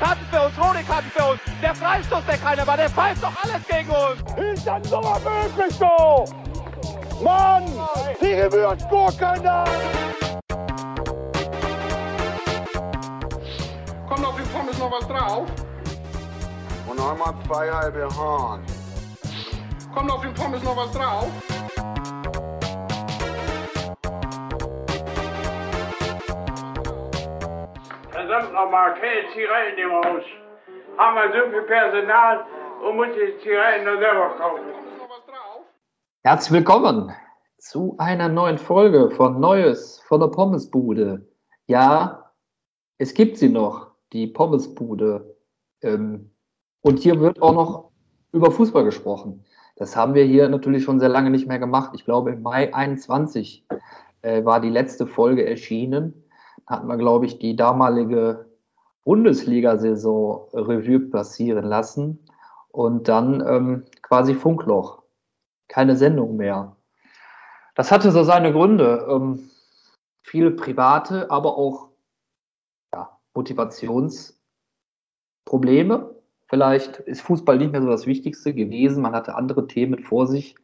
Karten für uns, rote Karten für uns. Der Freistoß, der keiner war, der pfeift doch alles gegen uns. Ist das so möglich so? Mann, die Gewürzgurken da! Kommt auf die Pommes noch was drauf? Und einmal zwei halbe Hahn. Kommt auf die Pommes noch was drauf? Verdammt nochmal, keine Zigaretten im Haus. Haben wir so viel Personal und muss die Zigaretten nur selber kaufen. Herzlich willkommen zu einer neuen Folge von Neues von der Pommesbude. Ja, es gibt sie noch, die Pommesbude. Ähm, und hier wird auch noch über Fußball gesprochen. Das haben wir hier natürlich schon sehr lange nicht mehr gemacht. Ich glaube, im Mai 21 äh, war die letzte Folge erschienen. Hatten wir, glaube ich, die damalige Bundesliga-Saison Revue passieren lassen. Und dann ähm, quasi Funkloch. Keine Sendung mehr. Das hatte so seine Gründe. Ähm, viele private, aber auch ja, Motivationsprobleme. Vielleicht ist Fußball nicht mehr so das Wichtigste gewesen. Man hatte andere Themen vor sich.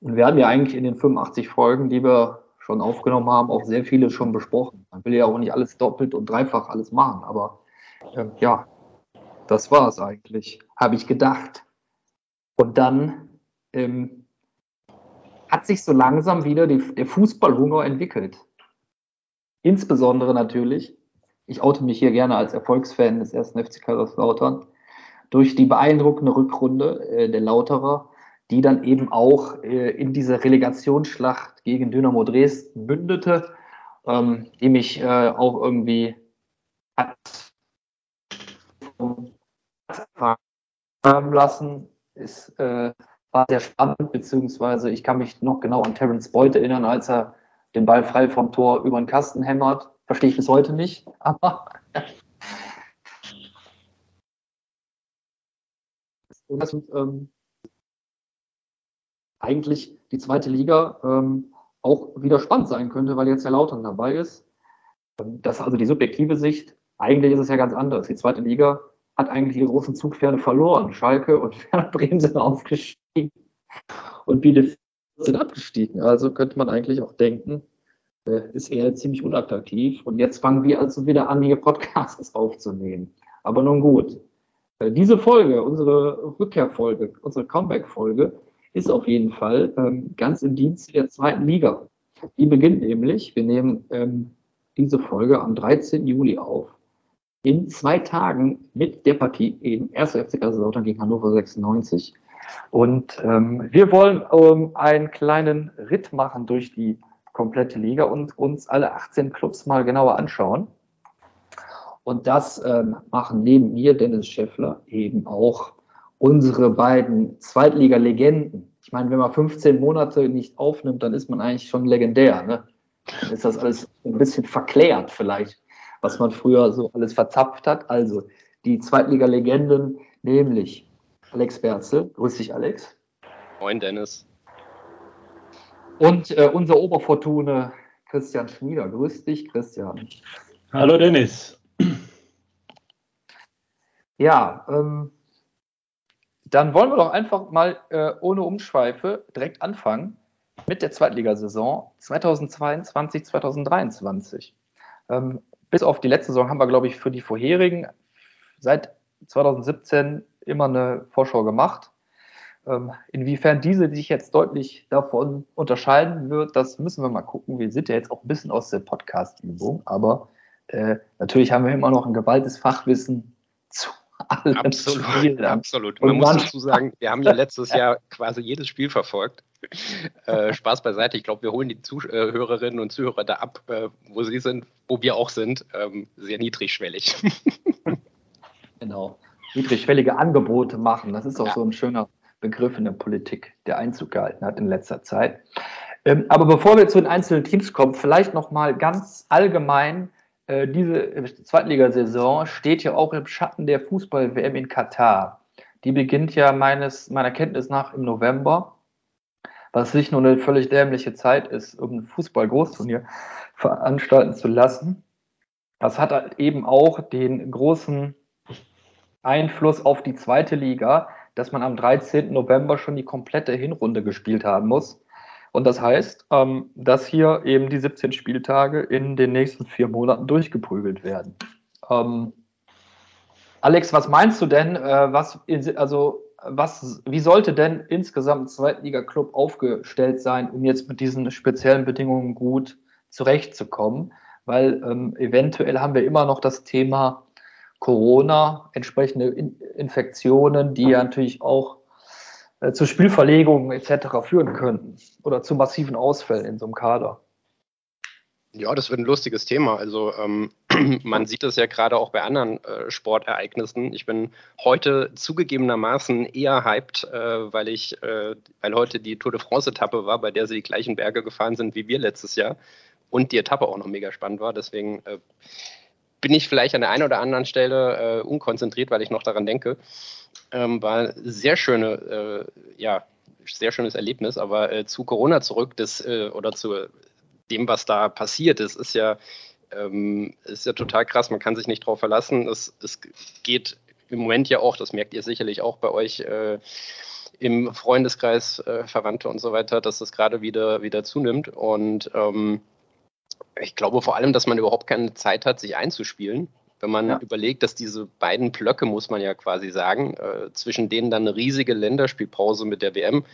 Und wir haben ja eigentlich in den 85 Folgen, die wir schon aufgenommen haben, auch sehr viele schon besprochen. Man will ja auch nicht alles doppelt und dreifach alles machen. Aber ähm, ja, das war es eigentlich, habe ich gedacht. Und dann ähm, hat sich so langsam wieder die, der Fußballhunger entwickelt. Insbesondere natürlich, ich oute mich hier gerne als Erfolgsfan des ersten FC Kaiserslautern, durch die beeindruckende Rückrunde äh, der Lauterer, die dann eben auch äh, in diese Relegationsschlacht gegen Dynamo Dresden mündete, ähm, die mich äh, auch irgendwie hat haben lassen. Ist, äh, war sehr spannend, beziehungsweise ich kann mich noch genau an Terence Boyd erinnern, als er den Ball frei vom Tor über den Kasten hämmert. Verstehe ich bis heute nicht, aber Und ähm, eigentlich die zweite Liga ähm, auch wieder spannend sein könnte, weil jetzt der Lautern dabei ist. Ähm, Das ist also die subjektive Sicht. Eigentlich ist es ja ganz anders. Die zweite Liga hat eigentlich ihre großen Zugpferde verloren. Schalke und Werder Bremen sind aufgestiegen und Bielefeld sind abgestiegen. Also könnte man eigentlich auch denken, äh, ist eher ziemlich unattraktiv. Und jetzt fangen wir also wieder an, hier Podcasts aufzunehmen. Aber nun gut. Äh, Diese Folge, unsere Rückkehrfolge, unsere Comeback-Folge, ist auf jeden Fall ähm, ganz im Dienst der zweiten Liga. Die beginnt nämlich, wir nehmen ähm, diese Folge am 13. Juli auf, in zwei Tagen mit der Partie eben 1. FC Kaiserslautern gegen Hannover 96. Und ähm, wir wollen ähm, einen kleinen Ritt machen durch die komplette Liga und uns alle 18 Clubs mal genauer anschauen. Und das ähm, machen neben mir Dennis Schäffler eben auch unsere beiden Zweitliga-Legenden. Ich meine, wenn man 15 Monate nicht aufnimmt, dann ist man eigentlich schon legendär. Ne? Dann ist das alles ein bisschen verklärt vielleicht, was man früher so alles verzapft hat. Also die Zweitliga-Legenden, nämlich Alex Berzel. Grüß dich, Alex. Moin, Dennis. Und äh, unser Oberfortune Christian Schmieder. Grüß dich, Christian. Hallo Dennis. Ja, ähm, dann wollen wir doch einfach mal äh, ohne Umschweife direkt anfangen mit der Zweitligasaison 2022, 2023. Ähm, bis auf die letzte Saison haben wir, glaube ich, für die vorherigen seit 2017 immer eine Vorschau gemacht. Ähm, inwiefern diese sich jetzt deutlich davon unterscheiden wird, das müssen wir mal gucken. Wir sind ja jetzt auch ein bisschen aus der Podcast-Übung, aber äh, natürlich haben wir immer noch ein gewaltiges Fachwissen zu Absolut, Spielen. absolut. Und Man muss dazu sagen, wir haben ja letztes Jahr quasi jedes Spiel verfolgt. Äh, Spaß beiseite. Ich glaube, wir holen die Zuhörerinnen und Zuhörer da ab, äh, wo sie sind, wo wir auch sind. Ähm, sehr niedrigschwellig. Genau. Niedrigschwellige Angebote machen. Das ist auch Ja. so ein schöner Begriff in der Politik, der Einzug gehalten hat in letzter Zeit. Ähm, aber bevor wir zu den einzelnen Teams kommen, vielleicht noch mal ganz allgemein. Äh, diese Zweitligasaison steht ja auch im Schatten der Fußball-WM in Katar. Die beginnt ja meines, meiner Kenntnis nach im November, was nicht nur eine völlig dämliche Zeit ist, um ein Fußball-Großturnier veranstalten zu lassen. Das hat halt eben auch den großen Einfluss auf die zweite Liga, dass man am 13. November schon die komplette Hinrunde gespielt haben muss. Und das heißt, ähm, dass hier eben die 17 Spieltage in den nächsten vier Monaten durchgeprügelt werden. Ähm, Alex, was meinst du denn, äh, was, also, was, wie sollte denn insgesamt ein Zweitliga-Club aufgestellt sein, um jetzt mit diesen speziellen Bedingungen gut zurechtzukommen? Weil ähm, eventuell haben wir immer noch das Thema Corona, entsprechende In Infektionen, die ja natürlich auch äh, zu Spielverlegungen etc. führen könnten oder zu massiven Ausfällen in so einem Kader. Ja, das wird ein lustiges Thema. Also ähm, man sieht das ja gerade auch bei anderen äh, Sportereignissen. Ich bin heute zugegebenermaßen eher hyped, äh, weil ich, äh, weil heute die Tour de France-Etappe war, bei der sie die gleichen Berge gefahren sind wie wir letztes Jahr und die Etappe auch noch mega spannend war. Deswegen äh, bin ich vielleicht an der einen oder anderen Stelle äh, unkonzentriert, weil ich noch daran denke. Ähm, war sehr schöne, äh, ja, sehr schönes Erlebnis, aber zu Corona zurück, das oder zu dem, was da passiert ist, ist ja, ähm, ist ja total krass. Man kann sich nicht darauf verlassen. Es, es geht im Moment ja auch, das merkt ihr sicherlich auch bei euch äh, im Freundeskreis, äh, Verwandte und so weiter, dass das gerade wieder, wieder zunimmt. Und ähm, ich glaube vor allem, dass man überhaupt keine Zeit hat, sich einzuspielen. Wenn man ja. überlegt, dass diese beiden Blöcke, muss man ja quasi sagen, äh, zwischen denen dann eine riesige Länderspielpause mit der WM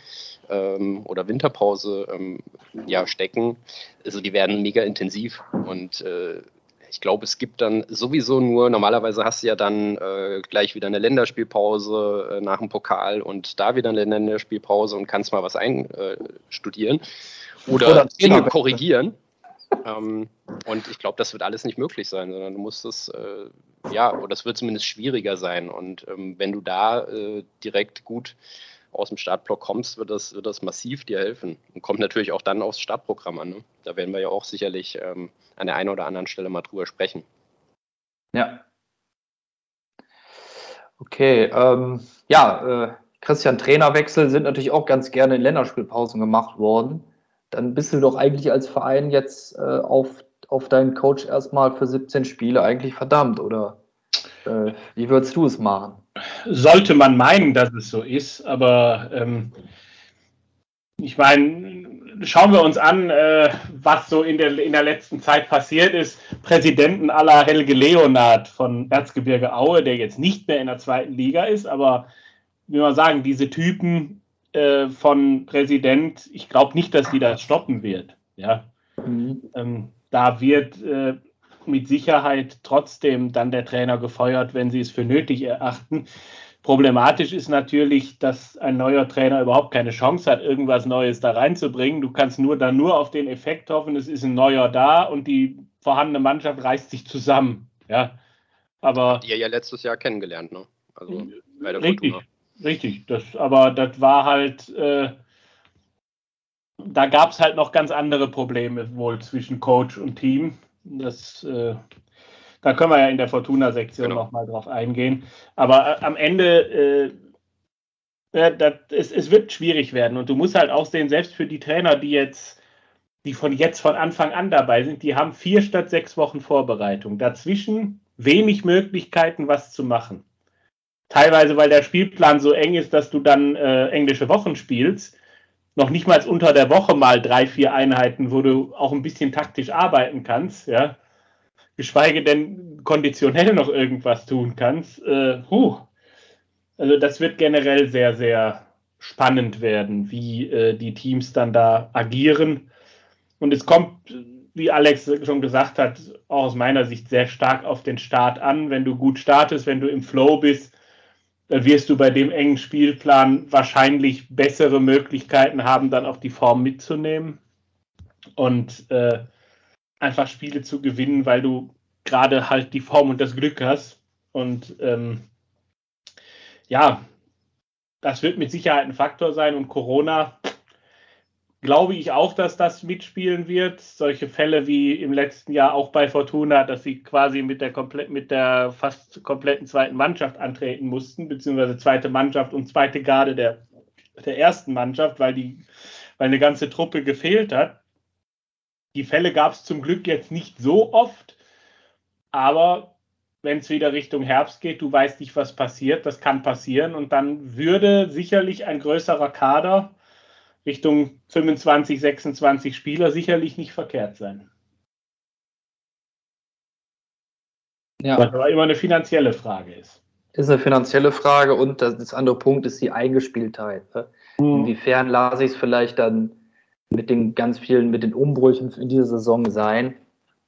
ähm, oder Winterpause ähm, ja, stecken, also die werden mega intensiv und äh, ich glaube, es gibt dann sowieso nur, normalerweise hast du ja dann äh, gleich wieder eine Länderspielpause äh, nach dem Pokal und da wieder eine Länderspielpause und kannst mal was einstudieren äh, oder, oder Dinge korrigieren. Ähm, und ich glaube, das wird alles nicht möglich sein, sondern du musst es, äh, ja, oder es wird zumindest schwieriger sein. Und ähm, wenn du da äh, direkt gut aus dem Startblock kommst, wird das, wird das massiv dir helfen. Und kommt natürlich auch dann aufs Startprogramm an. Ne? Da werden wir ja auch sicherlich ähm, an der einen oder anderen Stelle mal drüber sprechen. Ja. Okay, ähm, ja, äh, Christian, Trainerwechsel sind natürlich auch ganz gerne in Länderspielpausen gemacht worden dann bist du doch eigentlich als Verein jetzt äh, auf, auf deinen Coach erstmal für 17 Spiele eigentlich verdammt, oder äh, wie würdest du es machen? Sollte man meinen, dass es so ist, aber ähm, ich meine, schauen wir uns an, äh, was so in der, in der letzten Zeit passiert ist. Präsidenten aller Helge Leonard von Erzgebirge Aue, der jetzt nicht mehr in der zweiten Liga ist, aber wie man sagen, diese Typen äh, von Präsident, ich glaube nicht, dass die das stoppen wird. Ja. Mhm. Ähm, da wird äh, mit Sicherheit trotzdem dann der Trainer gefeuert, wenn sie es für nötig erachten. Problematisch ist natürlich, dass ein neuer Trainer überhaupt keine Chance hat, irgendwas Neues da reinzubringen. Du kannst nur dann nur auf den Effekt hoffen, es ist ein neuer da und die vorhandene Mannschaft reißt sich zusammen. Ja, aber Habt ihr ja letztes Jahr kennengelernt, ne? Also bei der richtig. Fortuna. Richtig, das, aber das war halt, äh, da gab es halt noch ganz andere Probleme wohl zwischen Coach und Team. Das, äh, da können wir ja in der Fortuna-Sektion genau. nochmal drauf eingehen. Aber äh, am Ende, äh, das, es, es wird schwierig werden. Und du musst halt auch sehen, selbst für die Trainer, die jetzt, die von jetzt von Anfang an dabei sind, die haben vier statt sechs Wochen Vorbereitung. Dazwischen wenig Möglichkeiten, was zu machen teilweise, weil der Spielplan so eng ist, dass du dann äh, englische Wochen spielst, noch nicht mal unter der Woche mal drei, vier Einheiten, wo du auch ein bisschen taktisch arbeiten kannst, ja, geschweige denn konditionell noch irgendwas tun kannst. Äh, huh. Also das wird generell sehr, sehr spannend werden, wie äh, die Teams dann da agieren. Und es kommt, wie Alex schon gesagt hat, auch aus meiner Sicht sehr stark auf den Start an. Wenn du gut startest, wenn du im Flow bist, wirst du bei dem engen Spielplan wahrscheinlich bessere Möglichkeiten haben, dann auch die Form mitzunehmen und äh, einfach Spiele zu gewinnen, weil du gerade halt die Form und das Glück hast. Und ähm, ja, das wird mit Sicherheit ein Faktor sein und Corona glaube ich auch, dass das mitspielen wird. Solche Fälle wie im letzten Jahr auch bei Fortuna, dass sie quasi mit der komplett, mit der fast kompletten zweiten Mannschaft antreten mussten, beziehungsweise zweite Mannschaft und zweite Garde der, der ersten Mannschaft, weil die, weil eine ganze Truppe gefehlt hat. Die Fälle gab es zum Glück jetzt nicht so oft, aber wenn es wieder Richtung Herbst geht, du weißt nicht, was passiert, das kann passieren und dann würde sicherlich ein größerer Kader Richtung 25, 26 Spieler sicherlich nicht verkehrt sein. Ja. Was aber immer eine finanzielle Frage ist. Ist eine finanzielle Frage und das, das andere Punkt ist die Eingespieltheit. Ne? Mhm. Inwiefern lasse ich es vielleicht dann mit den ganz vielen, mit den Umbrüchen in dieser Saison sein?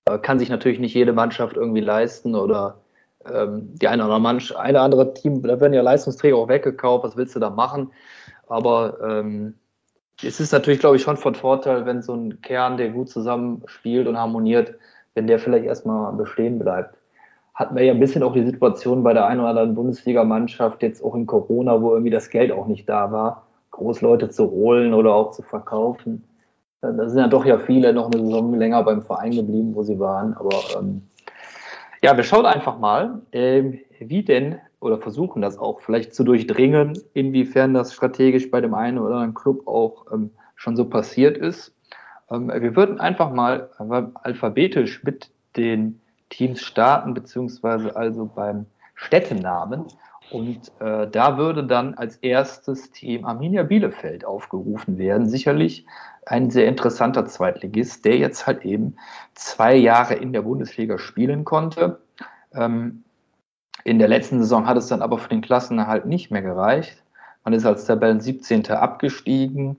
Äh, kann sich natürlich nicht jede Mannschaft irgendwie leisten oder ähm, die eine oder Mannschaft, eine andere Team, da werden ja Leistungsträger auch weggekauft, was willst du da machen? Aber ähm, es ist natürlich, glaube ich, schon von Vorteil, wenn so ein Kern, der gut zusammenspielt und harmoniert, wenn der vielleicht erstmal bestehen bleibt. Hatten wir ja ein bisschen auch die Situation bei der einen oder anderen Bundesligamannschaft, jetzt auch in Corona, wo irgendwie das Geld auch nicht da war, Großleute zu holen oder auch zu verkaufen. Da sind ja doch ja viele noch eine Saison länger beim Verein geblieben, wo sie waren. Aber ähm, ja, wir schauen einfach mal, ähm, wie denn, oder versuchen das auch vielleicht zu durchdringen, inwiefern das strategisch bei dem einen oder anderen Club auch ähm, schon so passiert ist. Ähm, wir würden einfach mal alphabetisch mit den Teams starten, beziehungsweise also beim Städtenamen. Und äh, da würde dann als erstes Team Arminia Bielefeld aufgerufen werden. Sicherlich ein sehr interessanter Zweitligist, der jetzt halt eben zwei Jahre in der Bundesliga spielen konnte. Ähm, in der letzten Saison hat es dann aber für den Klassenerhalt nicht mehr gereicht. Man ist als Tabellen 17. abgestiegen.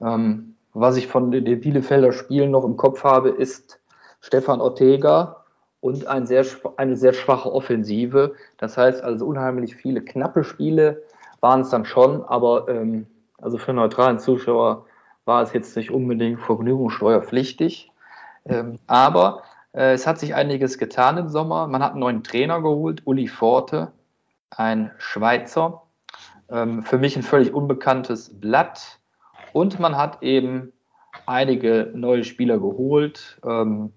Ähm, was ich von den Bielefelder Spielen noch im Kopf habe, ist Stefan Ortega und ein sehr, eine sehr schwache Offensive. Das heißt also unheimlich viele knappe Spiele waren es dann schon, aber ähm, also für neutralen Zuschauer war es jetzt nicht unbedingt vergnügungssteuerpflichtig. Ähm, aber es hat sich einiges getan im Sommer. Man hat einen neuen Trainer geholt, Uli Forte, ein Schweizer. Ähm, für mich ein völlig unbekanntes Blatt. Und man hat eben einige neue Spieler geholt. Ähm,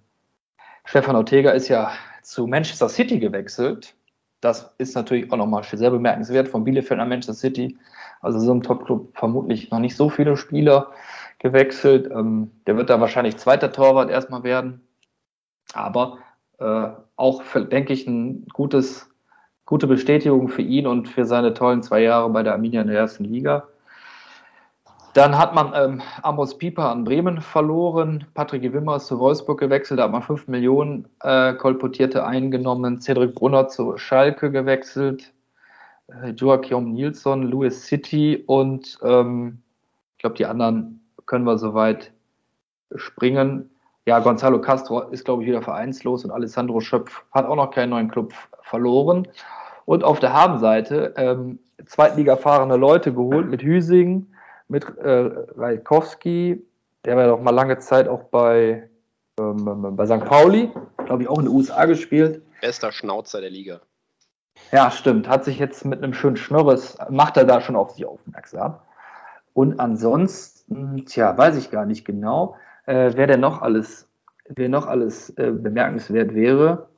Stefan Ortega ist ja zu Manchester City gewechselt. Das ist natürlich auch nochmal sehr bemerkenswert von Bielefeld an Manchester City. Also so ein Top-Club vermutlich noch nicht so viele Spieler gewechselt. Ähm, der wird da wahrscheinlich zweiter Torwart erstmal werden. Aber äh, auch, für, denke ich, ein gutes, gute Bestätigung für ihn und für seine tollen zwei Jahre bei der Arminia in der ersten Liga. Dann hat man ähm, Amos Pieper an Bremen verloren, Patrick Wimmer ist zu Wolfsburg gewechselt, da hat man 5 Millionen äh, kolportierte eingenommen, Cedric Brunner zu Schalke gewechselt, äh, Joachim Nilsson, Louis City und ähm, ich glaube, die anderen können wir soweit springen. Ja, Gonzalo Castro ist, glaube ich, wieder vereinslos und Alessandro Schöpf hat auch noch keinen neuen Club verloren. Und auf der Habenseite ähm, zweitligafahrende Leute geholt mit Hüsing, mit äh, Rajkowski, der war doch mal lange Zeit auch bei, ähm, bei St. Pauli, glaube ich, auch in den USA gespielt. Bester Schnauzer der Liga. Ja, stimmt. Hat sich jetzt mit einem schönen Schnurres, macht er da schon auf sich aufmerksam. Und ansonsten, tja, weiß ich gar nicht genau, äh, wer denn noch alles, wer noch alles äh, bemerkenswert wäre.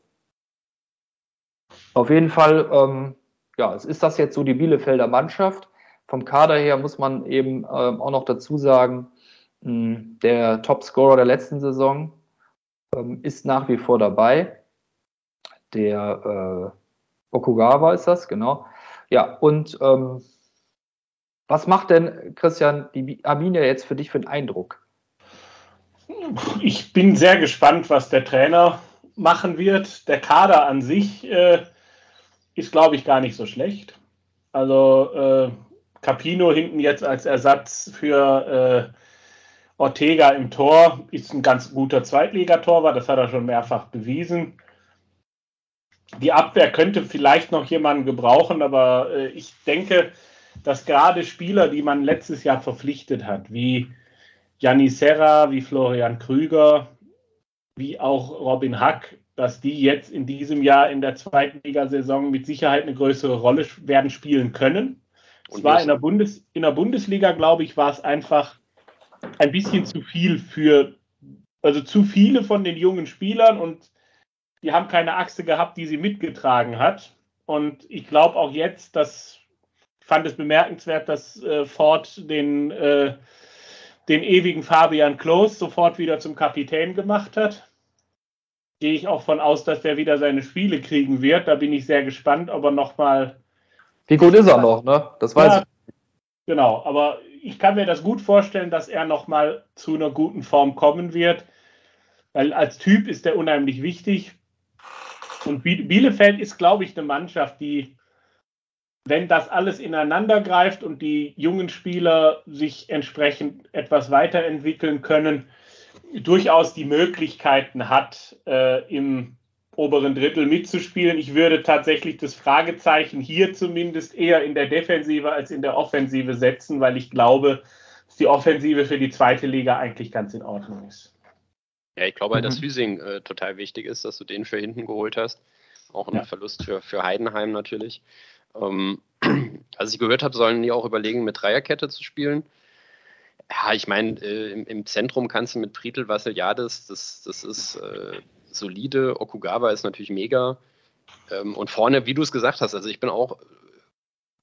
Auf jeden Fall, ähm, ja, es ist das jetzt so die Bielefelder Mannschaft. Vom Kader her muss man eben ähm, auch noch dazu sagen, mh, der Topscorer der letzten Saison ähm, ist nach wie vor dabei. Der äh, Okugawa ist das, genau. Ja, und ähm, was macht denn, Christian, die Arminia jetzt für dich für einen Eindruck? Ich bin sehr gespannt, was der Trainer machen wird. Der Kader an sich äh, ist, glaube ich, gar nicht so schlecht. Also äh, Capino hinten jetzt als Ersatz für äh, Ortega im Tor ist ein ganz guter Zweitligatorwart, das hat er schon mehrfach bewiesen. Die Abwehr könnte vielleicht noch jemanden gebrauchen, aber äh, ich denke, dass gerade Spieler, die man letztes Jahr verpflichtet hat, wie Janni Serra, wie Florian Krüger, wie auch Robin Hack, dass die jetzt in diesem Jahr in der zweiten Ligasaison mit Sicherheit eine größere Rolle werden spielen können. Und zwar in der, Bundes, in der Bundesliga, glaube ich, war es einfach ein bisschen zu viel für, also zu viele von den jungen Spielern und die haben keine Achse gehabt, die sie mitgetragen hat. Und ich glaube auch jetzt, dass ich fand es bemerkenswert, dass äh, Ford den, äh, den ewigen Fabian Klos sofort wieder zum Kapitän gemacht hat. gehe ich auch von aus, dass der wieder seine Spiele kriegen wird. Da bin ich sehr gespannt, ob er nochmal. Wie gut ist er noch, ne? Das weiß Ja, ich. Genau, aber ich kann mir das gut vorstellen, dass er nochmal zu einer guten Form kommen wird, weil als Typ ist er unheimlich wichtig. Und Biel- Bielefeld ist, glaube ich, eine Mannschaft, die, wenn das alles ineinander greift und die jungen Spieler sich entsprechend etwas weiterentwickeln können, durchaus die Möglichkeiten hat, äh, im oberen Drittel mitzuspielen. Ich würde tatsächlich das Fragezeichen hier zumindest eher in der Defensive als in der Offensive setzen, weil ich glaube, dass die Offensive für die zweite Liga eigentlich ganz in Ordnung ist. Ja, ich glaube halt, dass Mhm. Hüsing äh, total wichtig ist, dass du den für hinten geholt hast. Auch ein Ja. Verlust für, für Heidenheim natürlich. Ähm, als ich gehört habe, sollen die auch überlegen, mit Dreierkette zu spielen. Ja, ich meine, äh, im, im Zentrum kannst du mit Prietl, Vassiliades, das, das ist äh, solide. Okugawa ist natürlich mega. Ähm, und vorne, wie du es gesagt hast, also ich bin auch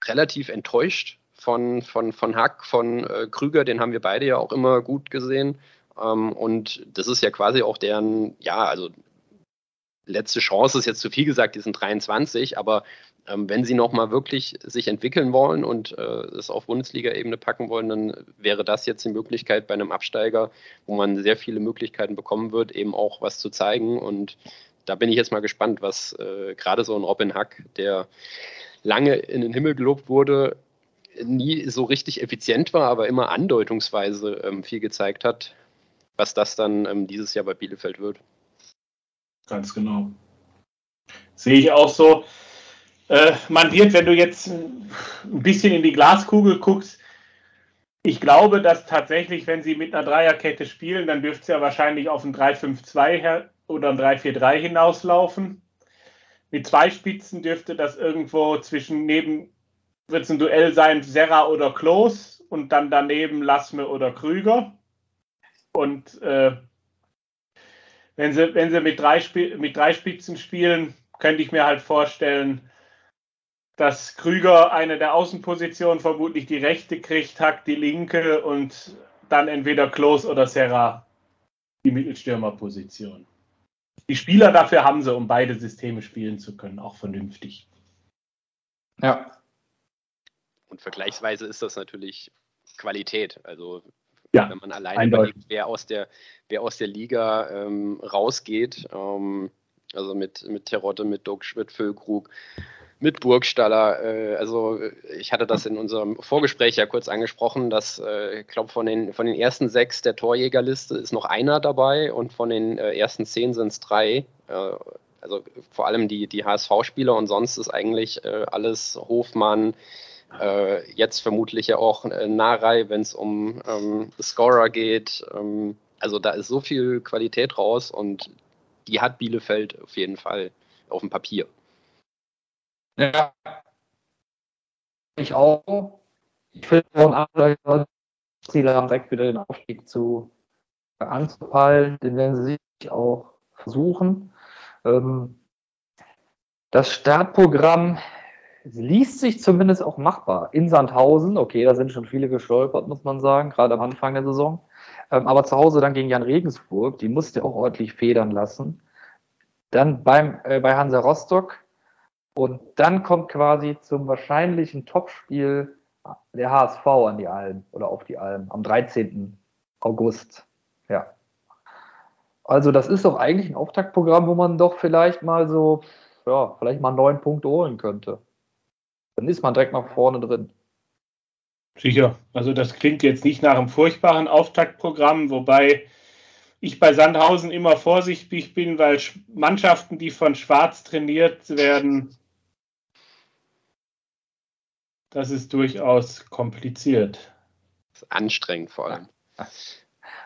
relativ enttäuscht von, von, von Hack, von äh, Krüger, den haben wir beide ja auch immer gut gesehen. Ähm, und das ist ja quasi auch deren, ja, also letzte Chance ist jetzt zu viel gesagt, die sind 23, aber ähm, wenn sie nochmal wirklich sich entwickeln wollen und äh, es auf Bundesliga-Ebene packen wollen, dann wäre das jetzt die Möglichkeit bei einem Absteiger, wo man sehr viele Möglichkeiten bekommen wird, eben auch was zu zeigen. Und da bin ich jetzt mal gespannt, was äh, gerade so ein Robin Hack, der lange in den Himmel gelobt wurde, nie so richtig effizient war, aber immer andeutungsweise ähm, viel gezeigt hat, was das dann ähm, dieses Jahr bei Bielefeld wird. Ganz genau. Sehe ich auch so. Äh, man wird, wenn du jetzt ein bisschen in die Glaskugel guckst, ich glaube, dass tatsächlich, wenn sie mit einer Dreierkette spielen, dann dürfte es ja wahrscheinlich auf ein 3-5-2 her- oder ein 3-4-3 hinauslaufen. Mit zwei Spitzen dürfte das irgendwo zwischen neben, wird es ein Duell sein, Serra oder Klos und dann daneben Lassme oder Krüger. Und äh, wenn sie, wenn sie mit, drei Spi- mit drei Spitzen spielen, könnte ich mir halt vorstellen, dass Krüger eine der Außenpositionen vermutlich die rechte kriegt, Hack die linke und dann entweder Klos oder Serra die Mittelstürmerposition. Die Spieler dafür haben sie, um beide Systeme spielen zu können, auch vernünftig. Ja. Und vergleichsweise ist das natürlich Qualität. Also Ja, wenn man alleine eindeutig. überlegt, wer aus der, wer aus der Liga ähm, rausgeht, ähm, also mit, mit Terodde, mit Doug Schmidt, Füllkrug, mit Burgstaller. Äh, also ich hatte das in unserem Vorgespräch ja kurz angesprochen, dass äh, ich glaube von den, von den ersten sechs der Torjägerliste ist noch einer dabei und von den äh, ersten zehn sind es drei. Äh, also vor allem die, die HSV-Spieler und sonst ist eigentlich äh, alles Hofmann, äh, jetzt vermutlich ja auch äh, Narei, wenn es um ähm, Scorer geht. Ähm, also da ist so viel Qualität raus und die hat Bielefeld auf jeden Fall auf dem Papier. Ja. Ich auch. Ich finde auch Ziele haben direkt wieder den Aufstieg zu anzupeilen. Den werden sie sich auch versuchen. Ähm, das Startprogramm liest sich zumindest auch machbar. In Sandhausen, okay, da sind schon viele gestolpert, muss man sagen, gerade am Anfang der Saison. Ähm, aber zu Hause dann gegen Jan Regensburg, die musste auch ordentlich federn lassen. Dann beim, äh, bei Hansa Rostock und dann kommt quasi zum wahrscheinlichen Topspiel der HSV an die Alm oder auf die Alm am 13. August. Ja. Also das ist doch eigentlich ein Auftaktprogramm, wo man doch vielleicht mal so, ja, vielleicht mal neun Punkte holen könnte. Dann ist man direkt nach vorne drin. Sicher. Also das klingt jetzt nicht nach einem furchtbaren Auftaktprogramm, wobei ich bei Sandhausen immer vorsichtig bin, weil Sch- Mannschaften, die von Schwarz trainiert werden, das ist durchaus kompliziert. Das ist anstrengend vor allem.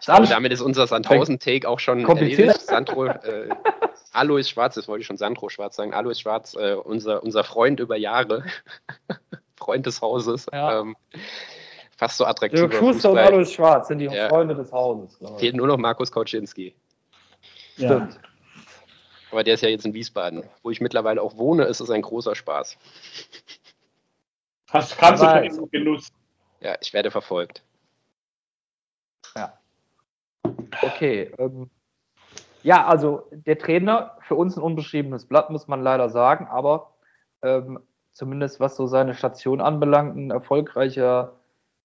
Ich glaube, damit ist unser Sandhausen-Take auch schon Kompliziert? erledigt. Sandro, äh, Alois Schwarz, das wollte ich schon Sandro Schwarz sagen. Alois Schwarz, äh, unser, unser Freund über Jahre, Freund des Hauses. Ja. Ähm, fast so attraktiver Dirk Schuster und. Alois Schwarz sind die Ja. Freunde des Hauses. Fehlt nur noch Markus Kauczynski. Ja. Stimmt. Aber der ist ja jetzt in Wiesbaden. Wo ich mittlerweile auch wohne, ist es ein großer Spaß. Hast, kannst du im Genuss. Ja, ich werde verfolgt. Okay. Ähm, ja, also der Trainer, für uns ein unbeschriebenes Blatt, muss man leider sagen, aber ähm, zumindest was so seine Station anbelangt, ein erfolgreicher,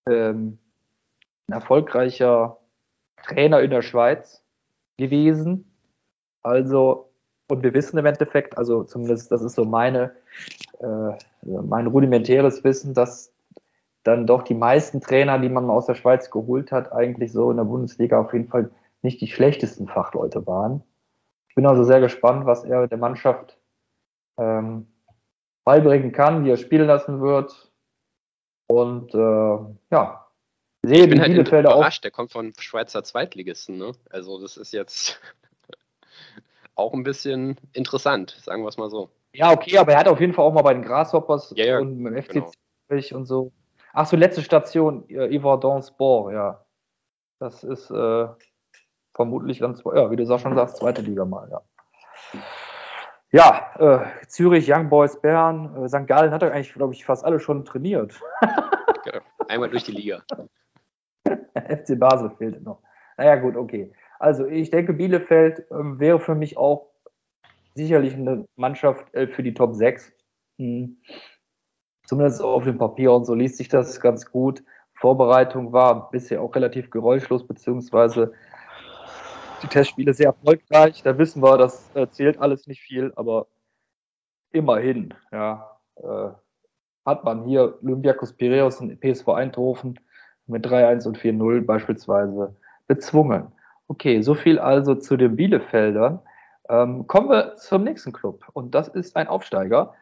ähm, ein erfolgreicher Trainer in der Schweiz gewesen. Also, und wir wissen im Endeffekt, also zumindest das ist so meine, mein rudimentäres Wissen, dass dann doch die meisten Trainer, die man aus der Schweiz geholt hat, eigentlich so in der Bundesliga auf jeden Fall nicht die schlechtesten Fachleute waren. Ich bin also sehr gespannt, was er der Mannschaft ähm, beibringen kann, wie er spielen lassen wird. Und äh, ja, sehe ich bin halt überrascht, auch. der kommt von Schweizer Zweitligisten. Ne? Also das ist jetzt auch ein bisschen interessant, sagen wir es mal so. Ja, okay, aber er hat auf jeden Fall auch mal bei den Grasshoppers ja, ja, und mit dem FC genau. und so. Ach so, letzte Station, Yverdon Sport, ja. Das ist äh, vermutlich dann, ja, wie du schon sagst, zweite Liga mal, ja. Ja, äh, Zürich, Young Boys, Bern, äh, St. Gallen hat er eigentlich, glaube ich, fast alle schon trainiert. genau. Einmal durch die Liga. FC Basel fehlt noch. Naja, gut, okay. Also ich denke, Bielefeld äh, wäre für mich auch sicherlich eine Mannschaft äh, für die Top 6. Hm. Zumindest auf dem Papier und so liest sich das ganz gut. Vorbereitung war bisher auch relativ geräuschlos, beziehungsweise die Testspiele sehr erfolgreich. Da wissen wir, das äh, zählt alles nicht viel, aber immerhin, ja, äh, hat man hier Olympiakos Piraeus und PSV Eindhoven mit 3-1 und 4-0 beispielsweise bezwungen. Okay, so viel also zu den Bielefeldern. Ähm, kommen wir zum nächsten Club und das ist ein Aufsteiger,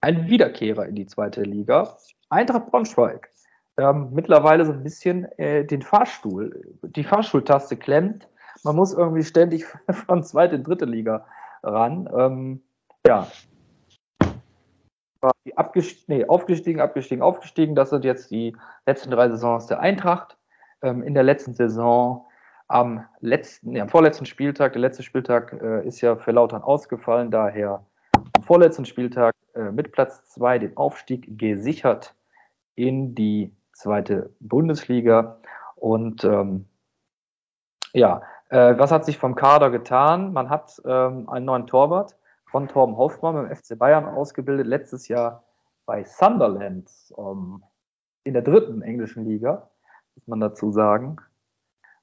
ein Wiederkehrer in die zweite Liga, Eintracht Braunschweig. Ähm, mittlerweile so ein bisschen äh, den Fahrstuhl, die Fahrstuhltaste klemmt man muss irgendwie ständig von zweite in dritte Liga ran. Ähm, ja. Abgest nee, aufgestiegen, abgestiegen, aufgestiegen. Das sind jetzt die letzten drei Saisons der Eintracht. Ähm, in der letzten Saison am letzten, nee, am vorletzten Spieltag, der letzte Spieltag äh, ist ja für Lautern ausgefallen, daher am vorletzten Spieltag äh, mit Platz zwei den Aufstieg gesichert in die zweite Bundesliga. Und ähm, ja, äh, was hat sich vom Kader getan? Man hat ähm, einen neuen Torwart von Torben Hoffmann beim FC Bayern ausgebildet, letztes Jahr bei Sunderland ähm, in der dritten englischen Liga, muss man dazu sagen,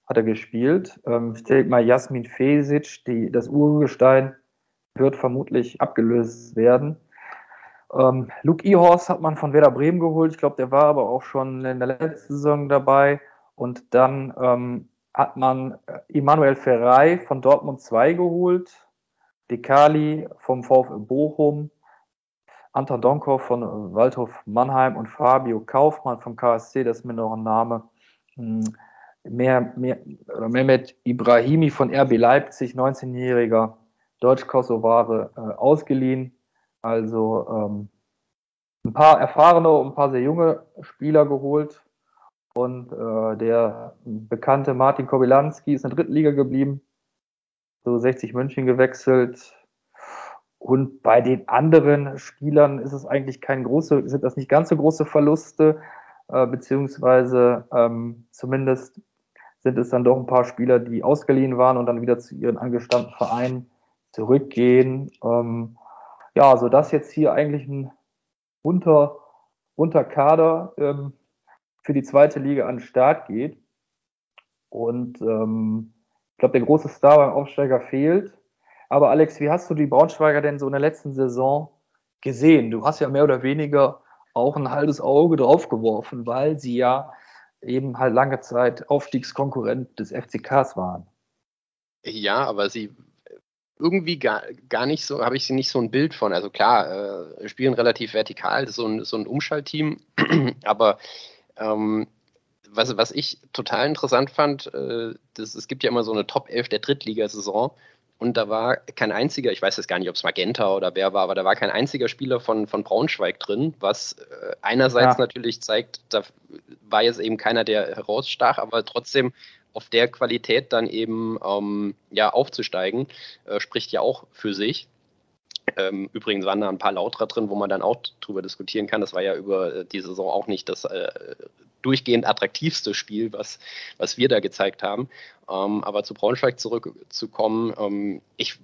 hat er gespielt. Ähm, ich denke mal, Jasmin Fesic, die, das Urgestein, wird vermutlich abgelöst werden. Ähm, Luke Ihorst hat man von Werder Bremen geholt. Ich glaube, der war aber auch schon in der letzten Saison dabei. Und dann ähm, hat man Emanuel Ferrei von Dortmund 2 geholt, Dekali vom VfB Bochum, Anton Donkov von Waldhof Mannheim und Fabio Kaufmann vom KSC, das ist mir noch ein Name. Mehr, mehr, Mehmet Ibrahimi von RB Leipzig, 19-jähriger Deutsch-Kosovare, äh, ausgeliehen. Also ähm, ein paar erfahrene und ein paar sehr junge Spieler geholt. Und äh, der bekannte Martin Kobylanski ist in der dritten Liga geblieben, so 60 München gewechselt. Und bei den anderen Spielern ist es eigentlich kein große, sind das nicht ganz so große Verluste, äh, beziehungsweise ähm, zumindest sind es dann doch ein paar Spieler, die ausgeliehen waren und dann wieder zu ihren angestammten Vereinen zurückgehen. Ähm, ja, so dass jetzt hier eigentlich ein bunter, bunter Kader ähm, für die zweite Liga an den Start geht. Und ähm, ich glaube, der große Star beim Aufsteiger fehlt. Aber Alex, wie hast du die Braunschweiger denn so in der letzten Saison gesehen? Du hast ja mehr oder weniger auch ein halbes Auge drauf geworfen, weil sie ja eben halt lange Zeit Aufstiegskonkurrent des FCKs waren. Ja, aber sie irgendwie gar, gar nicht so, habe ich sie nicht so ein Bild von. Also klar, äh, spielen relativ vertikal, so ein, so ein Umschaltteam, aber ähm, was, was ich total interessant fand, äh, das, es gibt ja immer so eine Top 11 der Drittligasaison und da war kein einziger, ich weiß jetzt gar nicht, ob es Magenta oder wer war, aber da war kein einziger Spieler von, von Braunschweig drin, was äh, einerseits ja. natürlich zeigt, da war jetzt eben keiner, der herausstach, aber trotzdem auf der Qualität dann eben ähm, ja, aufzusteigen, äh, spricht ja auch für sich. Ähm, übrigens waren da ein paar Lauterer drin, wo man dann auch drüber diskutieren kann. Das war ja über äh, die Saison auch nicht das äh, durchgehend attraktivste Spiel, was, was wir da gezeigt haben. Ähm, aber zu Braunschweig zurückzukommen, ähm, ich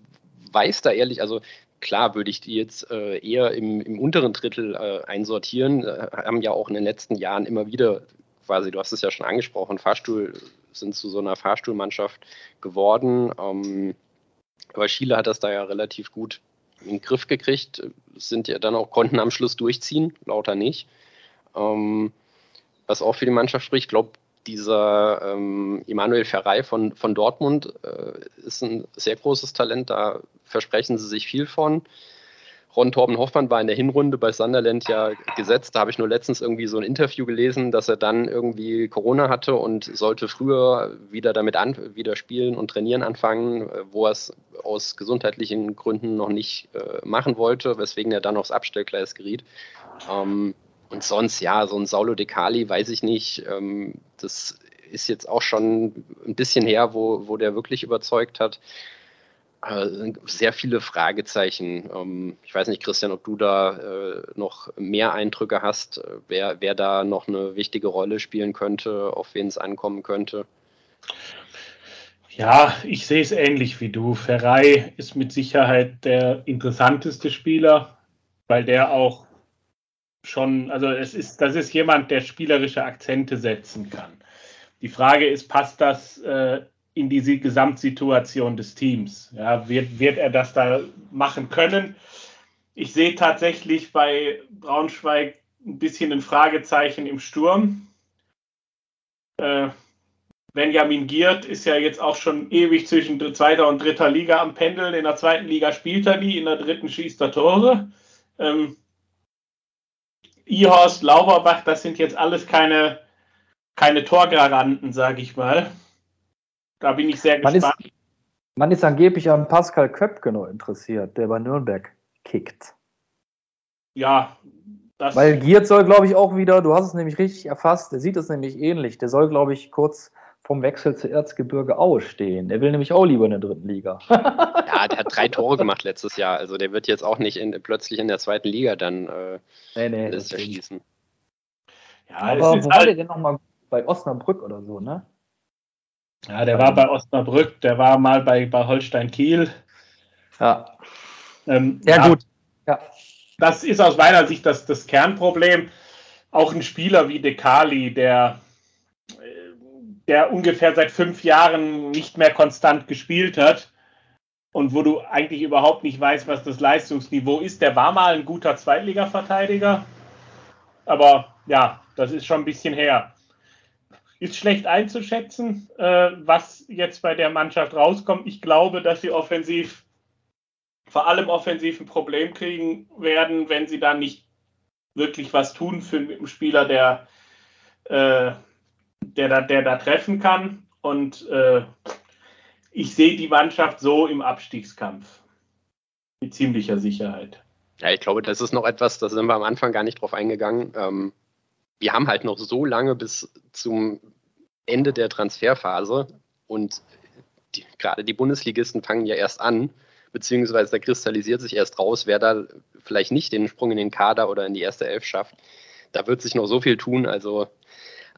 weiß da ehrlich, also klar würde ich die jetzt äh, eher im, im, unteren Drittel äh, einsortieren, äh, haben ja auch in den letzten Jahren immer wieder quasi, du hast es ja schon angesprochen, Fahrstuhl sind zu so einer Fahrstuhlmannschaft geworden. Ähm, aber Schiele hat das da ja relativ gut in den Griff gekriegt, sind ja dann auch, konnten am Schluss durchziehen, lauter nicht. Ähm, was auch für die Mannschaft spricht, ich glaube, dieser ähm, Emanuel Ferrei von, von Dortmund äh, ist ein sehr großes Talent, da versprechen sie sich viel von. Ron Torben Hoffmann war in der Hinrunde bei Sunderland ja gesetzt. Da habe ich nur letztens irgendwie so ein Interview gelesen, dass er dann irgendwie Corona hatte und sollte früher wieder damit an, wieder spielen und trainieren anfangen, wo er es aus gesundheitlichen Gründen noch nicht äh, machen wollte, weswegen er dann aufs Abstellgleis geriet. Ähm, und sonst, ja, so ein Saulo De Cali, weiß ich nicht. Ähm, das ist jetzt auch schon ein bisschen her, wo, wo der wirklich überzeugt hat. Äh, sehr viele Fragezeichen. Ähm, ich weiß nicht, Christian, ob du da äh, noch mehr Eindrücke hast, äh, wer, wer da noch eine wichtige Rolle spielen könnte, auf wen es ankommen könnte. Ja, ich sehe es ähnlich wie du. Ferrei ist mit Sicherheit der interessanteste Spieler, weil der auch schon, also es ist, das ist jemand, der spielerische Akzente setzen kann. Die Frage ist, passt das äh, in diese Gesamtsituation des Teams. Ja, wird, wird er das da machen können? Ich sehe tatsächlich bei Braunschweig ein bisschen ein Fragezeichen im Sturm. Äh, Benjamin Giert ist ja jetzt auch schon ewig zwischen zweiter und dritter Liga am Pendeln. In der zweiten Liga spielt er nie, in der dritten schießt er Tore. Ähm, Ihorst, Lauberbach, das sind jetzt alles keine, keine Torgaranten, sage ich mal. Da bin ich sehr gespannt. Man ist, man ist angeblich an Pascal Köpke noch interessiert, der bei Nürnberg kickt. Ja, das. Weil Giert soll, glaube ich, auch wieder, du hast es nämlich richtig erfasst, der sieht es nämlich ähnlich. Der soll, glaube ich, kurz vom Wechsel zu Erzgebirge Aue stehen. Der will nämlich auch lieber in der dritten Liga. ja, der hat drei Tore gemacht letztes Jahr. Also der wird jetzt auch nicht in, plötzlich in der zweiten Liga dann äh, nee, nee, das verschließen. Ja, aber wo halt war der denn nochmal bei Osnabrück oder so, ne? Ja, der war bei Osnabrück, der war mal bei, bei Holstein Kiel. Ja. Ähm, ja, ja, gut. Ja. Das ist aus meiner Sicht das, das Kernproblem. Auch ein Spieler wie Dekali, der, der ungefähr seit fünf Jahren nicht mehr konstant gespielt hat und wo du eigentlich überhaupt nicht weißt, was das Leistungsniveau ist. Der war mal ein guter Zweitliga-Verteidiger, aber ja, das ist schon ein bisschen her ist schlecht einzuschätzen, äh, was jetzt bei der Mannschaft rauskommt. Ich glaube, dass sie offensiv, vor allem offensiv ein Problem kriegen werden, wenn sie da nicht wirklich was tun für einen Spieler, der, äh, der, da, der da treffen kann. Und äh, ich sehe die Mannschaft so im Abstiegskampf. Mit ziemlicher Sicherheit. Ja, ich glaube, das ist noch etwas, da sind wir am Anfang gar nicht drauf eingegangen. Ähm, wir haben halt noch so lange bis zum Ende der Transferphase und die, gerade die Bundesligisten fangen ja erst an, beziehungsweise da kristallisiert sich erst raus, wer da vielleicht nicht den Sprung in den Kader oder in die erste Elf schafft. Da wird sich noch so viel tun. Also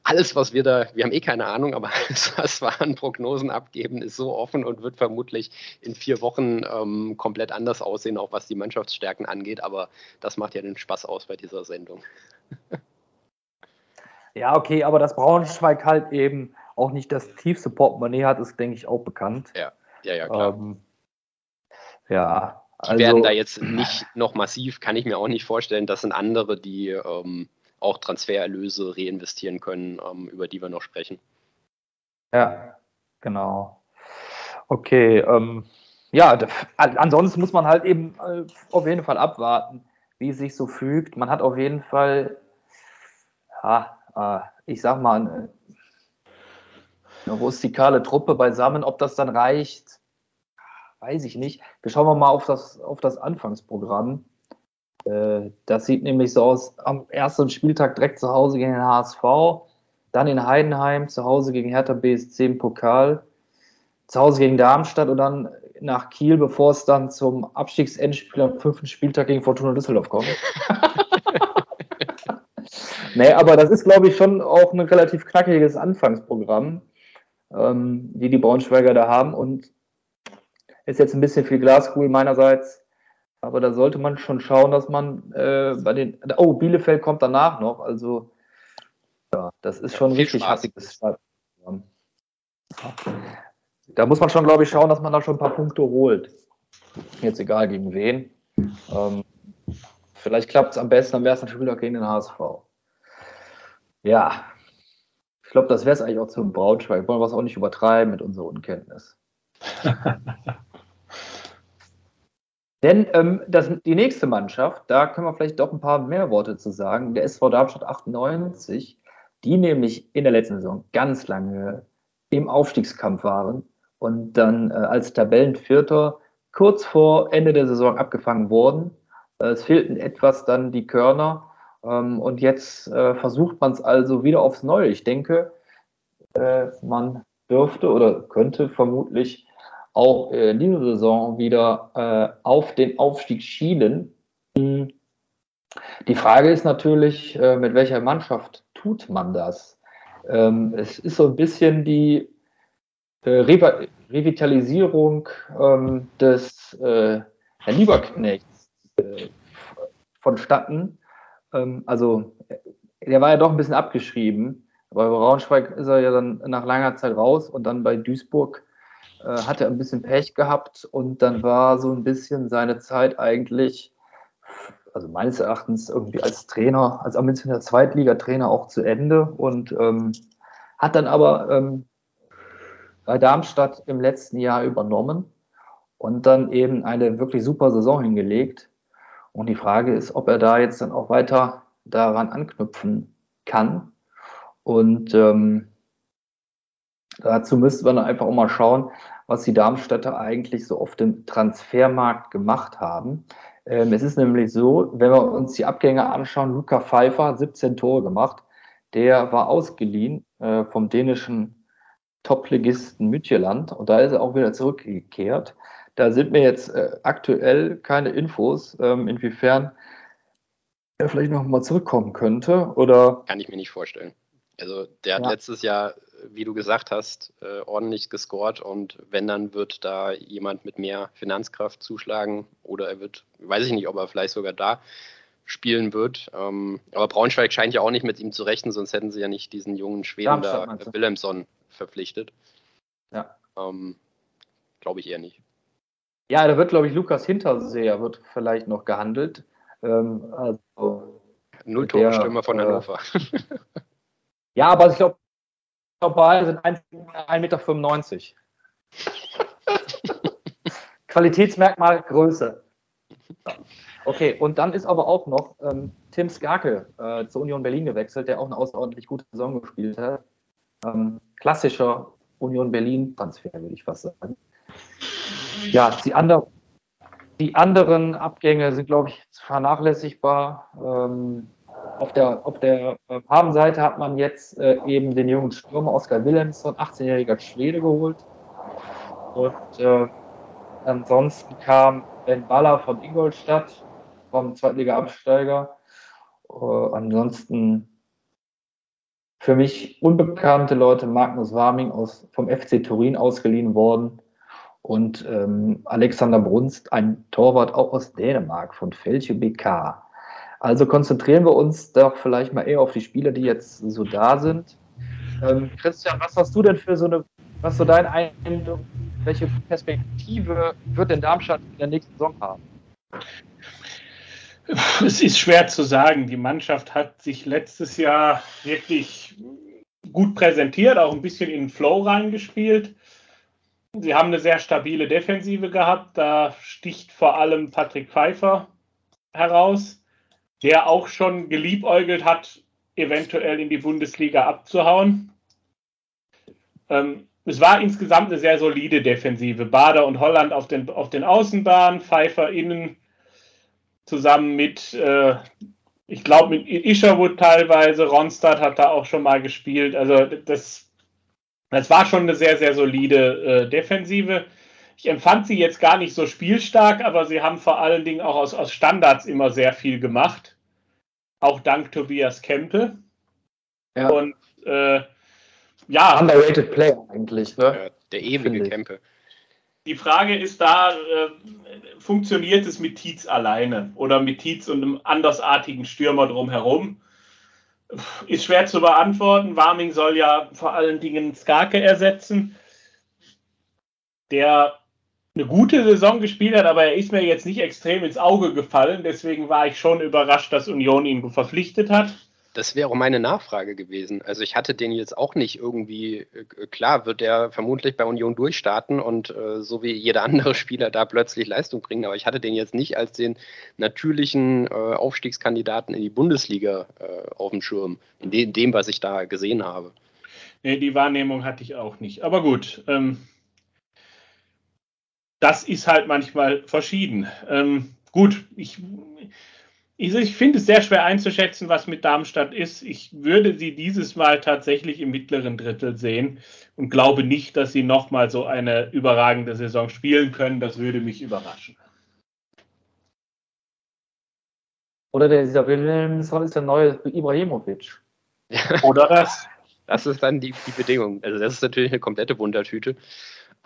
alles, was wir da, wir haben eh keine Ahnung, aber alles, was wir an Prognosen abgeben, ist so offen und wird vermutlich in vier Wochen ähm, komplett anders aussehen, auch was die Mannschaftsstärken angeht. Aber das macht ja den Spaß aus bei dieser Sendung. Ja, okay, aber dass Braunschweig halt eben auch nicht das tiefste Portemonnaie hat, ist, denke ich, auch bekannt. Ja, ja, ja, klar. Ähm, ja. Die also, werden da jetzt nicht noch massiv, kann ich mir auch nicht vorstellen. Das sind andere, die ähm, auch Transfererlöse reinvestieren können, ähm, über die wir noch sprechen. Ja, genau. Okay, ähm, ja, ansonsten muss man halt eben äh, auf jeden Fall abwarten, wie es sich so fügt. Man hat auf jeden Fall, ja, ich sag mal, eine, rustikale Truppe beisammen. Ob das dann reicht, weiß ich nicht. Wir schauen wir mal auf das, auf das Anfangsprogramm. Äh, das sieht nämlich so aus, am ersten Spieltag direkt zu Hause gegen den HSV, dann in Heidenheim, zu Hause gegen Hertha BSC im Pokal, zu Hause gegen Darmstadt und dann nach Kiel, bevor es dann zum Abstiegsendspiel am fünften Spieltag gegen Fortuna Düsseldorf kommt. nee, aber das ist, glaube ich, schon auch ein relativ knackiges Anfangsprogramm, ähm, die die Braunschweiger da haben. Und ist jetzt ein bisschen viel Glaskugel meinerseits. Aber da sollte man schon schauen, dass man äh, bei den. Oh, Bielefeld kommt danach noch. Also, ja, das ist schon ja, richtig Spaß. hassiges Startprogramm. Da muss man schon, glaube ich, schauen, dass man da schon ein paar Punkte holt. Jetzt egal gegen wen. Ähm, vielleicht klappt es am besten am ersten Spieltag gegen den HSV. Ja, ich glaube, das wäre es eigentlich auch zum Braunschweig. Wollen wir es auch nicht übertreiben mit unserer Unkenntnis. Denn ähm, das, die nächste Mannschaft, da können wir vielleicht doch ein paar mehr Worte zu sagen. Der SV Darmstadt 98, die nämlich in der letzten Saison ganz lange im Aufstiegskampf waren und dann äh, als Tabellenvierter kurz vor Ende der Saison abgefangen wurden. Äh, es fehlten etwas dann die Körner und jetzt äh, versucht man es also wieder aufs Neue. Ich denke, äh, man dürfte oder könnte vermutlich auch in dieser Saison wieder äh, auf den Aufstieg schielen. Hm. Die Frage ist natürlich, äh, mit welcher Mannschaft tut man das? Ähm, es ist so ein bisschen die äh, Re Revitalisierung ähm, des äh, Herr Lieberknechts vonstatten. Ähm, also, der war ja doch ein bisschen abgeschrieben. Bei Braunschweig ist er ja dann nach langer Zeit raus und dann bei Duisburg äh, hat er ein bisschen Pech gehabt und dann war so ein bisschen seine Zeit eigentlich, also meines Erachtens irgendwie als Trainer, als ambitionierter Zweitligatrainer auch zu Ende und ähm, hat dann aber ähm, bei Darmstadt im letzten Jahr übernommen und dann eben eine wirklich super Saison hingelegt. Und die Frage ist, ob er da jetzt dann auch weiter daran anknüpfen kann. Und ähm, dazu müsste man einfach auch mal schauen, was die Darmstädter eigentlich so auf dem Transfermarkt gemacht haben. Ähm, es ist nämlich so, wenn wir uns die Abgänge anschauen, Luca Pfeiffer hat 17 Tore gemacht. Der war ausgeliehen äh, vom dänischen Top-Ligisten Mütjeland und da ist er auch wieder zurückgekehrt. Da sind mir jetzt äh, aktuell keine Infos, ähm, inwiefern er vielleicht noch mal zurückkommen könnte oder. Kann ich mir nicht vorstellen. Also der hat ja. letztes Jahr, wie du gesagt hast, äh, ordentlich gescored und wenn, dann wird da jemand mit mehr Finanzkraft zuschlagen oder er wird, weiß ich nicht, ob er vielleicht sogar da spielen wird. Ähm, aber Braunschweig scheint ja auch nicht mit ihm zu rechnen, sonst hätten sie ja nicht diesen jungen Schweden da, Willemsson, verpflichtet. Ja. Ähm, glaube ich eher nicht. Ja, da wird, glaube ich, Lukas Hinterseher wird vielleicht noch gehandelt. Ähm, also Nulltorstürmer von äh, Hannover. Äh, ja, aber ich glaube, glaub, beide sind 1,95 Meter. Qualitätsmerkmal Größe. Okay, und dann ist aber auch noch ähm, Tim Skarke äh, zur Union Berlin gewechselt, der auch eine außerordentlich gute Saison gespielt hat. Ähm, klassischer Union Berlin-Transfer, würde ich fast sagen. Ja, die, andre, die anderen Abgänge sind, glaube ich, vernachlässigbar. Ähm, auf der, auf der äh, Habenseite hat man jetzt äh, eben den jungen Stürmer Oskar Willemsson, 18-jähriger Schwede, geholt. Und äh, ansonsten kam Ben Baller von Ingolstadt, vom Zweitliga-Absteiger. Äh, ansonsten für mich unbekannte Leute, Magnus Warming aus, vom FC Turin ausgeliehen worden und ähm, Alexander Brunst, ein Torwart auch aus Dänemark von Felche BK. Also konzentrieren wir uns doch vielleicht mal eher auf die Spieler, die jetzt so da sind. Ähm, Christian, was hast du denn für so eine, was so dein Eindruck, welche Perspektive wird denn Darmstadt in der nächsten Saison haben? Es ist schwer zu sagen. Die Mannschaft hat sich letztes Jahr wirklich gut präsentiert, auch ein bisschen in den Flow reingespielt. Sie haben eine sehr stabile Defensive gehabt. Da sticht vor allem Patrick Pfeiffer heraus, der auch schon geliebäugelt hat, eventuell in die Bundesliga abzuhauen. Ähm, es war insgesamt eine sehr solide Defensive. Bader und Holland auf den, auf den Außenbahnen, Pfeiffer innen zusammen mit, äh, ich glaube, mit Isherwood teilweise. Ronstadt hat da auch schon mal gespielt. Also das, das war schon eine sehr, sehr solide äh, Defensive. ich empfand sie jetzt gar nicht so spielstark, aber sie haben vor allen Dingen auch aus, aus Standards immer sehr viel gemacht. Auch dank Tobias Kempe. Ja. Und äh, ja. Underrated Player eigentlich, ne? Der ewige Kempe. Die Frage ist da, äh, funktioniert es mit Tietz alleine oder mit Tietz und einem andersartigen Stürmer drumherum? Ist schwer zu beantworten. Warming soll ja vor allen Dingen Skarke ersetzen, der eine gute Saison gespielt hat, aber er ist mir jetzt nicht extrem ins Auge gefallen. Deswegen war ich schon überrascht, dass Union ihn verpflichtet hat. Das wäre auch meine Nachfrage gewesen. Also ich hatte den jetzt auch nicht irgendwie, äh, klar wird er vermutlich bei Union durchstarten und äh, so wie jeder andere Spieler da plötzlich Leistung bringen, aber ich hatte den jetzt nicht als den natürlichen äh, Aufstiegskandidaten in die Bundesliga äh, auf dem Schirm, in, de in, dem, was ich da gesehen habe. Nee, die Wahrnehmung hatte ich auch nicht. Aber gut, ähm, das ist halt manchmal verschieden. Ähm, gut, ich ich, ich finde es sehr schwer einzuschätzen, was mit Darmstadt ist. Ich würde sie dieses Mal tatsächlich im mittleren Drittel sehen und glaube nicht, dass sie nochmal so eine überragende Saison spielen können. Das würde mich überraschen. Oder der, dieser Wilhelmsson ist der neue Ibrahimovic. Oder das. Das ist dann die, die Bedingung. Also das ist natürlich eine komplette Wundertüte.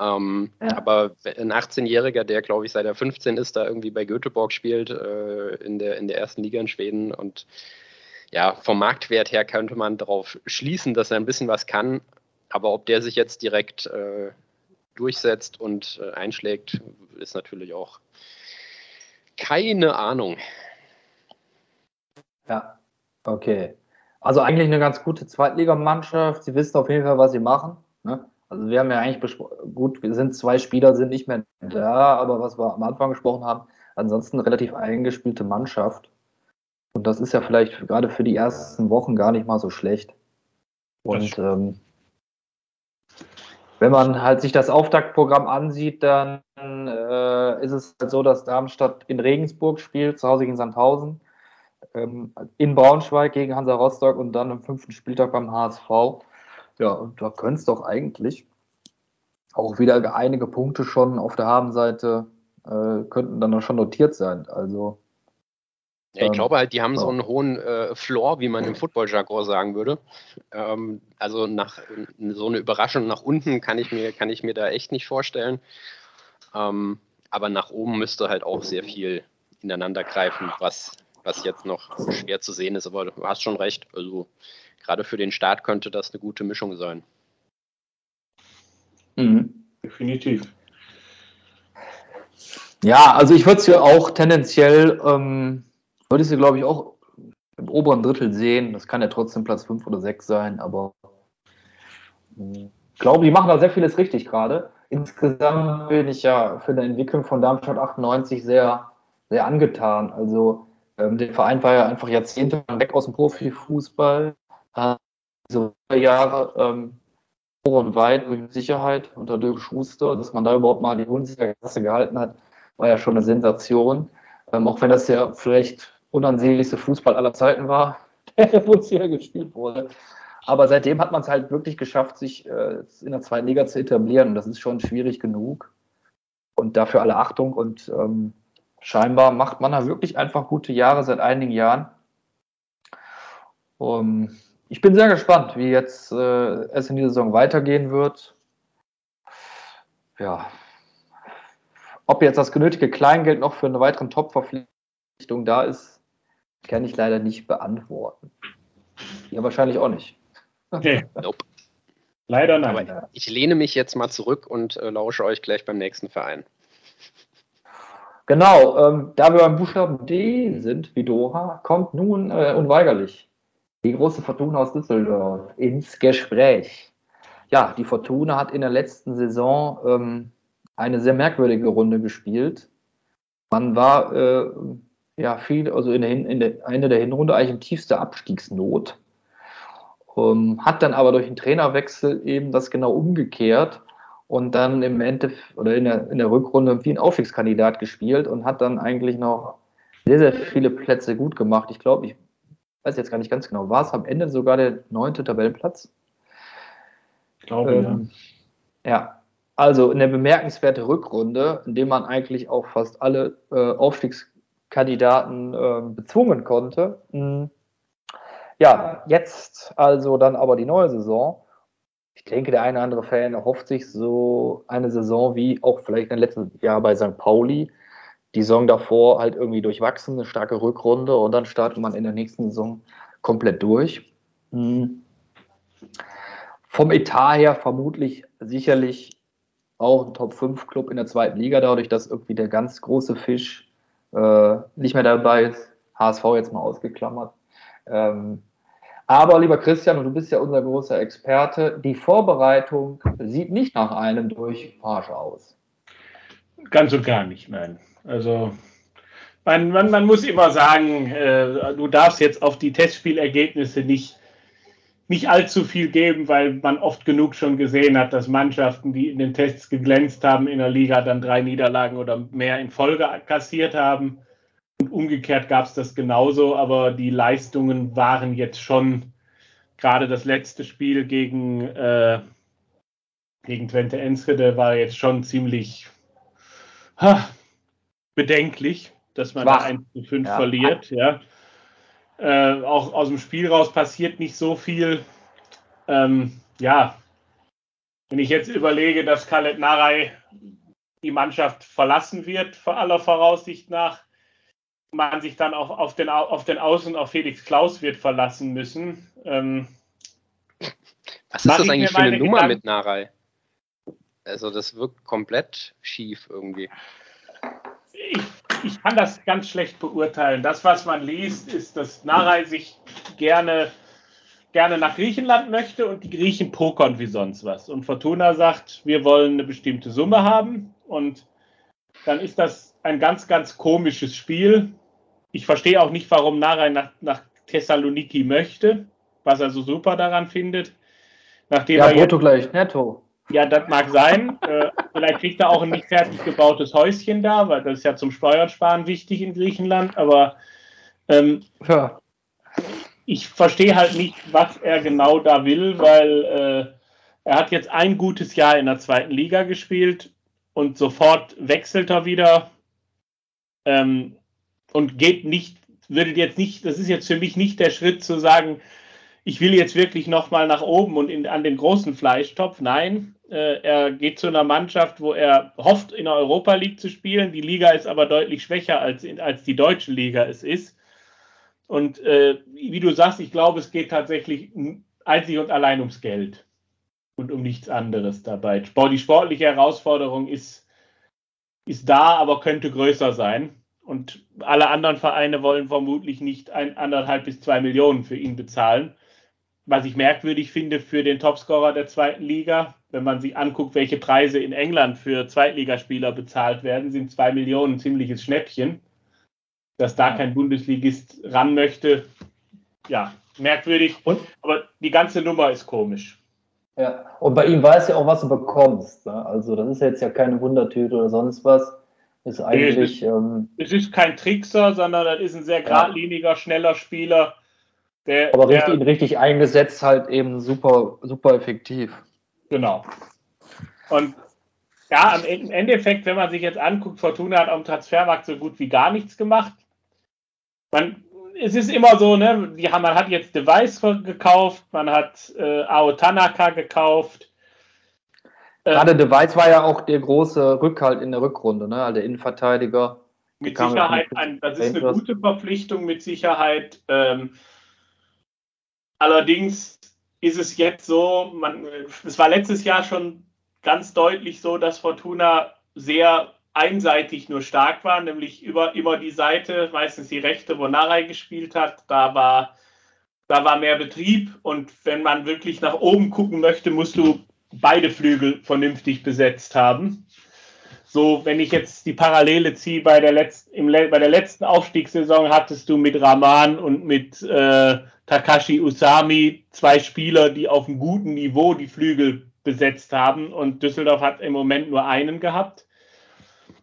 Ähm, ja. Aber ein 18-Jähriger, der glaube ich seit er 15 ist, da irgendwie bei Göteborg spielt, äh, in, der, in der ersten Liga in Schweden und ja, vom Marktwert her könnte man darauf schließen, dass er ein bisschen was kann. Aber ob der sich jetzt direkt äh, durchsetzt und äh, einschlägt, ist natürlich auch keine Ahnung. Ja, okay. Also eigentlich eine ganz gute Zweitligamannschaft. Sie wissen auf jeden Fall, was sie machen. Ne? Also wir haben ja eigentlich gut, wir sind zwei Spieler, sind nicht mehr da, aber was wir am Anfang gesprochen haben, ansonsten relativ eingespielte Mannschaft. Und das ist ja vielleicht gerade für die ersten Wochen gar nicht mal so schlecht. Und ähm, wenn man halt sich das Auftaktprogramm ansieht, dann äh, ist es halt so, dass Darmstadt in Regensburg spielt, zu Hause gegen Sandhausen, ähm, in Braunschweig gegen Hansa Rostock und dann am fünften Spieltag beim HSV. Ja, und da können es doch eigentlich auch wieder einige Punkte schon auf der Habenseite äh, könnten dann schon notiert sein. Also ja, ich ähm, glaube halt, die haben ja. so einen hohen äh, Floor, wie man im Football-Jargon sagen würde. Ähm, also nach so eine Überraschung nach unten kann ich mir, kann ich mir da echt nicht vorstellen. Ähm, aber nach oben müsste halt auch sehr viel ineinander greifen, was, was jetzt noch schwer zu sehen ist. Aber du hast schon recht. Also gerade für den Start könnte das eine gute Mischung sein. Mhm. Definitiv. Ja, also ich würde es ja auch tendenziell, ähm, würde ich sie glaube ich auch im oberen Drittel sehen. Das kann ja trotzdem Platz 5 oder 6 sein, aber ich glaube, die machen da sehr vieles richtig gerade. Insgesamt bin ich ja für eine Entwicklung von Darmstadt 98 sehr, sehr angetan. Also ähm, der Verein war ja einfach jahrzehntelang weg aus dem Profifußball, äh, so Jahre ähm, und weit mit Sicherheit unter Dirk Schuster, dass man da überhaupt mal die Bundesliga-Klasse gehalten hat, war ja schon eine Sensation. Ähm, auch wenn das ja vielleicht unansehnlichste Fußball aller Zeiten war, der Bundesliga gespielt wurde. Aber seitdem hat man es halt wirklich geschafft, sich äh, in der zweiten Liga zu etablieren. Und das ist schon schwierig genug. Und dafür alle Achtung. Und ähm, scheinbar macht man da wirklich einfach gute Jahre seit einigen Jahren. Um, ich bin sehr gespannt, wie jetzt äh, es in dieser Saison weitergehen wird. Ja. Ob jetzt das genötige Kleingeld noch für eine weitere Top-Verpflichtung da ist, kann ich leider nicht beantworten. Ja, wahrscheinlich auch nicht. Okay. Nope. Leider nein. Aber ich lehne mich jetzt mal zurück und äh, lausche euch gleich beim nächsten Verein. Genau, ähm, da wir beim Buchstaben D sind, wie Dora, kommt nun äh, unweigerlich die große Fortuna aus Düsseldorf ins Gespräch. Ja, die Fortuna hat in der letzten Saison ähm, eine sehr merkwürdige Runde gespielt. Man war äh, ja viel, also in der, in der Ende der Hinrunde eigentlich in tiefster Abstiegsnot. Ähm, hat dann aber durch den Trainerwechsel eben das genau umgekehrt und dann im Endeffekt oder in der, in der Rückrunde wie ein Aufstiegskandidat gespielt und hat dann eigentlich noch sehr, sehr viele Plätze gut gemacht. Ich glaube, ich weiß jetzt gar nicht ganz genau, war es am Ende sogar der neunte Tabellenplatz? Ich glaube, ähm, ja. Ja, Also eine bemerkenswerte Rückrunde, in der man eigentlich auch fast alle äh, Aufstiegskandidaten äh, bezwungen konnte. Mhm. Ja, jetzt also dann aber die neue Saison. Ich denke, der eine oder andere Fan erhofft sich so eine Saison wie auch vielleicht im letzten Jahr bei St. Pauli. Die Saison davor halt irgendwie durchwachsen, eine starke Rückrunde und dann startet man in der nächsten Saison komplett durch. Mhm. Vom Etat her vermutlich sicherlich auch ein Top-5-Club in der zweiten Liga, dadurch, dass irgendwie der ganz große Fisch äh, nicht mehr dabei ist. HSV jetzt mal ausgeklammert. Ähm, aber lieber Christian, und du bist ja unser großer Experte, die Vorbereitung sieht nicht nach einem Durchmarsch aus. Ganz und gar nicht, nein. Also man, man, man muss immer sagen, äh, du darfst jetzt auf die Testspielergebnisse nicht, nicht allzu viel geben, weil man oft genug schon gesehen hat, dass Mannschaften, die in den Tests geglänzt haben in der Liga, dann drei Niederlagen oder mehr in Folge kassiert haben. Und umgekehrt gab es das genauso, aber die Leistungen waren jetzt schon gerade das letzte Spiel gegen, äh, gegen Twente Enschede war jetzt schon ziemlich ha, bedenklich, dass man Schwach. da 1 zu 5 ja. verliert. Ja. Äh, auch aus dem Spiel raus passiert nicht so viel. Ähm, ja, wenn ich jetzt überlege, dass Khaled Narei die Mannschaft verlassen wird, vor aller Voraussicht nach, man sich dann auch auf den, auf den Außen auf Felix Klaus wird verlassen müssen. Ähm, Was ist das eigentlich für eine Nummer Gedanken? mit Narei? Also das wirkt komplett schief irgendwie. Ich, ich, kann das ganz schlecht beurteilen. Das, was man liest, ist, dass Narei sich gerne, gerne nach Griechenland möchte und die Griechen pokern wie sonst was. Und Fortuna sagt, wir wollen eine bestimmte Summe haben und dann ist das ein ganz, ganz komisches Spiel ich verstehe auch nicht, warum Narei nach, nach Thessaloniki möchte, was er so super daran findet. Nachdem ja, brutto gleich, netto. Ja, das mag sein. äh, vielleicht kriegt er auch ein nicht fertig gebautes Häuschen da, weil das ist ja zum Steuersparen wichtig in Griechenland. Aber ähm, ja. ich verstehe halt nicht, was er genau da will, weil äh, er hat jetzt ein gutes Jahr in der zweiten Liga gespielt und sofort wechselt er wieder. Ähm, und geht nicht, würde jetzt nicht, das ist jetzt für mich nicht der Schritt zu sagen, ich will jetzt wirklich nochmal nach oben und in, an den großen Fleischtopf. Nein, er geht zu einer Mannschaft, wo er hofft, in der Europa League zu spielen. Die Liga ist aber deutlich schwächer, als, als die deutsche Liga es ist. Und äh, wie du sagst, ich glaube, es geht tatsächlich einzig und allein ums Geld und um nichts anderes dabei. Die sportliche Herausforderung ist, ist da, aber könnte größer sein. Und alle anderen Vereine wollen vermutlich nicht ein, anderthalb bis zwei Millionen für ihn bezahlen. Was ich merkwürdig finde für den Topscorer der zweiten Liga, wenn man sich anguckt, welche Preise in England für Zweitligaspieler bezahlt werden, sind zwei Millionen ein ziemliches Schnäppchen. Dass da kein Bundesligist ran möchte, ja, merkwürdig. Und? Aber die ganze Nummer ist komisch. Ja, und bei ihm weiß ja auch, was du bekommst. Ne? Also, das ist jetzt ja keine Wundertüte oder sonst was. Ist eigentlich. Nee, es, ist, ähm, es ist kein Trickser, sondern das ist ein sehr geradliniger, schneller Spieler. Der, aber richtig, der, richtig eingesetzt halt eben super, super effektiv. Genau. Und ja, im Endeffekt, wenn man sich jetzt anguckt, Fortuna hat am Transfermarkt so gut wie gar nichts gemacht. Man, es ist immer so, ne, die haben, man hat jetzt Device gekauft, man hat äh, Ao Tanaka gekauft, ähm, Gerade Device war ja auch der große Rückhalt in der Rückrunde, ne? Also der Innenverteidiger. Mit Sicherheit, ein, das ist eine gute Verpflichtung mit Sicherheit. Ähm, allerdings ist es jetzt so, man, es war letztes Jahr schon ganz deutlich so, dass Fortuna sehr einseitig nur stark war, nämlich über, über die Seite, meistens die rechte, wo Narei gespielt hat, da war, da war mehr Betrieb und wenn man wirklich nach oben gucken möchte, musst du beide Flügel vernünftig besetzt haben. So, wenn ich jetzt die Parallele ziehe, bei der, letzten, im, bei der letzten Aufstiegssaison hattest du mit Rahman und mit äh, Takashi Usami zwei Spieler, die auf einem guten Niveau die Flügel besetzt haben und Düsseldorf hat im Moment nur einen gehabt.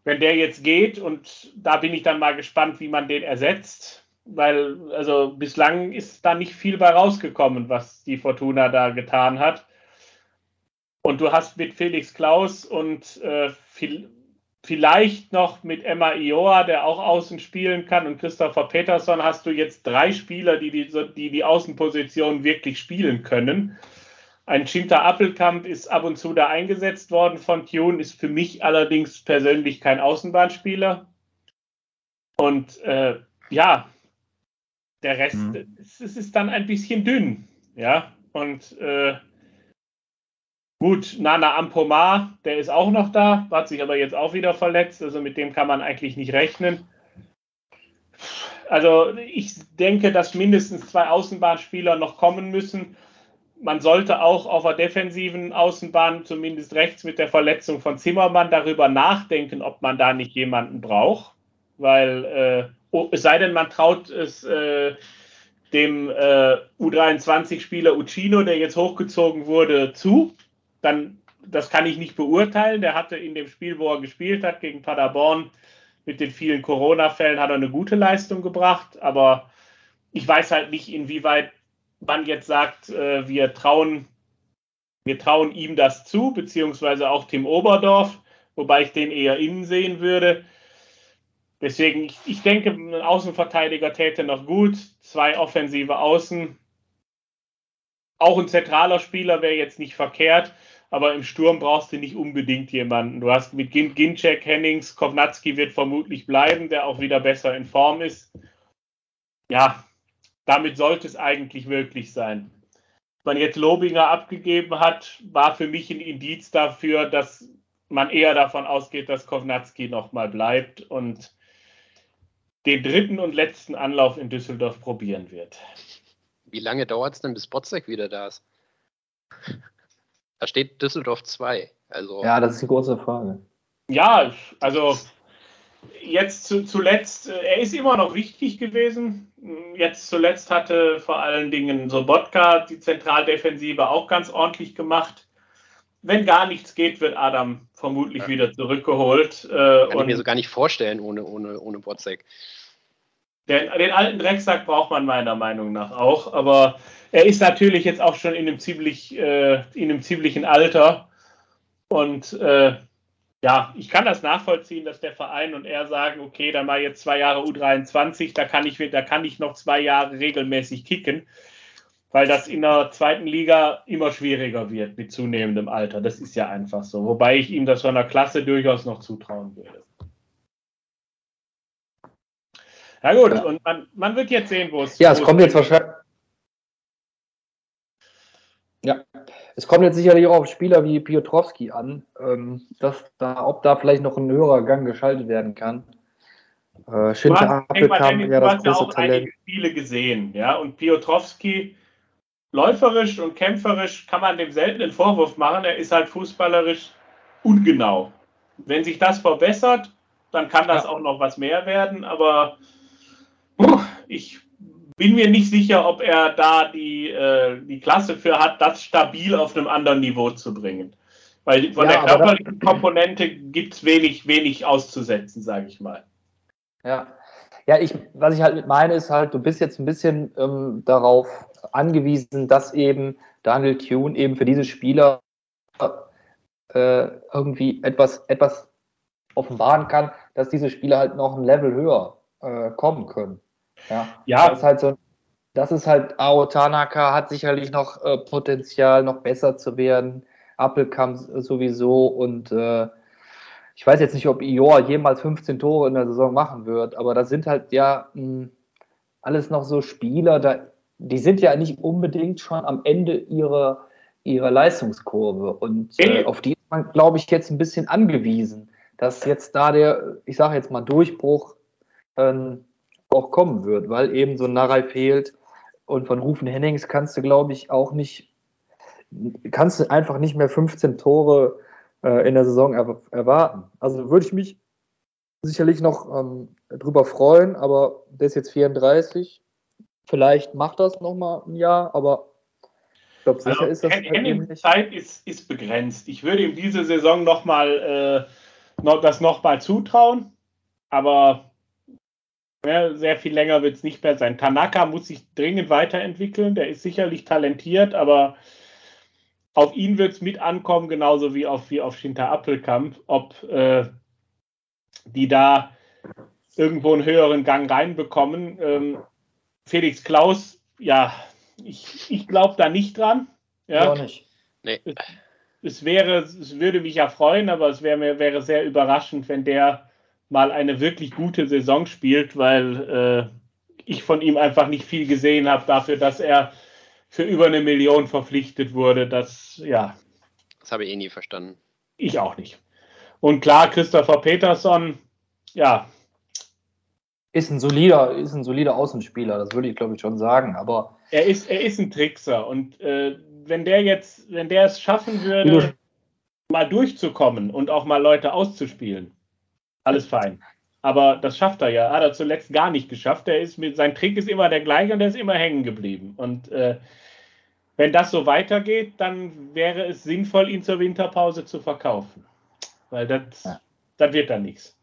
Wenn der jetzt geht und da bin ich dann mal gespannt, wie man den ersetzt, weil also bislang ist da nicht viel bei rausgekommen, was die Fortuna da getan hat. Und du hast mit Felix Klaus und äh, vielleicht noch mit Emma Ioa, der auch außen spielen kann, und Christopher Peterson hast du jetzt drei Spieler, die die, die, die Außenposition wirklich spielen können. Ein Schinter Appelkamp ist ab und zu da eingesetzt worden von Tune, ist für mich allerdings persönlich kein Außenbahnspieler. Und äh, ja, der Rest, mhm. es, es, ist dann ein bisschen dünn. Ja, und äh, gut, Nana Ampomar, der ist auch noch da, hat sich aber jetzt auch wieder verletzt, also mit dem kann man eigentlich nicht rechnen. Also ich denke, dass mindestens zwei Außenbahnspieler noch kommen müssen man sollte auch auf der defensiven Außenbahn, zumindest rechts mit der Verletzung von Zimmermann, darüber nachdenken, ob man da nicht jemanden braucht. Weil, äh, oh, es sei denn, man traut es äh, dem äh, U23-Spieler Uccino, der jetzt hochgezogen wurde, zu. Dann, das kann ich nicht beurteilen. Der hatte in dem Spiel, wo er gespielt hat, gegen Paderborn, mit den vielen Corona-Fällen, hat er eine gute Leistung gebracht. Aber ich weiß halt nicht, inwieweit man jetzt sagt, äh, wir trauen, wir trauen ihm das zu, beziehungsweise auch Tim Oberdorf, wobei ich den eher innen sehen würde. Deswegen, ich, ich denke, ein Außenverteidiger täte noch gut, zwei offensive Außen. Auch ein zentraler Spieler wäre jetzt nicht verkehrt, aber im Sturm brauchst du nicht unbedingt jemanden. Du hast mit Ginczek, Hennings, Kovnatski wird vermutlich bleiben, der auch wieder besser in Form ist. Ja, damit sollte es eigentlich wirklich sein. Was man jetzt Lobinger abgegeben hat, war für mich ein Indiz dafür, dass man eher davon ausgeht, dass Kovnatski nochmal bleibt und den dritten und letzten Anlauf in Düsseldorf probieren wird. Wie lange dauert es denn, bis Botzek wieder da ist? Da steht Düsseldorf 2. Also ja, das ist die große Frage. Ja, also jetzt zu, zuletzt, äh, er ist immer noch wichtig gewesen. Jetzt zuletzt hatte vor allen Dingen Sobotka die Zentraldefensive auch ganz ordentlich gemacht. Wenn gar nichts geht, wird Adam vermutlich ja. wieder zurückgeholt. Äh, Kann ich mir so gar nicht vorstellen ohne, ohne, ohne Botzek. Den, den, alten Drecksack braucht man meiner Meinung nach auch, aber er ist natürlich jetzt auch schon in einem, ziemlich, äh, in einem ziemlichen Alter. Und äh, ja, ich kann das nachvollziehen, dass der Verein und er sagen, okay, dann mal jetzt zwei Jahre U23, da kann ich, da kann ich noch zwei Jahre regelmäßig kicken, weil das in der zweiten Liga immer schwieriger wird mit zunehmendem Alter. Das ist ja einfach so. Wobei ich ihm das von der Klasse durchaus noch zutrauen würde. Ja gut, ja. und man, man, wird jetzt sehen, wo es. Ja, es kommt jetzt wahrscheinlich. Ja, es kommt jetzt sicherlich auch auf Spieler wie Piotrowski an, ähm, dass da, ob da vielleicht noch ein höherer Gang geschaltet werden kann. Äh, Schinter Appelkamp, ja das große auch Talent. einige Spiele gesehen, ja, und Piotrowski läuferisch und kämpferisch kann man dem seltenen Vorwurf machen, er ist halt fußballerisch ungenau. Wenn sich das verbessert, dann kann das ja. auch noch was mehr werden, aber ich bin mir nicht sicher, ob er da die, äh, die Klasse für hat, das stabil auf einem anderen Niveau zu bringen. Weil von ja, der körperlichen Komponente gibt es wenig, wenig auszusetzen, sage ich mal. Ja. Ja, ich, was ich halt mit meine, ist halt, du bist jetzt ein bisschen ähm, darauf angewiesen, dass eben Daniel Thune eben für diese Spieler äh, irgendwie etwas, etwas offenbaren kann, dass diese Spieler halt noch ein Level höher äh, kommen können. Ja, ja. Das ist halt so, das ist halt, Ao Tanaka hat sicherlich noch äh, Potenzial, noch besser zu werden. Appelkamp sowieso und äh, ich weiß jetzt nicht, ob Ior jemals 15 Tore in der Saison machen wird, aber das sind halt ja mh, hm, alles noch so Spieler, da, die sind ja nicht unbedingt schon am Ende ihrer, ihrer Leistungskurve und äh, auf die ist man, glaube ich, jetzt ein bisschen angewiesen, dass jetzt da der, ich sage jetzt mal, Durchbruch ähm, auch kommen wird, weil eben so ein Narei fehlt. Und von Rufen Hennings kannst du, glaube ich, auch nicht, kannst du einfach nicht mehr 15 Tore äh, in der Saison er erwarten. Also würde ich mich sicherlich noch ähm, drüber freuen, aber der ist jetzt 34. Vielleicht macht das nochmal ein Jahr, aber ich glaube, sicher also, ist das. Halt Hennings Zeit ist, ist begrenzt. Ich würde ihm diese Saison nochmal äh, noch, das nochmal zutrauen, aber ja, sehr viel länger wird es nicht mehr sein. Tanaka muss sich dringend weiterentwickeln. Der ist sicherlich talentiert, aber auf ihn wird es mit ankommen, genauso wie auf, wie auf Shinta Appelkamp, ob äh, die da irgendwo einen höheren Gang reinbekommen. Ähm, Felix Klaus, ja, ich, ich glaube da nicht dran. Ja, Auch nicht. Nee. es, es wäre, es würde mich ja freuen, aber es wäre, wäre sehr überraschend, wenn der mal eine wirklich gute Saison spielt, weil äh, ich von ihm einfach nicht viel gesehen habe dafür, dass er für über eine Million verpflichtet wurde. Das, ja, Das habe ich eh nie verstanden. ich auch nicht. Und klar, Christopher Peterson, ja, Ist ein solider, ist ein solider Außenspieler, das würde ich glaube ich schon sagen. Aber er ist, er ist ein Trickser und äh, wenn der jetzt, wenn der es schaffen würde, mal durchzukommen und auch mal Leute auszuspielen, alles fein. Aber das schafft er ja. Hat er zuletzt gar nicht geschafft. Er ist mit, sein Trick ist immer der gleiche und er ist immer hängen geblieben. Und äh, wenn das so weitergeht, dann wäre es sinnvoll, ihn zur Winterpause zu verkaufen. Weil das, Ja. das wird dann nichts.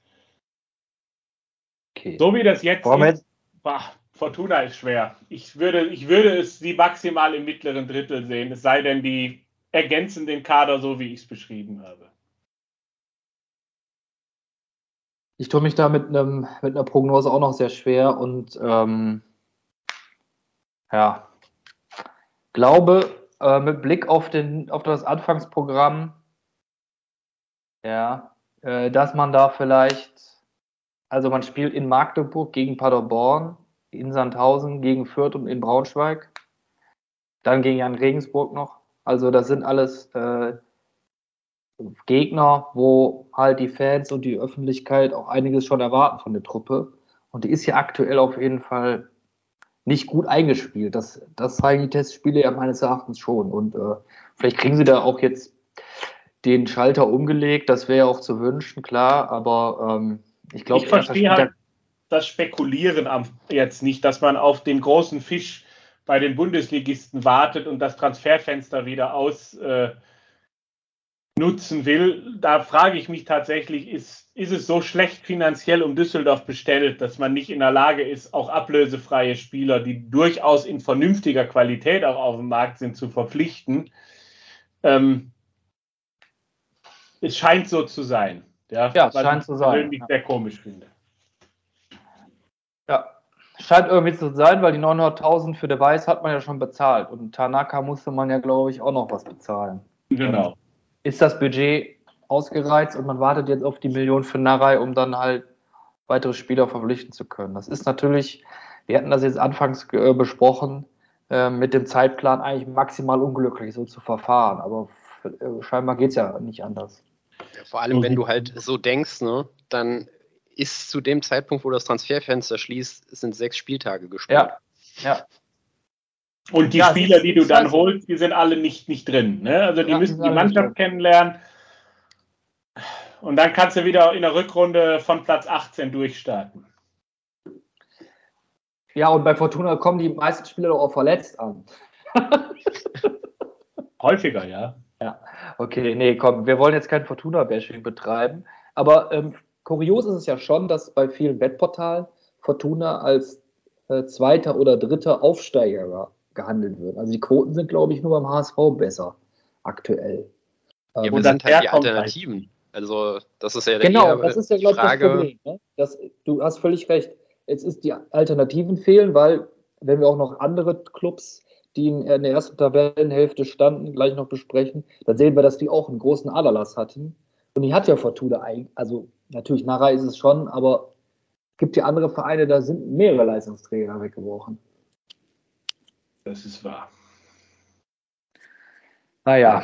okay. So wie das jetzt ist, bah, Fortuna ist schwer. Ich würde, ich würde es sie maximal im mittleren Drittel sehen, es sei denn, die ergänzen den Kader so, wie ich es beschrieben habe. Ich tue mich da mit, einem, mit einer Prognose auch noch sehr schwer und ähm, ja, glaube äh, mit Blick auf, den, auf das Anfangsprogramm, ja, äh, dass man da vielleicht, also man spielt in Magdeburg gegen Paderborn, in Sandhausen gegen Fürth und in Braunschweig, dann gegen Jan Regensburg noch. Also das sind alles äh, Gegner, wo halt die Fans und die Öffentlichkeit auch einiges schon erwarten von der Truppe. Und die ist ja aktuell auf jeden Fall nicht gut eingespielt. Das, das zeigen die Testspiele ja meines Erachtens schon. Und äh, vielleicht kriegen sie da auch jetzt den Schalter umgelegt. Das wäre ja auch zu wünschen, klar. Aber ähm, ich glaube, ich verstehe halt das Spekulieren am, jetzt nicht, dass man auf den großen Fisch bei den Bundesligisten wartet und das Transferfenster wieder aus äh, nutzen will. Da frage ich mich tatsächlich, ist, ist es so schlecht finanziell um Düsseldorf bestellt, dass man nicht in der Lage ist, auch ablösefreie Spieler, die durchaus in vernünftiger Qualität auch auf dem Markt sind, zu verpflichten? Ähm, es scheint so zu sein. Ja, Ja, es scheint ich zu sein, persönlich ja. sehr komisch finde. Ja, scheint irgendwie zu sein, weil die 900.000 für De Weiß hat man ja schon bezahlt. Und Tanaka musste man ja, glaube ich, auch noch was bezahlen. Genau. Ist das Budget ausgereizt und man wartet jetzt auf die Million für Narei, um dann halt weitere Spieler verpflichten zu können. Das ist natürlich, wir hatten das jetzt anfangs äh, besprochen, äh, mit dem Zeitplan eigentlich maximal unglücklich, so zu verfahren. Aber äh, scheinbar geht es ja nicht anders. Ja, vor allem, wenn du halt so denkst, ne, dann ist zu dem Zeitpunkt, wo das Transferfenster schließt, sind sechs Spieltage gespielt. Ja, ja. Und die Ja, Spieler, die du dann holst, die sind alle nicht, nicht drin. Ne? Also die Ja, müssen die Mannschaft kennenlernen. Und dann kannst du wieder in der Rückrunde von Platz 18 durchstarten. Ja, und bei Fortuna kommen die meisten Spieler doch auch verletzt an. Häufiger, ja. Okay, nee, komm, wir wollen jetzt kein Fortuna-Bashing betreiben. Aber ähm, kurios ist es ja schon, dass bei vielen Wettportalen Fortuna als äh, zweiter oder dritter Aufsteiger gehandelt wird. Also die Quoten sind, glaube ich, nur beim HSV besser aktuell. Ja, Ähm, wir sind halt die herkommt Alternativen. Also, das ist ja der genau, das ist ja, glaube ich, das Frage. Problem. Ne? Das, du hast völlig recht. Jetzt ist die Alternativen fehlen, weil, wenn wir auch noch andere Clubs, die in, in der ersten Tabellenhälfte standen, gleich noch besprechen, dann sehen wir, dass die auch einen großen Aderlass hatten. Und die hat ja Fortuna eigentlich, also natürlich Nara ist es schon, aber es gibt ja andere Vereine, da sind mehrere Leistungsträger weggebrochen. Das ist wahr. Naja,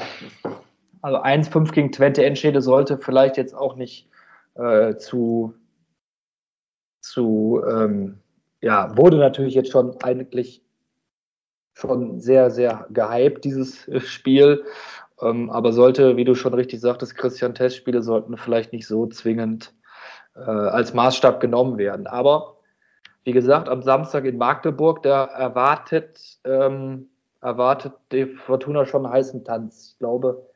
also 1-5 gegen Twente Enschede sollte vielleicht jetzt auch nicht äh, zu, zu ähm, ja, wurde natürlich jetzt schon eigentlich schon sehr, sehr gehypt, dieses Spiel. Ähm, aber sollte, wie du schon richtig sagtest, Christian, Testspiele sollten vielleicht nicht so zwingend äh, als Maßstab genommen werden. Aber wie gesagt, am Samstag in Magdeburg, da erwartet, ähm, erwartet die Fortuna schon einen heißen Tanz. Ich glaube,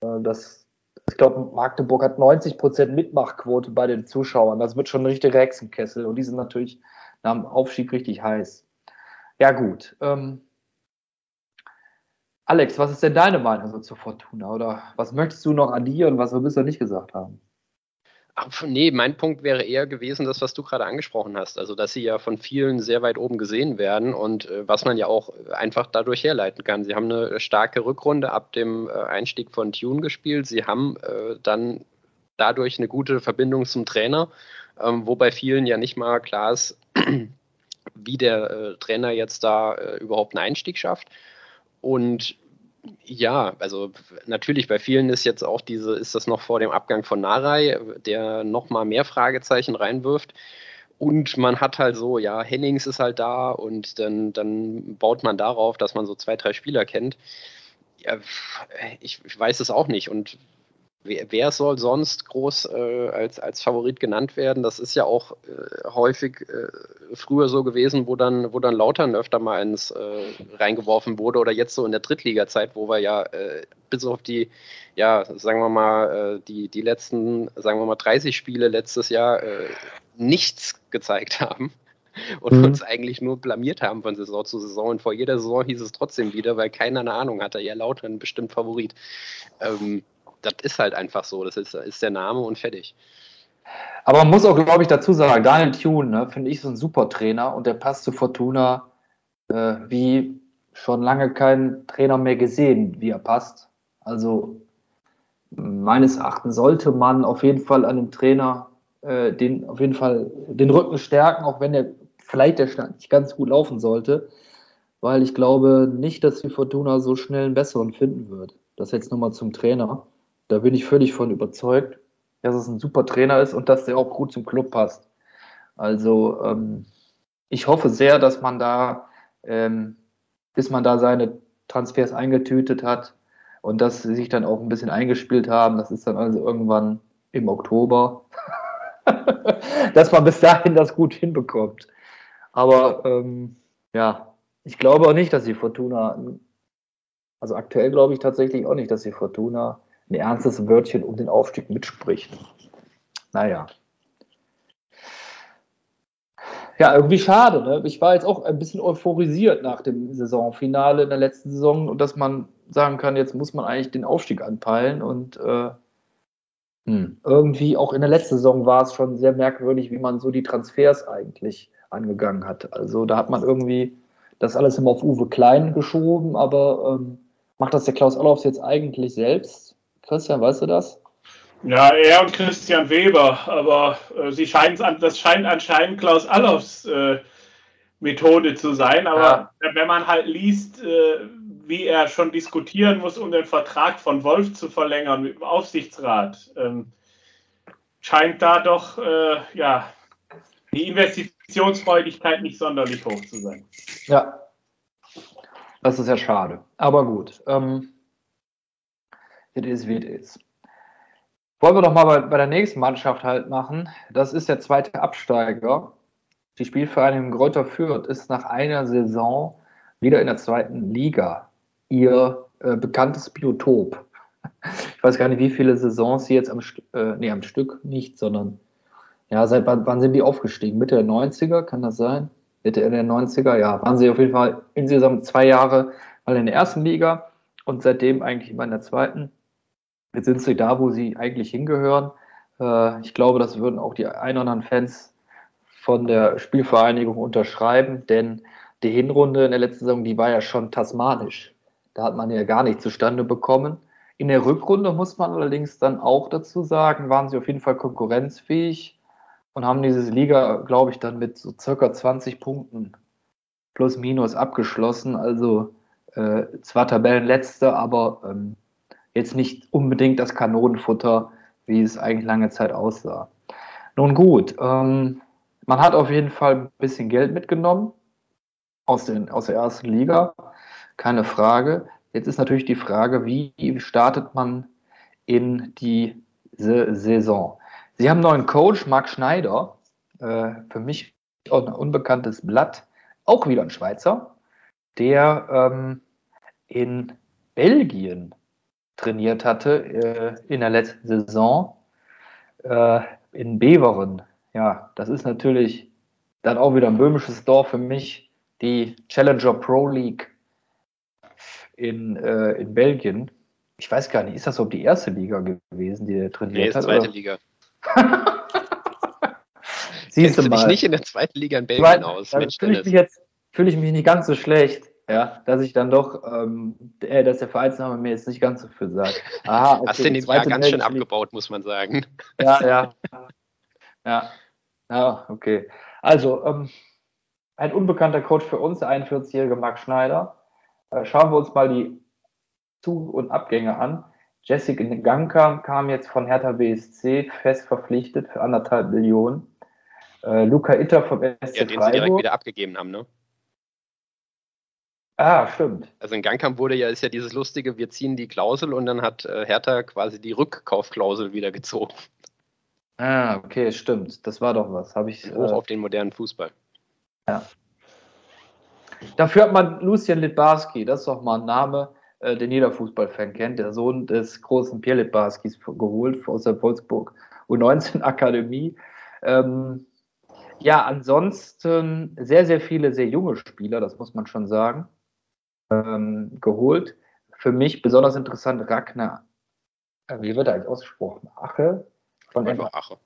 äh, dass, ich glaube, Magdeburg hat 90% Mitmachquote bei den Zuschauern. Das wird schon ein richtiger Hexenkessel und die sind natürlich nach dem Aufstieg richtig heiß. Ja, gut. Ähm, Alex, was ist denn deine Meinung so zur Fortuna? Oder was möchtest du noch addieren, was wir bisher nicht gesagt haben? Ach, nee, mein Punkt wäre eher gewesen, das, was du gerade angesprochen hast. Also, dass sie ja von vielen sehr weit oben gesehen werden und äh, was man ja auch einfach dadurch herleiten kann. Sie haben eine starke Rückrunde ab dem äh, Einstieg von Tune gespielt. Sie haben äh, dann dadurch eine gute Verbindung zum Trainer, ähm, wo vielen ja nicht mal klar ist, wie der äh, Trainer jetzt da äh, überhaupt einen Einstieg schafft. Und ja, also natürlich bei vielen ist jetzt auch diese, ist das noch vor dem Abgang von Narei, der nochmal mehr Fragezeichen reinwirft. Und man hat halt so, ja, Hennings ist halt da und dann, dann baut man darauf, dass man so zwei, drei Spieler kennt. Ja, ich, ich weiß es auch nicht. Und wer, wer soll sonst groß äh, als, als Favorit genannt werden? Das ist ja auch äh, häufig äh, früher so gewesen, wo dann, wo dann Lautern öfter mal ins äh, reingeworfen wurde oder jetzt so in der Drittliga-Zeit, wo wir ja äh, bis auf die, ja, sagen wir mal, äh, die, die letzten, sagen wir mal, 30 Spiele letztes Jahr nichts gezeigt haben und mhm. uns eigentlich nur blamiert haben von Saison zu Saison. Und vor jeder Saison hieß es trotzdem wieder, weil keiner eine Ahnung hatte, ja, Lautern bestimmt Favorit. Ähm, das ist halt einfach so. Das ist, ist der Name und fertig. Aber man muss auch, glaube ich, dazu sagen, Daniel Thune, ne, finde ich, so ein super Trainer und der passt zu Fortuna äh, wie schon lange kein Trainer mehr gesehen, wie er passt. Also meines Erachtens sollte man auf jeden Fall an dem Trainer äh, den auf jeden Fall den Rücken stärken, auch wenn der vielleicht der Stand nicht ganz gut laufen sollte, weil ich glaube nicht, dass die Fortuna so schnell einen besseren finden wird. Das jetzt nochmal zum Trainer. Da bin ich völlig von überzeugt, dass es ein super Trainer ist und dass der auch gut zum Club passt. Also ähm, ich hoffe sehr, dass man da, ähm, bis man da seine Transfers eingetütet hat und dass sie sich dann auch ein bisschen eingespielt haben, das ist dann also irgendwann im Oktober, dass man bis dahin das gut hinbekommt. Aber ähm, ja, ich glaube auch nicht, dass die Fortuna, also aktuell glaube ich tatsächlich auch nicht, dass die Fortuna ein ernstes Wörtchen um den Aufstieg mitspricht. Naja. Ja, irgendwie schade. Ne? Ich war jetzt auch ein bisschen euphorisiert nach dem Saisonfinale in der letzten Saison und dass man sagen kann, jetzt muss man eigentlich den Aufstieg anpeilen und äh, hm, irgendwie auch in der letzten Saison war es schon sehr merkwürdig, wie man so die Transfers eigentlich angegangen hat. Also da hat man irgendwie das alles immer auf Uwe Klein geschoben, aber ähm, macht das der Klaus Allofs jetzt eigentlich selbst? Christian, weißt du das? Ja, er und Christian Weber, aber äh, sie scheinen, das scheint anscheinend Klaus Allofs äh, Methode zu sein. Aber ja. wenn man halt liest, äh, wie er schon diskutieren muss, um den Vertrag von Wolf zu verlängern mit dem Aufsichtsrat, ähm, scheint da doch äh, ja, die Investitionsfreudigkeit nicht sonderlich hoch zu sein. Ja, das ist ja schade. Aber gut. Ähm, It is wie it is. Wollen wir doch mal bei, bei, der nächsten Mannschaft halt machen. Das ist der zweite Absteiger. Die Spielvereinigung Greuther Fürth ist nach einer Saison wieder in der zweiten Liga. Ihr äh, bekanntes Biotop. Ich weiß gar nicht, wie viele Saisons sie jetzt am, äh, nee, am Stück nicht, sondern ja, seit wann, wann, sind die aufgestiegen? Mitte der 90er, kann das sein? Mitte der 90er, ja, waren sie auf jeden Fall insgesamt zwei Jahre mal in der ersten Liga und seitdem eigentlich immer in der zweiten. Jetzt sind sie da, wo sie eigentlich hingehören. Äh, ich glaube, das würden auch die ein oder anderen Fans von der Spielvereinigung unterschreiben, denn die Hinrunde in der letzten Saison, die war ja schon tasmanisch. Da hat man ja gar nichts zustande bekommen. In der Rückrunde muss man allerdings dann auch dazu sagen, waren sie auf jeden Fall konkurrenzfähig und haben diese Liga, glaube ich, dann mit so circa 20 Punkten plus minus abgeschlossen. Also äh, zwar Tabellenletzte, aber ähm, jetzt nicht unbedingt das Kanonenfutter, wie es eigentlich lange Zeit aussah. Nun gut, ähm, man hat auf jeden Fall ein bisschen Geld mitgenommen aus, den, aus der ersten Liga, keine Frage. Jetzt ist natürlich die Frage, wie startet man in die Saison? Sie haben einen neuen Coach, Marc Schneider, äh, für mich auch ein unbekanntes Blatt, auch wieder ein Schweizer, der ähm, in Belgien trainiert hatte äh, in der letzten Saison äh, in Beveren. Ja, das ist natürlich dann auch wieder ein böhmisches Dorf für mich, die Challenger Pro League. in, äh, in Belgien. Ich weiß gar nicht, ist das so die erste Liga gewesen, die er trainiert Nee, hat? zweite oder? Liga. Siehst du du dich mal. nicht in der zweiten Liga in Belgien Weil, aus? da Mensch, fühle ich mich jetzt fühle ich mich nicht ganz so schlecht, ja, dass ich dann doch, ähm, äh, dass der Vereinsname mir jetzt nicht ganz so viel sagt. Aha, okay, Hast du in dem Jahr ganz schön abgebaut, muss man sagen. Ja, ja. Ja, ja okay. Also, ähm, ein unbekannter Coach für uns, der 41-jährige Marc Schneider. Äh, schauen wir uns mal die Zu- und Abgänge an. Jessica Ganka kam jetzt von Hertha BSC fest verpflichtet für anderthalb Millionen. Äh, Luca Itter vom SC Ja, den sie direkt Freiburg. wieder abgegeben haben, ne? Ah, stimmt. Also in Gangkamp wurde ja, ist ja dieses lustige, wir ziehen die Klausel und dann hat äh, Hertha quasi die Rückkaufklausel wieder gezogen. Ah, okay, stimmt. Das war doch was. Habe ich. Hoch Äh, auf den modernen Fußball. Dafür hat man Lucien Litbarski, das ist doch mal ein Name, äh, den jeder Fußballfan kennt, der Sohn des großen Pierre Litbarskis geholt aus der Wolfsburg U19 Akademie. Ähm, ja, ansonsten sehr, sehr viele sehr junge Spieler, das muss man schon sagen, ähm, geholt. Für mich besonders interessant Ragnar, äh, wie wird er eigentlich ausgesprochen? Ache von, Einfach Ache.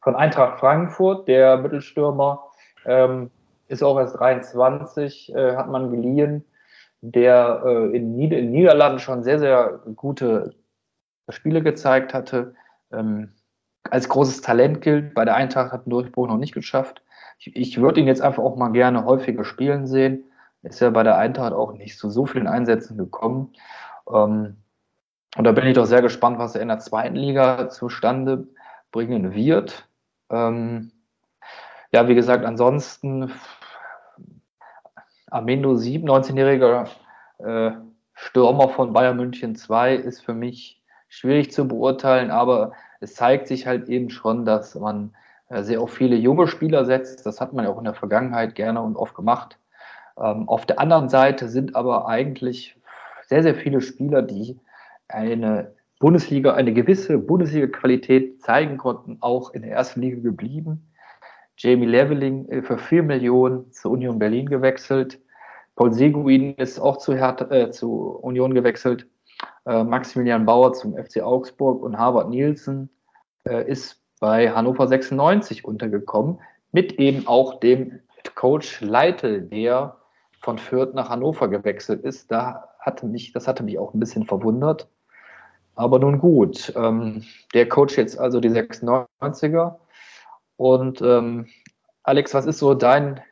von Eintracht Frankfurt, der Mittelstürmer, ähm, ist auch erst 23, äh, hat man geliehen, der äh, in, Nieder in Niederlanden schon sehr, sehr gute Spiele gezeigt hatte. Ähm, als großes Talent gilt, bei der Eintracht hat den Durchbruch noch nicht geschafft. Ich, ich würde ihn jetzt einfach auch mal gerne häufiger spielen sehen. Ist ja bei der Eintracht auch nicht zu so vielen Einsätzen gekommen. Ähm, und da bin ich doch sehr gespannt, was er in der zweiten Liga zustande bringen wird. Ähm, ja, wie gesagt, ansonsten Amendo 7, 19-jähriger äh, Stürmer von Bayern München 2, ist für mich schwierig zu beurteilen, aber es zeigt sich halt eben schon, dass man äh, sehr auf viele junge Spieler setzt. Das hat man ja auch in der Vergangenheit gerne und oft gemacht. Ähm, auf der anderen Seite sind aber eigentlich sehr, sehr viele Spieler, die eine Bundesliga, eine gewisse Bundesliga-Qualität zeigen konnten, auch in der ersten Liga geblieben. Jamie Leveling äh, für 4 Millionen zu Union Berlin gewechselt. Paul Seguin ist auch zu, Hertha, äh, zu Union gewechselt. Äh, Maximilian Bauer zum FC Augsburg und Harvard Nielsen äh, ist bei Hannover 96 untergekommen, mit eben auch dem Coach Leitl, der von Fürth nach Hannover gewechselt ist. Da hatte mich, das hatte mich auch ein bisschen verwundert. Aber nun gut, ähm, der Coach jetzt also die 96er. Und ähm, Alex, was ist so dein,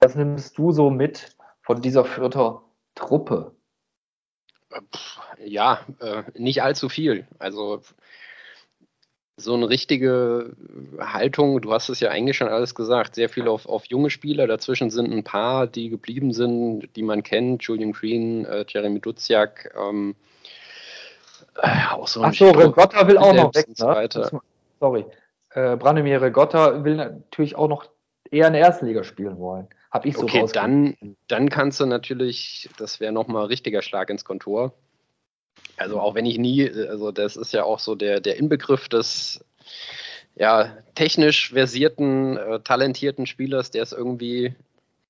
was nimmst du so mit von dieser Fürther Truppe? Pff, Ja, äh, nicht allzu viel. Also so eine richtige Haltung, du hast es ja eigentlich schon alles gesagt, sehr viel auf, auf junge Spieler. Dazwischen sind ein paar, die geblieben sind, die man kennt. Julian Green, äh, Jeremy Duziak, ähm, äh, auch so ein Ach so, Sturm- Regotta will auch noch weg. Ne? Sorry. Äh, Branimir Regotta will natürlich auch noch eher in der ersten Liga spielen wollen. Hab ich so Okay, dann, dann kannst du natürlich, das wäre nochmal richtiger Schlag ins Kontor. Also auch wenn ich nie, also das ist ja auch so der, der Inbegriff des ja, technisch versierten, äh, talentierten Spielers, der es irgendwie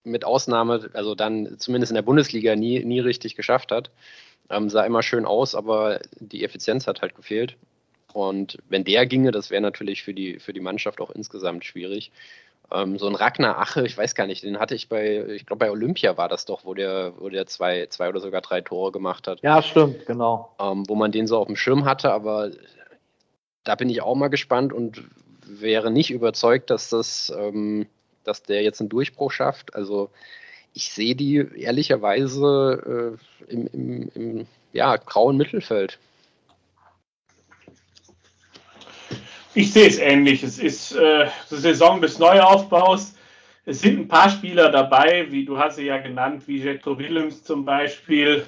mit Ausnahme, also dann zumindest in der Bundesliga nie, nie richtig geschafft hat. Ähm, sah immer schön aus, aber die Effizienz hat halt gefehlt. Und wenn der ginge, das wäre natürlich für die, für die Mannschaft auch insgesamt schwierig. Ähm, so ein Ragnar Ache, ich weiß gar nicht, den hatte ich bei, ich glaube bei Olympia war das doch, wo der, wo der zwei, zwei oder sogar drei Tore gemacht hat, Ja, stimmt, genau. ähm, wo man den so auf dem Schirm hatte, aber da bin ich auch mal gespannt und wäre nicht überzeugt, dass das, ähm, dass der jetzt einen Durchbruch schafft. Also ich sehe die ehrlicherweise äh, im, im, im ja, grauen Mittelfeld. Ich sehe es ähnlich. Es ist äh, die Saison des Neuaufbaus. Es sind ein paar Spieler dabei, wie du hast sie ja genannt, wie Jetro Willems zum Beispiel,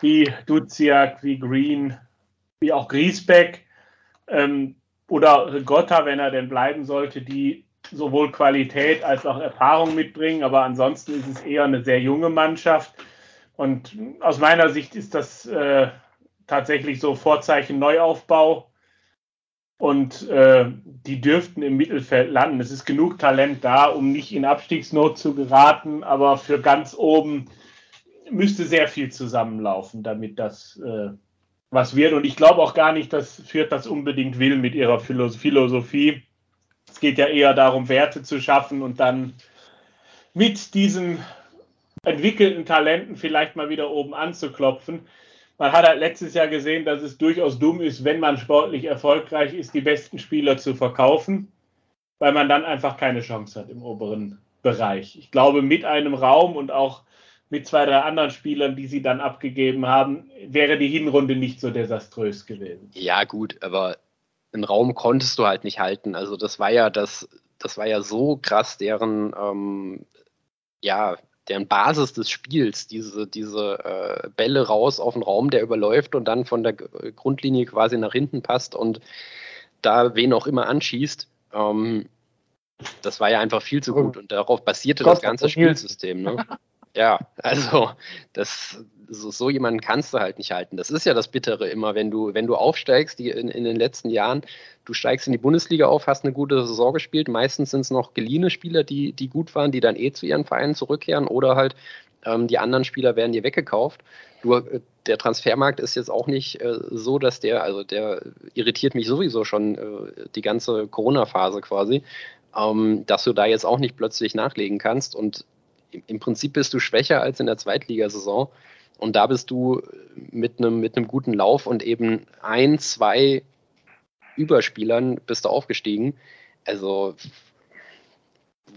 wie Duziak, wie Green, wie auch Griesbeck ähm, oder Rigotta, wenn er denn bleiben sollte, die sowohl Qualität als auch Erfahrung mitbringen. Aber ansonsten ist es eher eine sehr junge Mannschaft. Und aus meiner Sicht ist das äh, tatsächlich so Vorzeichen Neuaufbau. Und äh, die dürften im Mittelfeld landen. Es ist genug Talent da, um nicht in Abstiegsnot zu geraten, aber für ganz oben müsste sehr viel zusammenlaufen, damit das äh, was wird. Und ich glaube auch gar nicht, dass Fürth das unbedingt will mit ihrer Philosophie. Es geht ja eher darum, Werte zu schaffen und dann mit diesen entwickelten Talenten vielleicht mal wieder oben anzuklopfen. Man hat halt letztes Jahr gesehen, dass es durchaus dumm ist, wenn man sportlich erfolgreich ist, die besten Spieler zu verkaufen, weil man dann einfach keine Chance hat im oberen Bereich. Ich glaube, mit einem Raum und auch mit zwei, drei anderen Spielern, die sie dann abgegeben haben, wäre die Hinrunde nicht so desaströs gewesen. Ja, gut, aber einen Raum konntest du halt nicht halten. Also das war ja das, das war ja so krass, deren ähm, ja, deren Basis des Spiels, diese, diese äh, Bälle raus auf den Raum, der überläuft und dann von der Grundlinie quasi nach hinten passt und da wen auch immer anschießt. Ähm, das war ja einfach viel zu gut und darauf basierte das ganze Spielsystem. Ne? Ja, also das, so, so, jemanden kannst du halt nicht halten. Das ist ja das Bittere immer, wenn du, wenn du aufsteigst, die in, in den letzten Jahren, du steigst in die Bundesliga auf, hast eine gute Saison gespielt. Meistens sind es noch geliehene Spieler, die, die gut waren, die dann eh zu ihren Vereinen zurückkehren oder halt ähm, die anderen Spieler werden dir weggekauft. Du, äh, der Transfermarkt ist jetzt auch nicht äh, so, dass der, also der irritiert mich sowieso schon äh, die ganze Corona-Phase quasi, ähm, dass du da jetzt auch nicht plötzlich nachlegen kannst und im Prinzip bist du schwächer als in der Zweitligasaison. Und da bist du mit einem, mit einem guten Lauf und eben ein, zwei Überspielern bist du aufgestiegen. Also,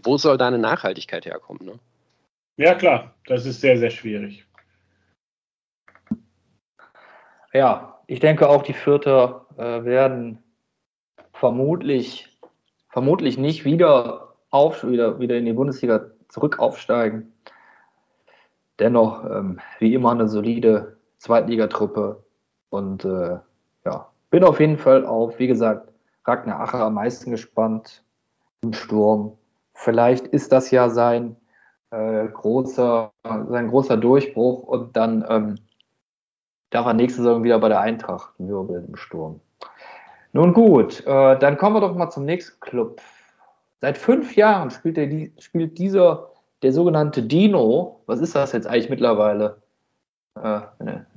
wo soll deine Nachhaltigkeit herkommen? Ne? Ja, klar, das ist sehr, sehr schwierig. Ja, ich denke auch, die Vierter äh, werden vermutlich, vermutlich nicht wieder auf, wieder, wieder in die Bundesliga zurück aufsteigen. Dennoch, ähm, wie immer, eine solide Zweitligatruppe. Und äh, ja, bin auf jeden Fall auf, wie gesagt, Ragnar Acher am meisten gespannt im Sturm. Vielleicht ist das ja sein äh, großer, sein großer Durchbruch und dann ähm, darf er nächste Saison wieder bei der Eintracht wirbeln im Sturm. Nun gut, äh, dann kommen wir doch mal zum nächsten Club. Seit fünf Jahren spielt, der, spielt dieser, der sogenannte Dino, was ist das jetzt eigentlich mittlerweile? Äh,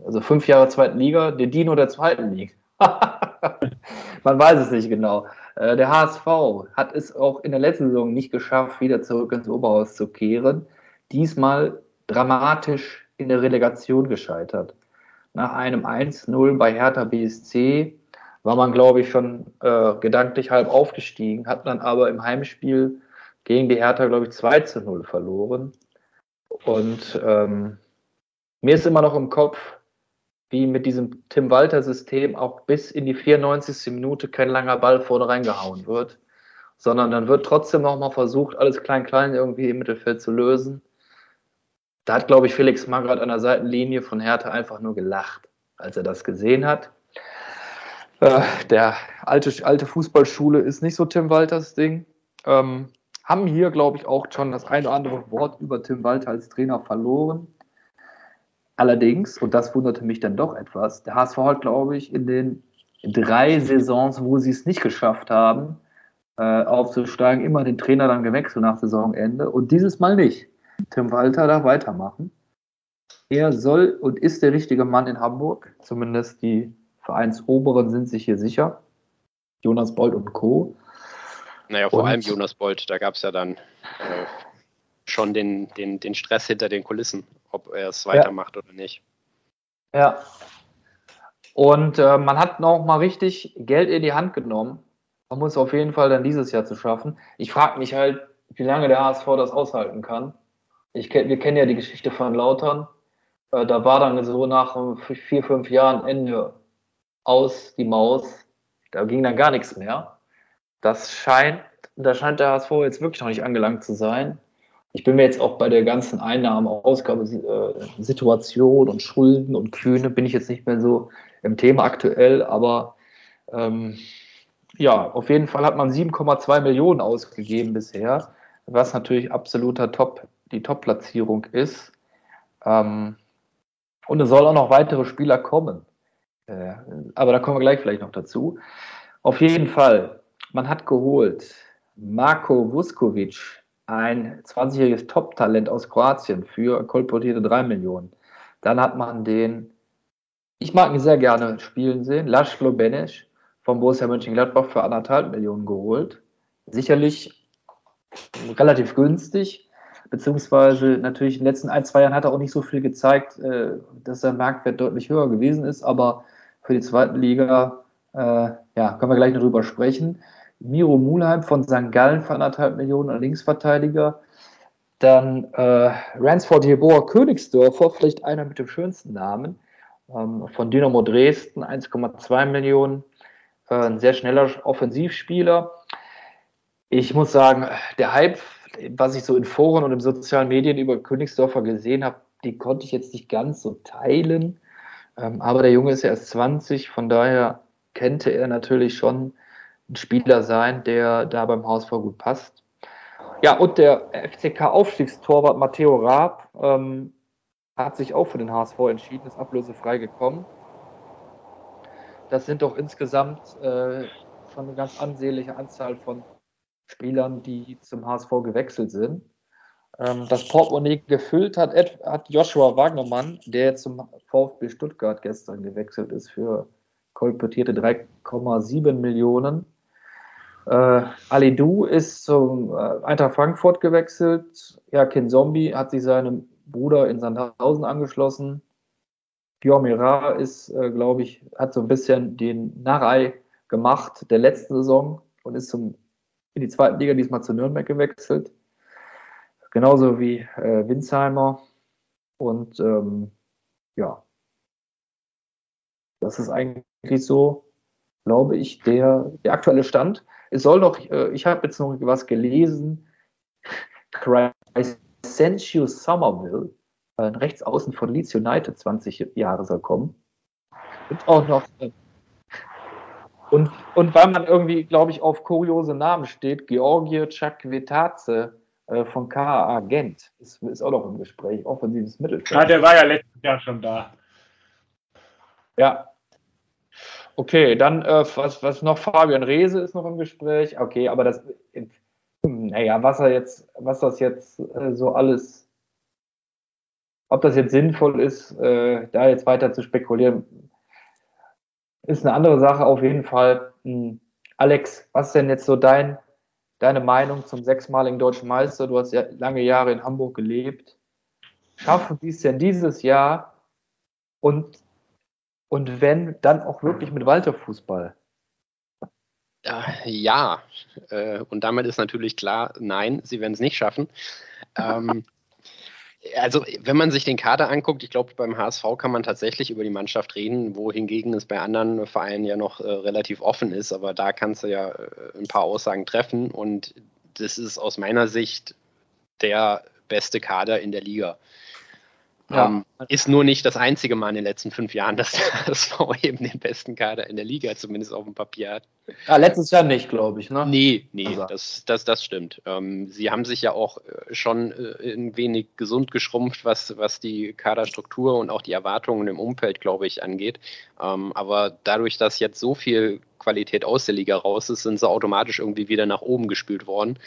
also fünf Jahre zweiten Liga, der Dino der zweiten Liga. Man weiß es nicht genau. Äh, der HSV hat es auch in der letzten Saison nicht geschafft, wieder zurück ins Oberhaus zu kehren. Diesmal dramatisch in der Relegation gescheitert. Nach einem 1-0 bei Hertha BSC war man, glaube ich, schon äh, gedanklich halb aufgestiegen, hat dann aber im Heimspiel gegen die Hertha, glaube ich, 2 zu 0 verloren. Und ähm, mir ist immer noch im Kopf, wie mit diesem Tim Walter-System auch bis in die 94. Minute kein langer Ball vorne reingehauen wird, sondern dann wird trotzdem nochmal versucht, alles klein-klein irgendwie im Mittelfeld zu lösen. Da hat, glaube ich, Felix Magath an der Seitenlinie von Hertha einfach nur gelacht, als er das gesehen hat. Äh, der alte, alte Fußballschule ist nicht so Tim Walters Ding. Ähm, haben hier, glaube ich, auch schon das ein oder andere Wort über Tim Walter als Trainer verloren. Allerdings, und das wunderte mich dann doch etwas, der HSV hat, glaube ich, in den drei Saisons, wo sie es nicht geschafft haben, äh, aufzusteigen, immer den Trainer dann gewechselt nach Saisonende und dieses Mal nicht. Tim Walter darf weitermachen. Er soll und ist der richtige Mann in Hamburg, zumindest die Vereinsoberen sind sich hier sicher. Jonas Bold und Co. Naja, vor und, allem Jonas Bold, da gab es ja dann äh, schon den, den, den Stress hinter den Kulissen, ob er es weitermacht ja. oder nicht. Ja. Und äh, man hat noch mal richtig Geld in die Hand genommen, um es auf jeden Fall dann dieses Jahr zu schaffen. Ich frage mich halt, wie lange der HSV das aushalten kann. Ich, wir kennen ja die Geschichte von Lautern. Äh, da war dann so nach vier, fünf Jahren Ende aus die Maus. Da ging dann gar nichts mehr. Das scheint, da scheint der HSV jetzt wirklich noch nicht angelangt zu sein. Ich bin mir jetzt auch bei der ganzen Einnahmen, Ausgabe, äh, Situation und Schulden und Kühne bin ich jetzt nicht mehr so im Thema aktuell, aber ähm, ja, auf jeden Fall hat man 7,2 Millionen ausgegeben bisher, was natürlich absoluter Top, die Top-Platzierung ist. Ähm, und es soll auch noch weitere Spieler kommen. Äh, aber da kommen wir gleich vielleicht noch dazu. Auf jeden Fall, man hat geholt Marko Vuskovic, ein 20-jähriges Top-Talent aus Kroatien für kolportierte 3 Millionen. Dann hat man den, ich mag ihn sehr gerne spielen sehen, Laszlo Benes von Borussia Mönchengladbach für anderthalb Millionen geholt. Sicherlich relativ günstig, beziehungsweise natürlich in den letzten ein, zwei Jahren hat er auch nicht so viel gezeigt, äh, dass sein Marktwert deutlich höher gewesen ist, aber für die zweite Liga, äh, ja, können wir gleich noch drüber sprechen. Miro Mulheim von St. Gallen für anderthalb Millionen Linksverteidiger. Dann äh, Ransford Jeboa Königsdörfer, vielleicht einer mit dem schönsten Namen, ähm, von Dynamo Dresden, 1,2 Millionen. Äh, ein sehr schneller Offensivspieler. Ich muss sagen, der Hype, was ich so in Foren und in sozialen Medien über Königsdörfer gesehen habe, die konnte ich jetzt nicht ganz so teilen. Ähm, aber der Junge ist ja erst 20, von daher könnte er natürlich schon ein Spieler sein, der da beim HSV gut passt. Ja, und der FCK-Aufstiegstorwart Matteo Raab ähm, hat sich auch für den HSV entschieden, ist ablösefrei gekommen. Das sind doch insgesamt äh, schon eine ganz ansehnliche Anzahl von Spielern, die zum HSV gewechselt sind. Ähm, das Portemonnaie gefüllt hat, hat Joshua Wagnermann, der zum VfB Stuttgart gestern gewechselt ist für kolportierte 3,7 Millionen. Äh, Alidou ist zum äh, Eintracht Frankfurt gewechselt. Ja, Ken Zombie hat sich seinem Bruder in Sandhausen angeschlossen. Dior Mira ist, äh, glaube ich, hat so ein bisschen den Narei gemacht der letzten Saison und ist zum, in die zweite Liga diesmal zu Nürnberg gewechselt. Genauso wie äh, Winsheimer. Und ähm, ja, das ist eigentlich so, glaube ich, der, der aktuelle Stand. Es soll noch, äh, ich habe jetzt noch was gelesen, Crescencio Somerville, ein Rechtsaußen von Leeds United, 20 Jahre soll kommen. Und auch noch, äh, und, und weil man irgendwie, glaube ich, auf kuriose Namen steht, Georgie Chakvetaze äh, von KA Gent ist, ist auch noch im Gespräch, offensives Mittelfeld. Ja, der war ja letztes Jahr schon da. Ja, Okay, dann äh, was, was noch? Fabian Reese ist noch im Gespräch. Okay, aber das, naja, was er jetzt, was das jetzt äh, so alles, ob das jetzt sinnvoll ist, äh, da jetzt weiter zu spekulieren, ist eine andere Sache auf jeden Fall. Hm. Alex, was ist denn jetzt so dein, deine Meinung zum sechsmaligen deutschen Meister? Du hast ja lange Jahre in Hamburg gelebt. Schaffen die es denn dieses Jahr? Und und wenn, dann auch wirklich mit Walter-Fußball. Ja, äh, und damit ist natürlich klar, nein, sie werden es nicht schaffen. Ähm, also, wenn man sich den Kader anguckt, ich glaube, beim HSV kann man tatsächlich über die Mannschaft reden, wohingegen es bei anderen Vereinen ja noch äh, relativ offen ist. Aber da kannst du ja äh, ein paar Aussagen treffen. Und das ist aus meiner Sicht der beste Kader in der Liga. Ja. Ähm, ist nur nicht das einzige Mal in den letzten fünf Jahren, dass der HSV eben den besten Kader in der Liga zumindest auf dem Papier hat. Ja, letztes Jahr nicht, glaube ich. Ne? Nee, nee, also. das, das, das stimmt. Ähm, sie haben sich ja auch äh, schon äh, ein wenig gesund geschrumpft, was, was die Kaderstruktur und auch die Erwartungen im Umfeld, glaube ich, angeht. Ähm, aber dadurch, dass jetzt so viel Qualität aus der Liga raus ist, sind sie automatisch irgendwie wieder nach oben gespült worden.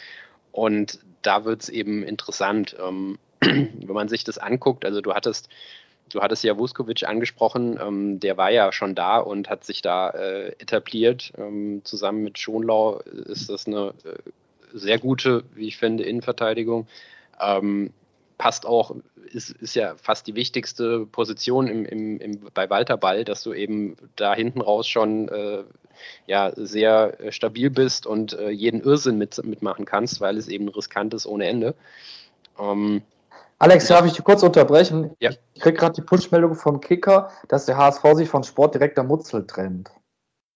Und da wird es eben interessant. Ähm, wenn man sich das anguckt, also du hattest, du hattest ja Vuskovic angesprochen, ähm, der war ja schon da und hat sich da äh, etabliert. Ähm, zusammen mit Schonlau ist das eine äh, sehr gute, wie ich finde, Innenverteidigung. Ähm, passt auch, ist, ist ja fast die wichtigste Position im, im, im, bei Walter Ball, dass du eben da hinten raus schon äh, ja, sehr stabil bist und äh, jeden Irrsinn mit, mitmachen kannst, weil es eben riskant ist ohne Ende. Ähm, Alex, darf ich dich kurz unterbrechen? Ja. Ich kriege gerade die Push-Meldung vom Kicker, dass der HSV sich von Sport direkt am Mutzel trennt.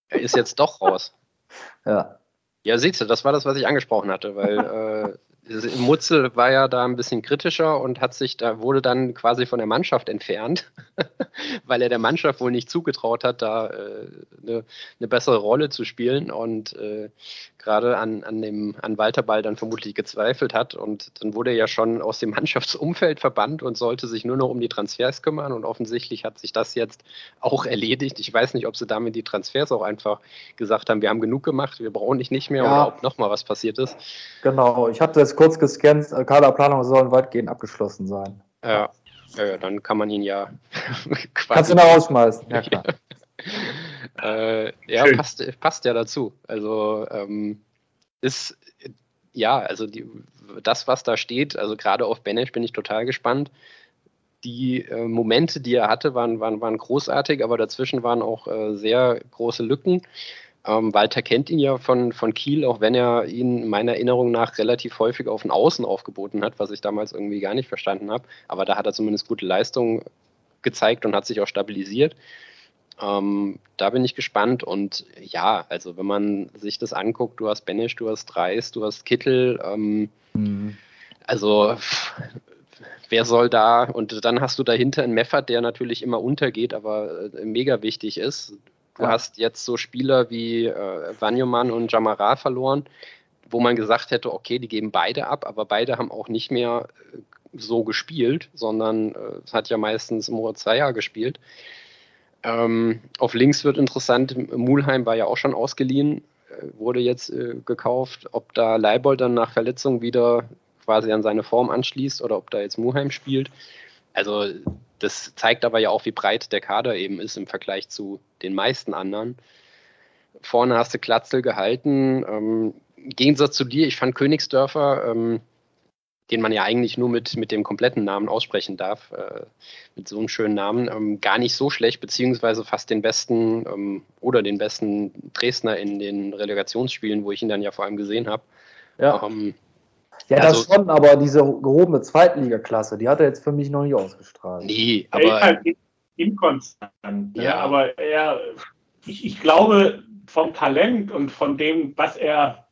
Er ist jetzt doch raus. ja. Ja, siehst du, das war das, was ich angesprochen hatte, weil äh, Mutzel war ja da ein bisschen kritischer und hat sich da wurde dann quasi von der Mannschaft entfernt, weil er der Mannschaft wohl nicht zugetraut hat, da äh, eine, eine, bessere Rolle zu spielen und äh, gerade an, an dem an Walter Ball dann vermutlich gezweifelt hat und dann wurde er ja schon aus dem Mannschaftsumfeld verbannt und sollte sich nur noch um die Transfers kümmern und offensichtlich hat sich das jetzt auch erledigt. Ich weiß nicht, ob sie damit die Transfers auch einfach gesagt haben, wir haben genug gemacht, wir brauchen dich nicht mehr ja. oder ob nochmal was passiert ist. Genau, ich hatte das kurz gescannt, Kaderplanung sollen weitgehend abgeschlossen sein. Ja. Ja, ja, dann kann man ihn ja Kannst du ihn rausschmeißen, ja klar. äh, ja, Schön. passt, passt ja dazu. Also ähm, ist ja, also die, das, was da steht, also gerade auf Benesch bin ich total gespannt. Die äh, Momente, die er hatte, waren, waren, waren großartig, aber dazwischen waren auch äh, sehr große Lücken. Ähm, Walter kennt ihn ja von, von Kiel, auch wenn er ihn meiner Erinnerung nach relativ häufig auf den Außen aufgeboten hat, was ich damals irgendwie gar nicht verstanden habe. Aber da hat er zumindest gute Leistung gezeigt und hat sich auch stabilisiert. Ähm, da bin ich gespannt und ja, also wenn man sich das anguckt, du hast Benesch, du hast Reis, du hast Kittel, ähm, Mhm. also wer soll da und dann hast du dahinter einen Meffert, der natürlich immer untergeht, aber äh, mega wichtig ist. Du Ja. hast jetzt so Spieler wie äh, Vanyoman und Jamara verloren, wo man gesagt hätte, okay, die geben beide ab, aber beide haben auch nicht mehr äh, so gespielt, sondern äh, es hat ja meistens Zweier gespielt. Ähm, auf links wird interessant, Mulheim war ja auch schon ausgeliehen, äh, wurde jetzt äh, gekauft, ob da Leibold dann nach Verletzung wieder quasi an seine Form anschließt oder ob da jetzt Mulheim spielt. Also das zeigt aber ja auch, wie breit der Kader eben ist im Vergleich zu den meisten anderen. Vorne hast du Klatzel gehalten. Ähm, Im Gegensatz zu dir, ich fand Königsdörfer, ähm, den man ja eigentlich nur mit, mit dem kompletten Namen aussprechen darf, äh, mit so einem schönen Namen, ähm, gar nicht so schlecht, beziehungsweise fast den besten ähm, oder den besten Dresdner in den Relegationsspielen, wo ich ihn dann ja vor allem gesehen habe. Ja. Ähm, ja, also- das schon, aber diese gehobene Zweitligaklasse, die hat er jetzt für mich noch nicht ausgestrahlt. nee, Er ist aber halt in- inkonstant. Ne? Ja. Aber er, ich, ich glaube, vom Talent und von dem, was er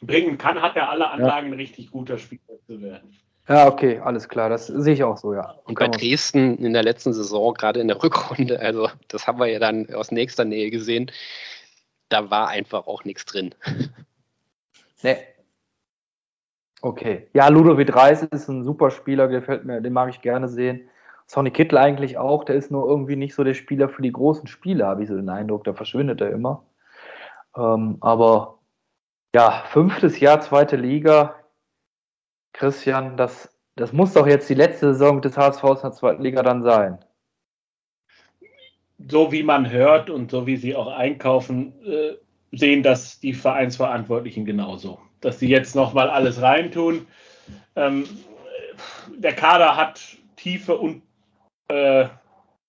bringen kann, hat er alle Anlagen, ein richtig guter Spieler zu werden. Ja, okay, alles klar, das sehe ich auch so, ja. Und bei Dresden in der letzten Saison, gerade in der Rückrunde, also das haben wir ja dann aus nächster Nähe gesehen, da war einfach auch nichts drin. Nee. Okay. Ja, Ludovic Reis ist ein super Spieler, gefällt mir, den mag ich gerne sehen. Sonny Kittel eigentlich auch, der ist nur irgendwie nicht so der Spieler für die großen Spiele, habe ich so den Eindruck, da verschwindet er immer. Ähm, aber ja, fünftes Jahr, zweite Liga. Christian, das, das muss doch jetzt die letzte Saison des HSV in der zweiten Liga dann sein. So wie man hört und so wie sie auch einkaufen, äh, sehen das die Vereinsverantwortlichen genauso. Dass sie jetzt nochmal alles reintun. Ähm, der Kader hat Tiefe und, äh,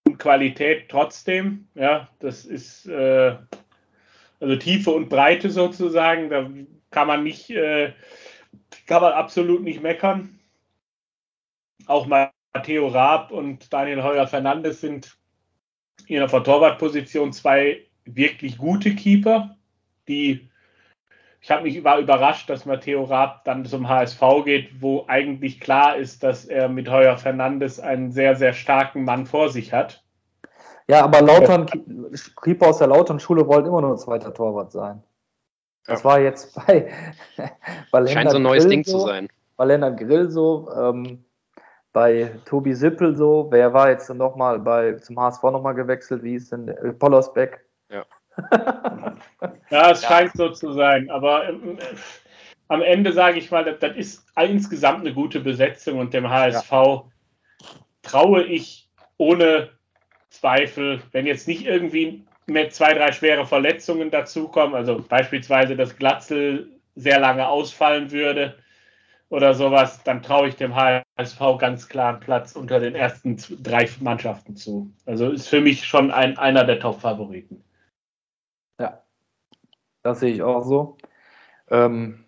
und Qualität trotzdem. Ja, das ist äh, also Tiefe und Breite sozusagen. Da kann man nicht, äh, kann man absolut nicht meckern. Auch Matteo Raab und Daniel Heuer Fernandes sind in der Torwartposition zwei wirklich gute Keeper, die ich habe mich war überrascht, dass Matteo Raab dann zum HSV geht, wo eigentlich klar ist, dass er mit Heuer Fernandes einen sehr, sehr starken Mann vor sich hat. Ja, aber Lautern, Keeper aus der Lautern-Schule wollten immer nur ein zweiter Torwart sein. Das Ja. war jetzt bei, bei Scheint so ein neues Grill Ding so, zu sein. Bei Lennart Grill so, ähm, bei Tobi Sippel so. Wer war jetzt nochmal bei zum HSV nochmal gewechselt? Wie ist denn der? Äh, Pollersbeck? Ja. Ja, es scheint so zu sein, aber ähm, äh, am Ende sage ich mal, das, das ist insgesamt eine gute Besetzung und dem HSV traue ich ohne Zweifel, wenn jetzt nicht irgendwie mehr zwei, drei schwere Verletzungen dazukommen, also beispielsweise, dass Glatzel sehr lange ausfallen würde oder sowas, dann traue ich dem HSV ganz klar einen Platz unter den ersten drei Mannschaften zu. Also ist für mich schon ein, einer der Top-Favoriten. Ja, das sehe ich auch so. Ähm,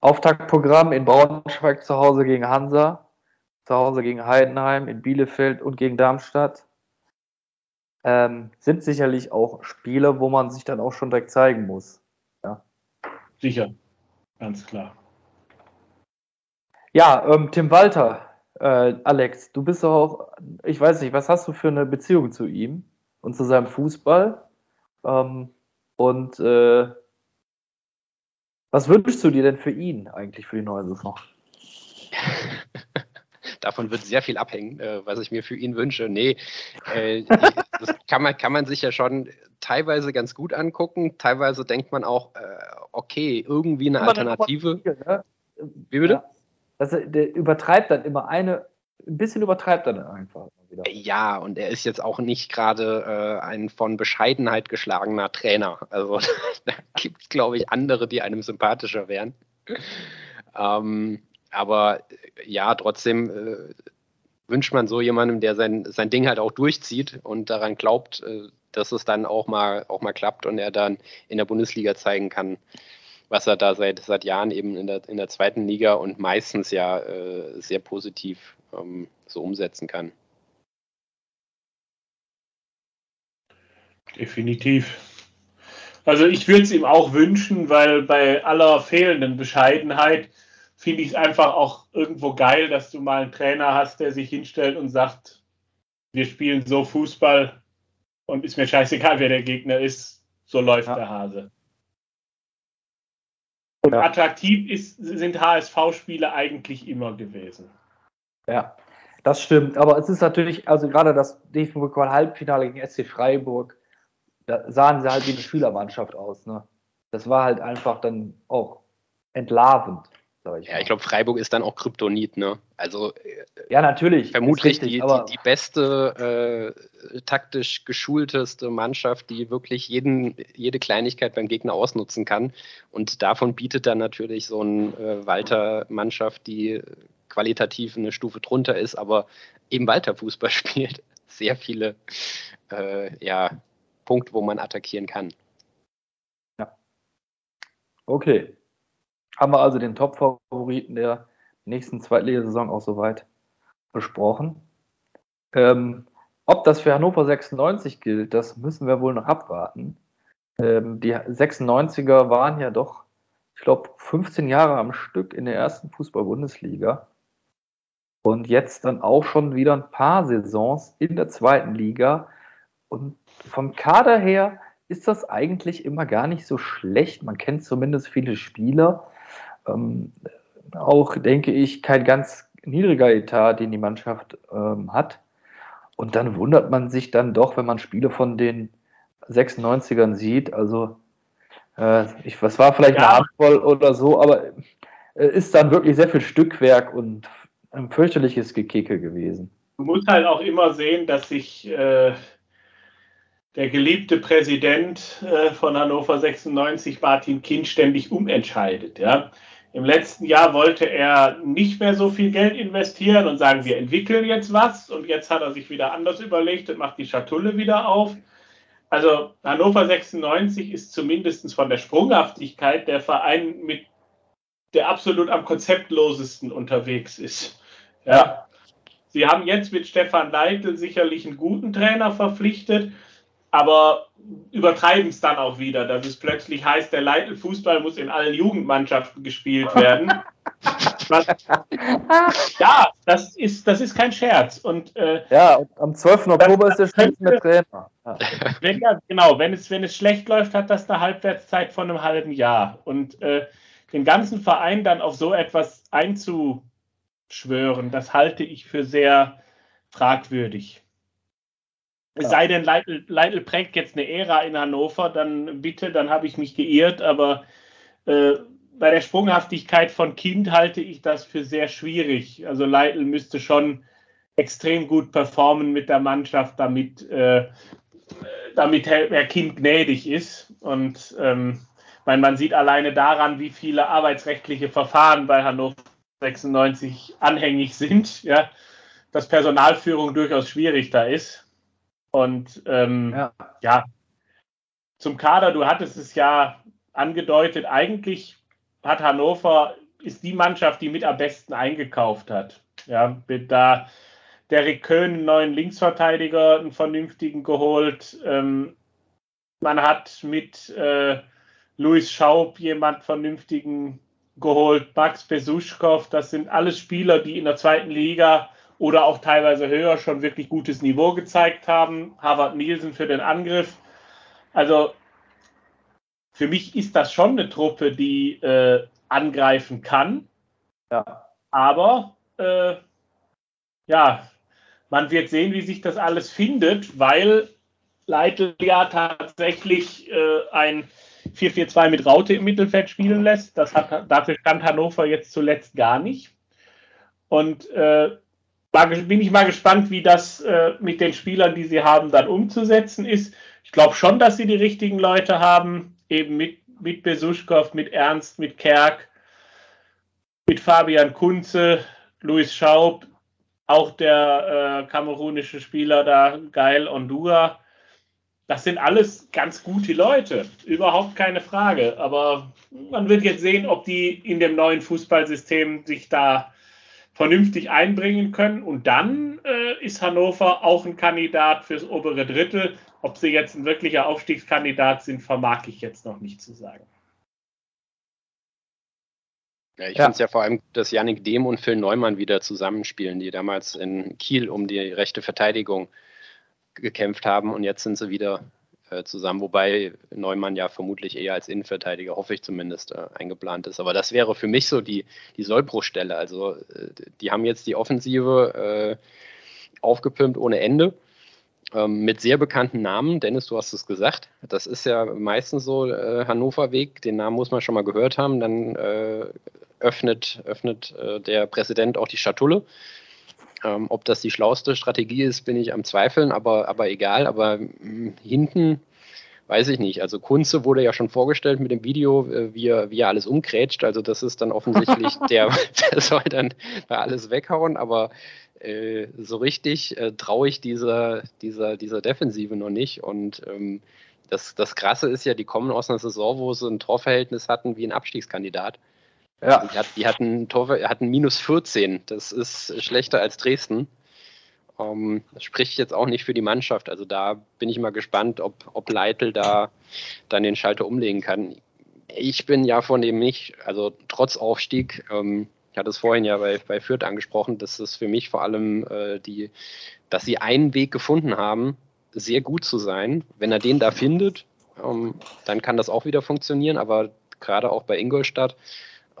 Auftaktprogramm in Braunschweig zu Hause gegen Hansa, zu Hause gegen Heidenheim, in Bielefeld und gegen Darmstadt. Ähm, sind sicherlich auch Spiele, wo man sich dann auch schon direkt zeigen muss. Sicher, ganz klar. Ja, ähm, Tim Walter, äh, Alex, du bist doch auch, ich weiß nicht, was hast du für eine Beziehung zu ihm und zu seinem Fußball? Ähm, und äh, was wünschst du dir denn für ihn eigentlich für die neue Saison? Davon wird sehr viel abhängen, äh, was ich mir für ihn wünsche. Nee, äh, das kann man, kann man sich ja schon teilweise ganz gut angucken. Teilweise denkt man auch, äh, okay, irgendwie eine Alternative. Ne? Wie bitte? Ja. Also, der übertreibt dann immer eine ein bisschen übertreibt er dann einfach wieder. Ja, und er ist jetzt auch nicht gerade äh, ein von Bescheidenheit geschlagener Trainer. Also da gibt es, glaube ich, andere, die einem sympathischer wären. Ähm, aber ja, trotzdem äh, wünscht man so jemandem, der sein, sein Ding halt auch durchzieht und daran glaubt, äh, dass es dann auch mal, auch mal klappt und er dann in der Bundesliga zeigen kann, was er da seit, seit Jahren eben in der, in der zweiten Liga und meistens ja äh, sehr positiv ähm, so umsetzen kann. Definitiv. Also ich würde es ihm auch wünschen, weil bei aller fehlenden Bescheidenheit finde ich es einfach auch irgendwo geil, dass du mal einen Trainer hast, der sich hinstellt und sagt, wir spielen so Fußball und ist mir scheißegal, wer der Gegner ist, so läuft ja. der Hase. Und ja. attraktiv ist, sind HSV-Spiele eigentlich immer gewesen. Ja, das stimmt. Aber es ist natürlich, also gerade das DFB-Pokal-Halbfinale gegen SC Freiburg, da sahen sie halt wie eine Schülermannschaft aus. Ne? Das war halt einfach dann auch entlarvend. Ich ja, ich glaube, Freiburg ist dann auch Kryptonit, ne? Also ja, natürlich. Vermutlich richtig, die, die, die, beste, äh, taktisch geschulteste Mannschaft, die wirklich jeden, jede Kleinigkeit beim Gegner ausnutzen kann. Und davon bietet dann natürlich so eine äh, Walter-Mannschaft, die qualitativ eine Stufe drunter ist, aber eben Walter-Fußball spielt, sehr viele äh, ja, Punkte, wo man attackieren kann. Ja. Okay. Haben wir also den Top-Favoriten der nächsten Zweitligasaison auch soweit besprochen. Ähm, ob das für Hannover 96 gilt, das müssen wir wohl noch abwarten. Ähm, die 96er waren ja doch, ich glaube, 15 Jahre am Stück in der ersten Fußball-Bundesliga. Und jetzt dann auch schon wieder ein paar Saisons in der zweiten Liga. Und vom Kader her ist das eigentlich immer gar nicht so schlecht. Man kennt zumindest viele Spieler. Ähm, auch, denke ich, kein ganz niedriger Etat, den die Mannschaft ähm, hat. Und dann wundert man sich dann doch, wenn man Spiele von den 96ern sieht. Also, äh, ich, was war vielleicht ja. eine Handvoll oder so, aber äh, ist dann wirklich sehr viel Stückwerk und ein fürchterliches Gekicke gewesen. Du musst halt auch immer sehen, dass sich äh, der geliebte Präsident äh, von Hannover 96, Martin Kind, ständig umentscheidet. Ja? Im letzten Jahr wollte er nicht mehr so viel Geld investieren und sagen, wir entwickeln jetzt was. Und jetzt hat er sich wieder anders überlegt und macht die Schatulle wieder auf. Also Hannover 96 ist zumindest von der Sprunghaftigkeit der Verein mit der absolut am konzeptlosesten unterwegs ist. Ja. Sie haben jetzt mit Stefan Leitl sicherlich einen guten Trainer verpflichtet aber übertreiben es dann auch wieder, dass es plötzlich heißt, der Leitl-Fußball muss in allen Jugendmannschaften gespielt werden. Was, ja, das ist, das ist kein Scherz. Und, äh, ja, am 12. Oktober ist der Schnitt mit Trainer. Ja. Wenn, ja, genau, wenn es, wenn es schlecht läuft, hat das eine Halbwertszeit von einem halben Jahr. Und äh, den ganzen Verein dann auf so etwas einzuschwören, das halte ich für sehr fragwürdig. Es sei denn, Leitl, Leitl prägt jetzt eine Ära in Hannover, dann bitte, dann habe ich mich geirrt, aber äh, bei der Sprunghaftigkeit von Kind halte ich das für sehr schwierig. Also Leitl müsste schon extrem gut performen mit der Mannschaft, damit, äh, damit Herr Kind gnädig ist. Und ähm, mein, man sieht alleine daran, wie viele arbeitsrechtliche Verfahren bei Hannover 96 anhängig sind, ja, dass Personalführung durchaus schwierig da ist. Und ähm, ja. ja, zum Kader, du hattest es ja angedeutet, eigentlich hat Hannover, ist die Mannschaft, die mit am besten eingekauft hat. Ja, mit da Derek Köhn, einen neuen Linksverteidiger, einen vernünftigen geholt. Ähm, man hat mit äh, Luis Schaub jemand vernünftigen geholt, Max Besuschkow, das sind alles Spieler, die in der zweiten Liga oder auch teilweise höher schon wirklich gutes Niveau gezeigt haben. Harvard Nielsen für den Angriff. Also für mich ist das schon eine Truppe, die äh, angreifen kann. Ja. Aber äh, ja, man wird sehen, wie sich das alles findet, weil Leitl ja tatsächlich äh, ein 4-4-2 mit Raute im Mittelfeld spielen lässt. Das hat, dafür stand Hannover jetzt zuletzt gar nicht. Und äh, bin ich mal gespannt, wie das äh, mit den Spielern, die sie haben, dann umzusetzen ist. Ich glaube schon, dass sie die richtigen Leute haben, eben mit, mit Besuschkow, mit Ernst, mit Kerk, mit Fabian Kunze, Luis Schaub, auch der äh, kamerunische Spieler da, Geil Ondura. Das sind alles ganz gute Leute, überhaupt keine Frage. Aber man wird jetzt sehen, ob die in dem neuen Fußballsystem sich da vernünftig einbringen können. Und dann äh, ist Hannover auch ein Kandidat fürs obere Drittel. Ob sie jetzt ein wirklicher Aufstiegskandidat sind, vermag ich jetzt noch nicht zu sagen. Ja, ich ja. finde es ja vor allem, dass Yannick Dehm und Phil Neumann wieder zusammenspielen, die damals in Kiel um die rechte Verteidigung gekämpft haben und jetzt sind sie wieder äh, zusammen, wobei Neumann ja vermutlich eher als Innenverteidiger, hoffe ich zumindest, äh, eingeplant ist. Aber das wäre für mich so die, die Sollbruchstelle. Also äh, die haben jetzt die Offensive äh, aufgepimpt ohne Ende ähm, mit sehr bekannten Namen. Dennis, du hast es gesagt. Das ist ja meistens so äh, Hannover Weg. Den Namen muss man schon mal gehört haben. Dann äh, öffnet, öffnet äh, der Präsident auch die Schatulle. Ähm, ob das die schlauste Strategie ist, bin ich am Zweifeln, aber, aber egal. Aber mh, hm, hinten weiß ich nicht. Also Kunze wurde ja schon vorgestellt mit dem Video, äh, wie er, wie er alles umgrätscht. Also das ist dann offensichtlich, der, der soll dann da alles weghauen, aber äh, so richtig äh, traue ich dieser, dieser, dieser Defensive noch nicht. Und ähm, das, das Krasse ist ja, die kommen aus einer Saison, wo sie ein Torverhältnis hatten wie ein Abstiegskandidat. Ja. Die, hat, die hatten, Tor, hatten minus 14. Das ist schlechter als Dresden. Um, ähm, das spricht jetzt auch nicht für die Mannschaft. Also da bin ich mal gespannt, ob, ob Leitl da dann den Schalter umlegen kann. Ich bin ja von dem nicht, also trotz Aufstieg, ähm, ich hatte es vorhin ja bei, bei Fürth angesprochen, dass es für mich vor allem äh, die, dass sie einen Weg gefunden haben, sehr gut zu sein. Wenn er den da findet, ähm, dann kann das auch wieder funktionieren, aber gerade auch bei Ingolstadt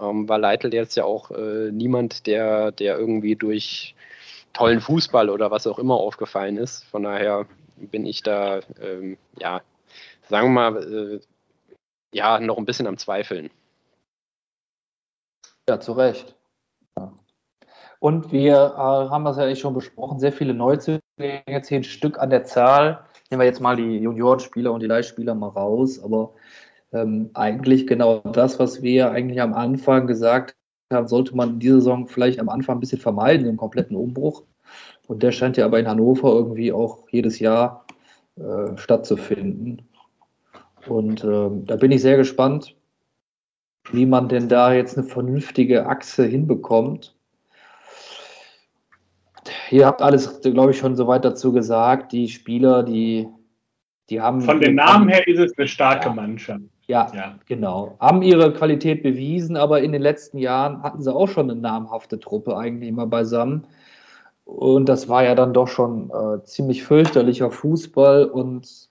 ähm, war Leitl jetzt ja auch äh, niemand, der, der irgendwie durch tollen Fußball oder was auch immer aufgefallen ist. Von daher bin ich da, ähm, ja, sagen wir mal, äh, ja, noch ein bisschen am Zweifeln. Ja, zu Recht. Ja. Und wir äh, haben das ja eigentlich schon besprochen, sehr viele Neuzugänge, zehn Stück an der Zahl. Nehmen wir jetzt mal die Juniorenspieler und die Leihspieler mal raus, aber ähm, eigentlich genau das, was wir eigentlich am Anfang gesagt haben, sollte man in dieser Saison vielleicht am Anfang ein bisschen vermeiden, den kompletten Umbruch. Und der scheint ja aber in Hannover irgendwie auch jedes Jahr äh, stattzufinden. Und äh, da bin ich sehr gespannt, wie man denn da jetzt eine vernünftige Achse hinbekommt. Ihr habt alles, glaube ich, schon soweit dazu gesagt. Die Spieler, die, die haben. Von den Namen her ist es eine starke ja, Mannschaft. Ja, ja, genau. Haben ihre Qualität bewiesen, aber in den letzten Jahren hatten sie auch schon eine namhafte Truppe eigentlich immer beisammen. Und das war ja dann doch schon äh, ziemlich fürchterlicher Fußball und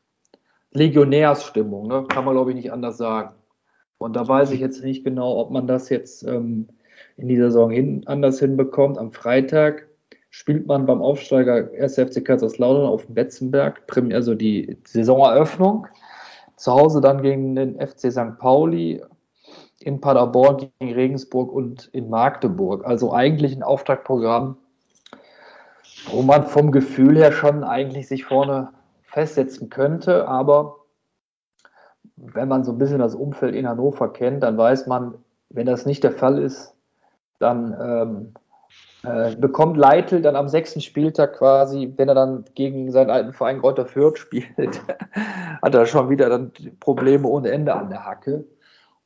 Legionärsstimmung, ne? kann man glaube ich nicht anders sagen. Und da weiß ich jetzt nicht genau, ob man das jetzt ähm, in dieser Saison hin, anders hinbekommt. Am Freitag spielt man beim Aufsteiger 1. FC Kaiserslautern auf dem Betzenberg, also die Saisoneröffnung. Zu Hause dann gegen den FC St. Pauli, in Paderborn gegen Regensburg und in Magdeburg. Also eigentlich ein Auftaktprogramm, wo man vom Gefühl her schon eigentlich sich vorne festsetzen könnte. Aber wenn man so ein bisschen das Umfeld in Hannover kennt, dann weiß man, wenn das nicht der Fall ist, dann ähm, äh, bekommt Leitl dann am sechsten Spieltag quasi, wenn er dann gegen seinen alten Verein Greuther Fürth spielt, hat er schon wieder dann Probleme ohne Ende an der Hacke.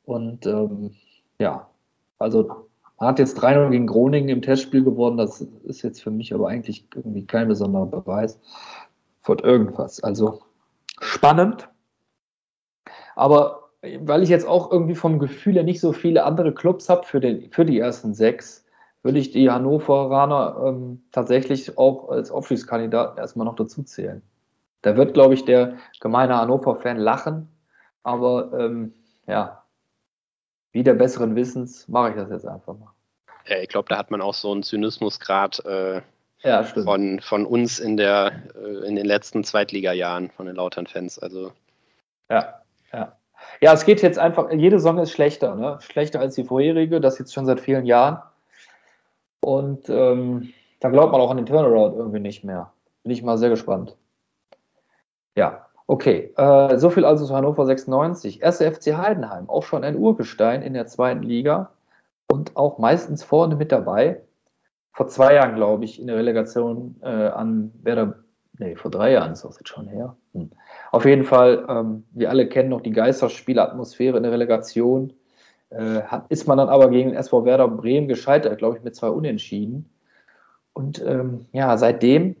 Und ähm, ja, also man hat jetzt 3-0 gegen Groningen im Testspiel gewonnen. Das ist jetzt für mich aber eigentlich irgendwie kein besonderer Beweis von irgendwas. Also spannend. Aber weil ich jetzt auch irgendwie vom Gefühl her nicht so viele andere Clubs habe für, für die ersten sechs, würde ich die Hannoveraner ähm, tatsächlich auch als Aufstiegskandidaten erstmal noch dazu zählen. Da wird, glaube ich, der gemeine Hannover-Fan lachen, aber ähm, ja, wie der besseren Wissens mache ich das jetzt einfach mal. Ja, ich glaube, da hat man auch so einen Zynismusgrad äh, ja, von, von uns in, der, äh, in den letzten Zweitliga-Jahren, von den Lautern-Fans. Also. Ja, ja. Ja, es geht jetzt einfach, jede Saison ist schlechter, ne? schlechter als die vorherige, das jetzt schon seit vielen Jahren. Und ähm, Da glaubt man auch an den Turnaround irgendwie nicht mehr. Bin ich mal sehr gespannt. Ja, okay. Äh, so viel also zu Hannover 96. Erste FC Heidenheim, auch schon ein Urgestein in der zweiten Liga und auch meistens vorne mit dabei. Vor zwei Jahren, glaube ich, in der Relegation äh, an Werder, nee, vor drei Jahren ist das jetzt schon her. Hm. Auf jeden Fall, ähm, wir alle kennen noch die Geisterspielatmosphäre in der Relegation. Äh, hat, ist man dann aber gegen den SV Werder Bremen gescheitert, glaube ich, mit zwei Unentschieden. Und ähm, ja, seitdem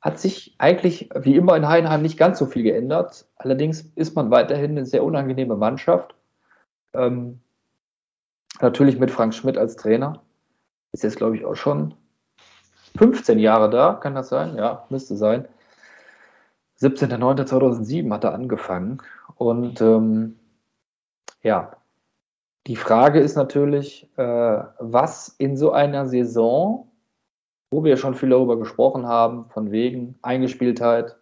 hat sich eigentlich wie immer in Heidenheim nicht ganz so viel geändert. Allerdings ist man weiterhin eine sehr unangenehme Mannschaft. Ähm, natürlich mit Frank Schmidt als Trainer. Ist jetzt, glaube ich, auch schon 15 Jahre da, kann das sein? Ja, müsste sein. 17.09.2007 hat er angefangen. Und ähm, ja, die Frage ist natürlich, äh, was in so einer Saison, wo wir schon viel darüber gesprochen haben, von wegen Eingespieltheit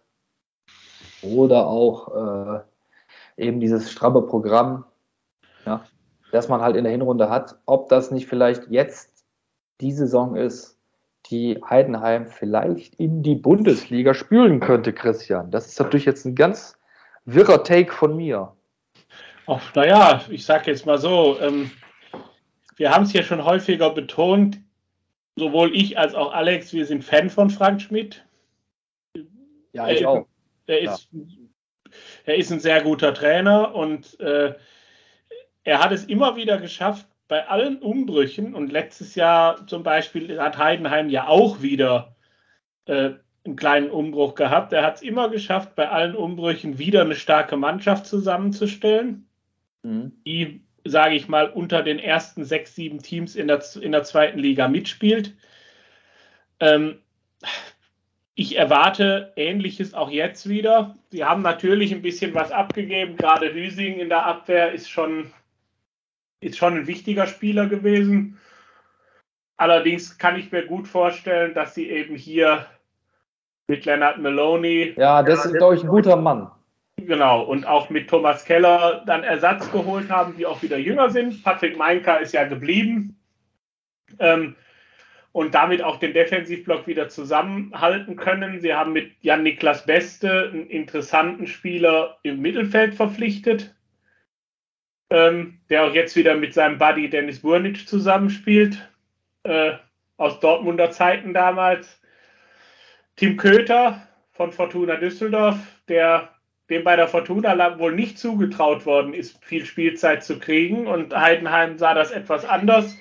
oder auch äh, eben dieses stramme Programm, ja, das man halt in der Hinrunde hat, ob das nicht vielleicht jetzt die Saison ist, die Heidenheim vielleicht in die Bundesliga spülen könnte, Christian. Das ist natürlich jetzt ein ganz wirrer Take von mir. Ach, naja, ich sage jetzt mal so, ähm, wir haben es ja schon häufiger betont, sowohl ich als auch Alex, wir sind Fan von Frank Schmidt. Ja, ich er, auch. Er ist, ja. er ist ein sehr guter Trainer und äh, er hat es immer wieder geschafft, bei allen Umbrüchen, und letztes Jahr zum Beispiel hat Heidenheim ja auch wieder äh, einen kleinen Umbruch gehabt. Er hat es immer geschafft, bei allen Umbrüchen wieder eine starke Mannschaft zusammenzustellen, mhm. die, sage ich mal, unter den ersten sechs, sieben Teams in der, in der zweiten Liga mitspielt. Ähm, ich erwarte Ähnliches auch jetzt wieder. Sie haben natürlich ein bisschen was abgegeben. Gerade Hüsing in der Abwehr ist schon ist schon ein wichtiger Spieler gewesen. Allerdings kann ich mir gut vorstellen, dass sie eben hier mit Leonard Maloney. Ja, das ist, glaube ich, ein guter Mann. Genau, und auch mit Thomas Keller dann Ersatz geholt haben, die auch wieder jünger sind. Patrick Meinka ist ja geblieben. Ähm, und damit auch den Defensivblock wieder zusammenhalten können. Sie haben mit Jan-Niklas Beste einen interessanten Spieler im Mittelfeld verpflichtet ähm, der auch jetzt wieder mit seinem Buddy Dennis Burnic zusammenspielt, äh, aus Dortmunder Zeiten damals. Tim Köter von Fortuna Düsseldorf, der dem bei der Fortuna wohl nicht zugetraut worden ist, viel Spielzeit zu kriegen. Und Heidenheim sah das etwas anders.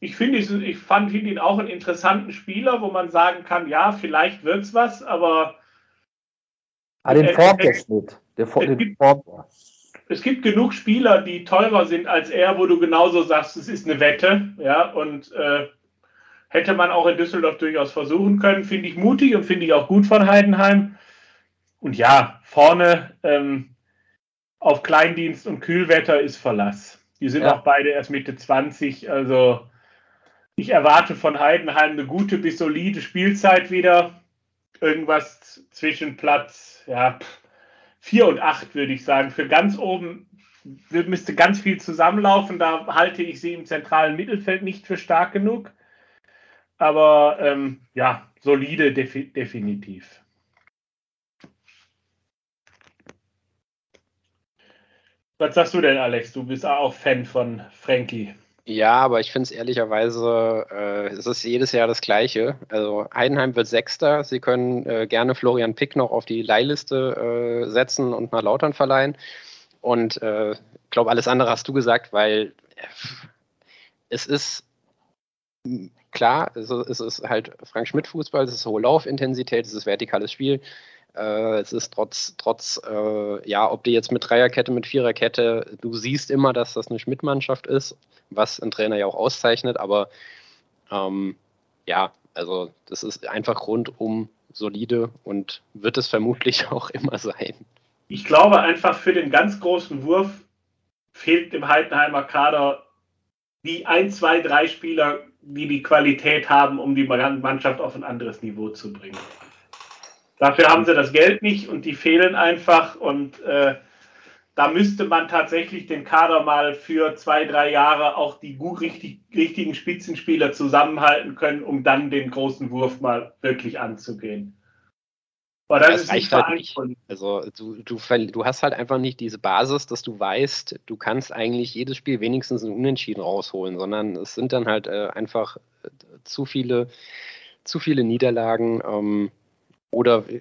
Ich, finde, ich fand ihn auch einen interessanten Spieler, wo man sagen kann, ja, vielleicht wird es was, aber. Ah, den formt der Schnitt. Der, den formt es gibt genug Spieler, die teurer sind als er, wo du genauso sagst, es ist eine Wette. Ja, und äh, hätte man auch in Düsseldorf durchaus versuchen können. Finde ich mutig und finde ich auch gut von Heidenheim. Und ja, vorne ähm, auf Kleindienst und Kühlwetter ist Verlass. Die sind ja. auch beide erst Mitte 20. Also ich erwarte von Heidenheim eine gute bis solide Spielzeit wieder. Irgendwas zwischen Platz, ja, 4 und 8, würde ich sagen. Für ganz oben müsste ganz viel zusammenlaufen. Da halte ich sie im zentralen Mittelfeld nicht für stark genug. Aber ähm, ja, solide defi definitiv. Was sagst du denn, Alex? Du bist auch Fan von Frankie. Ja, aber ich finde es ehrlicherweise, äh, es ist jedes Jahr das Gleiche. Also Heidenheim wird Sechster. Sie können äh, gerne Florian Pick noch auf die Leihliste äh, setzen und nach Lautern verleihen. Und ich äh, glaube, alles andere hast du gesagt, weil äh, es ist klar, es ist, es ist halt Frank Schmidt Fußball, es ist hohe Laufintensität, es ist vertikales Spiel. Äh, es ist trotz, trotz äh, ja, ob die jetzt mit Dreierkette, mit Viererkette, du siehst immer, dass das eine Schmidt-Mannschaft ist, was ein Trainer ja auch auszeichnet, aber ähm, ja, also das ist einfach rundum solide und wird es vermutlich auch immer sein. Ich glaube einfach für den ganz großen Wurf fehlt dem Heidenheimer Kader die ein, zwei, drei Spieler, die die Qualität haben, um die Mannschaft auf ein anderes Niveau zu bringen. Dafür haben sie das Geld nicht und die fehlen einfach und äh, da müsste man tatsächlich den Kader mal für zwei, drei Jahre auch die gut, richtig, richtigen Spitzenspieler zusammenhalten können, um dann den großen Wurf mal wirklich anzugehen. Aber das, das reicht halt nicht. Also du, du, du hast halt einfach nicht diese Basis, dass du weißt, du kannst eigentlich jedes Spiel wenigstens ein Unentschieden rausholen, sondern es sind dann halt äh, einfach äh, zu viele, zu viele Niederlagen. Ähm, oder äh,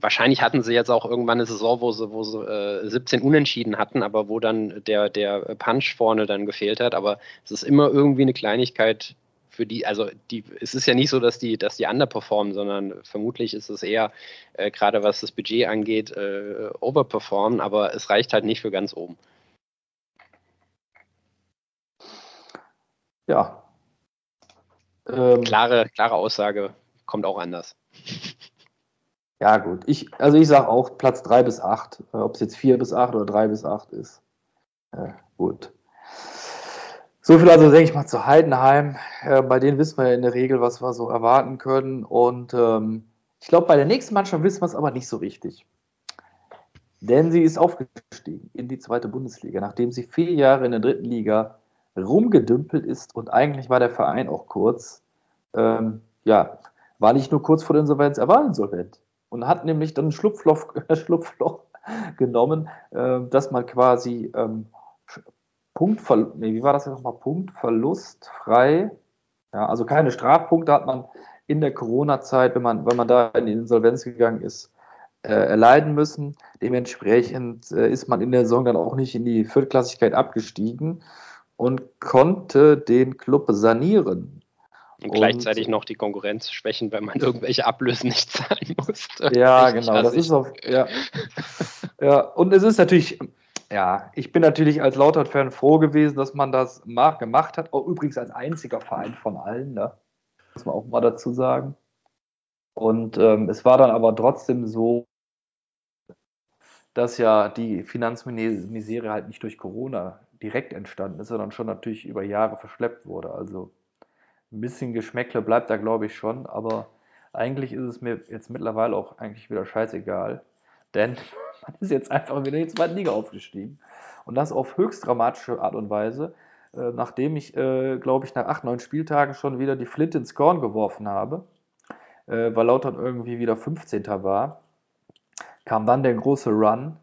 wahrscheinlich hatten sie jetzt auch irgendwann eine Saison, wo sie, wo sie äh, 17 Unentschieden hatten, aber wo dann der, der Punch vorne dann gefehlt hat. Aber es ist immer irgendwie eine Kleinigkeit, für die, also die, es ist ja nicht so, dass die, dass die underperformen, sondern vermutlich ist es eher, äh, gerade was das Budget angeht, äh, overperformen, aber es reicht halt nicht für ganz oben. Ja. Ähm, klare, klare Aussage, kommt auch anders. Ja, gut. Ich, also ich sage auch Platz 3 bis 8. Äh, Ob es jetzt 4 bis 8 oder 3 bis 8 ist. Äh, gut. So viel also, denke ich mal, zu Heidenheim. Äh, bei denen wissen wir ja in der Regel, was wir so erwarten können. Und ähm, ich glaube, bei der nächsten Mannschaft wissen wir es aber nicht so richtig. Denn sie ist aufgestiegen in die zweite Bundesliga, nachdem sie vier Jahre in der dritten Liga rumgedümpelt ist und eigentlich war der Verein auch kurz, ähm, ja, war nicht nur kurz vor der Insolvenz, er war insolvent und hat nämlich dann ein Schlupfloch, Schlupfloch genommen, äh, dass man quasi ähm, Punktverlust, nee, wie war das jetzt nochmal? Punktverlust frei. Ja, also keine Strafpunkte hat man in der Corona-Zeit, wenn man, wenn man da in die Insolvenz gegangen ist, äh, erleiden müssen. Dementsprechend äh, ist man in der Saison dann auch nicht in die Viertklassigkeit abgestiegen und konnte den Club sanieren. Und, und gleichzeitig noch die Konkurrenz schwächen, weil man irgendwelche Ablösen nicht zahlen musste. Ja, genau. Das ist auf, ja. ja, und es ist natürlich ja, ich bin natürlich als Lautert-Fan froh gewesen, dass man das gemacht hat. Auch übrigens als einziger Verein von allen, ne? muss man auch mal dazu sagen. Und ähm, es war dann aber trotzdem so, dass ja die Finanzmisere halt nicht durch Corona direkt entstanden ist, sondern schon natürlich über Jahre verschleppt wurde. Also ein bisschen Geschmäckle bleibt da, glaube ich, schon, aber eigentlich ist es mir jetzt mittlerweile auch eigentlich wieder scheißegal. Denn man ist jetzt einfach wieder in die zweite Liga aufgestiegen. Und das auf höchst dramatische Art und Weise, äh, nachdem ich, äh, glaube ich, nach acht, neun Spieltagen schon wieder die Flint ins Korn geworfen habe, äh, weil Lautern irgendwie wieder 15. war, kam dann der große Run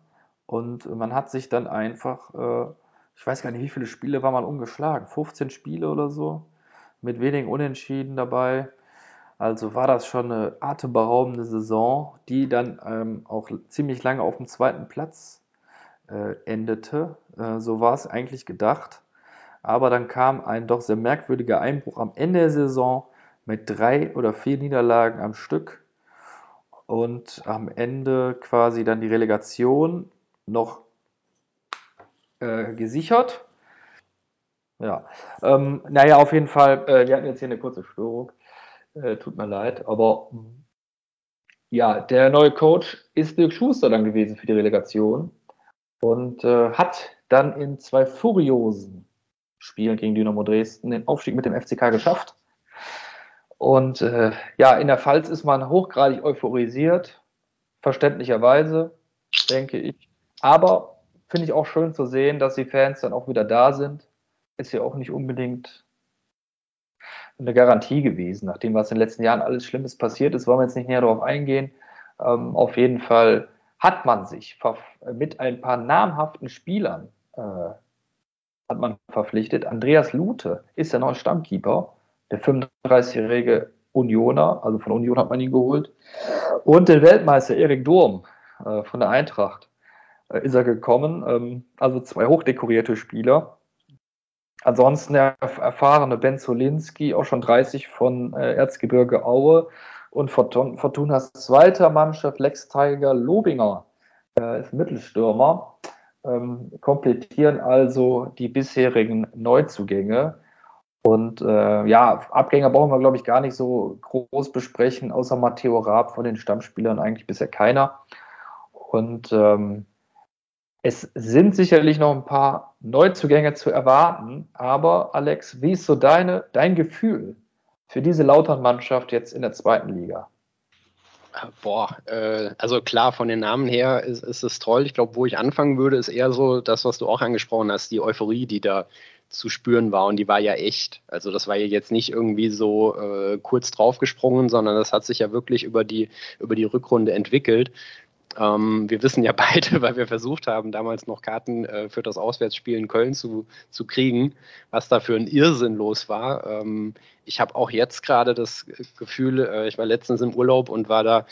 und man hat sich dann einfach, äh, ich weiß gar nicht, wie viele Spiele war man umgeschlagen, 15 Spiele oder so, mit wenigen Unentschieden dabei. Also war das schon eine atemberaubende Saison, die dann ähm, auch ziemlich lange auf dem zweiten Platz äh, endete. Äh, so war es eigentlich gedacht. Aber dann kam ein doch sehr merkwürdiger Einbruch am Ende der Saison mit drei oder vier Niederlagen am Stück und am Ende quasi dann die Relegation noch äh, gesichert. Ja, ähm, naja, auf jeden Fall, äh, wir hatten jetzt hier eine kurze Störung. Äh, tut mir leid, aber ja, der neue Coach ist Dirk Schuster dann gewesen für die Relegation und äh, hat dann in zwei furiosen Spielen gegen Dynamo Dresden den Aufstieg mit dem FCK geschafft. Und äh, ja, in der Pfalz ist man hochgradig euphorisiert, verständlicherweise, denke ich. Aber finde ich auch schön zu sehen, dass die Fans dann auch wieder da sind. Ist ja auch nicht unbedingt eine Garantie gewesen. Nachdem was in den letzten Jahren alles Schlimmes passiert ist, wollen wir jetzt nicht näher darauf eingehen. Ähm, auf jeden Fall hat man sich mit ein paar namhaften Spielern äh, hat man verpflichtet. Andreas Lute ist der neue Stammkeeper, der 35-jährige Unioner, also von Union hat man ihn geholt. Und den Weltmeister Erik Durm äh, von der Eintracht äh, ist er gekommen. Ähm, also zwei hochdekorierte Spieler. Ansonsten der erfahrene Ben Zolinski, auch schon 30 von äh, Erzgebirge Aue und Fortunas zweiter Mannschaft Lex Tiger Lobinger äh, ist Mittelstürmer, ähm, komplettieren also die bisherigen Neuzugänge. Und äh, ja, Abgänger brauchen wir, glaube ich, gar nicht so groß besprechen, außer Matteo Raab von den Stammspielern eigentlich bisher keiner. Und ähm, es sind sicherlich noch ein paar Neuzugänge zu erwarten, aber Alex, wie ist so deine, dein Gefühl für diese Lautern-Mannschaft jetzt in der zweiten Liga? Boah, äh, also klar, von den Namen her ist, ist es toll. Ich glaube, wo ich anfangen würde, ist eher so das, was du auch angesprochen hast, die Euphorie, die da zu spüren war. Und die war ja echt. Also das war ja jetzt nicht irgendwie so äh, kurz draufgesprungen, sondern das hat sich ja wirklich über die, über die Rückrunde entwickelt. Ähm, wir wissen ja beide, weil wir versucht haben, damals noch Karten äh, für das Auswärtsspiel in Köln zu, zu kriegen, was da für ein Irrsinn los war. Ähm, ich habe auch jetzt gerade das Gefühl, äh, ich war letztens im Urlaub und war da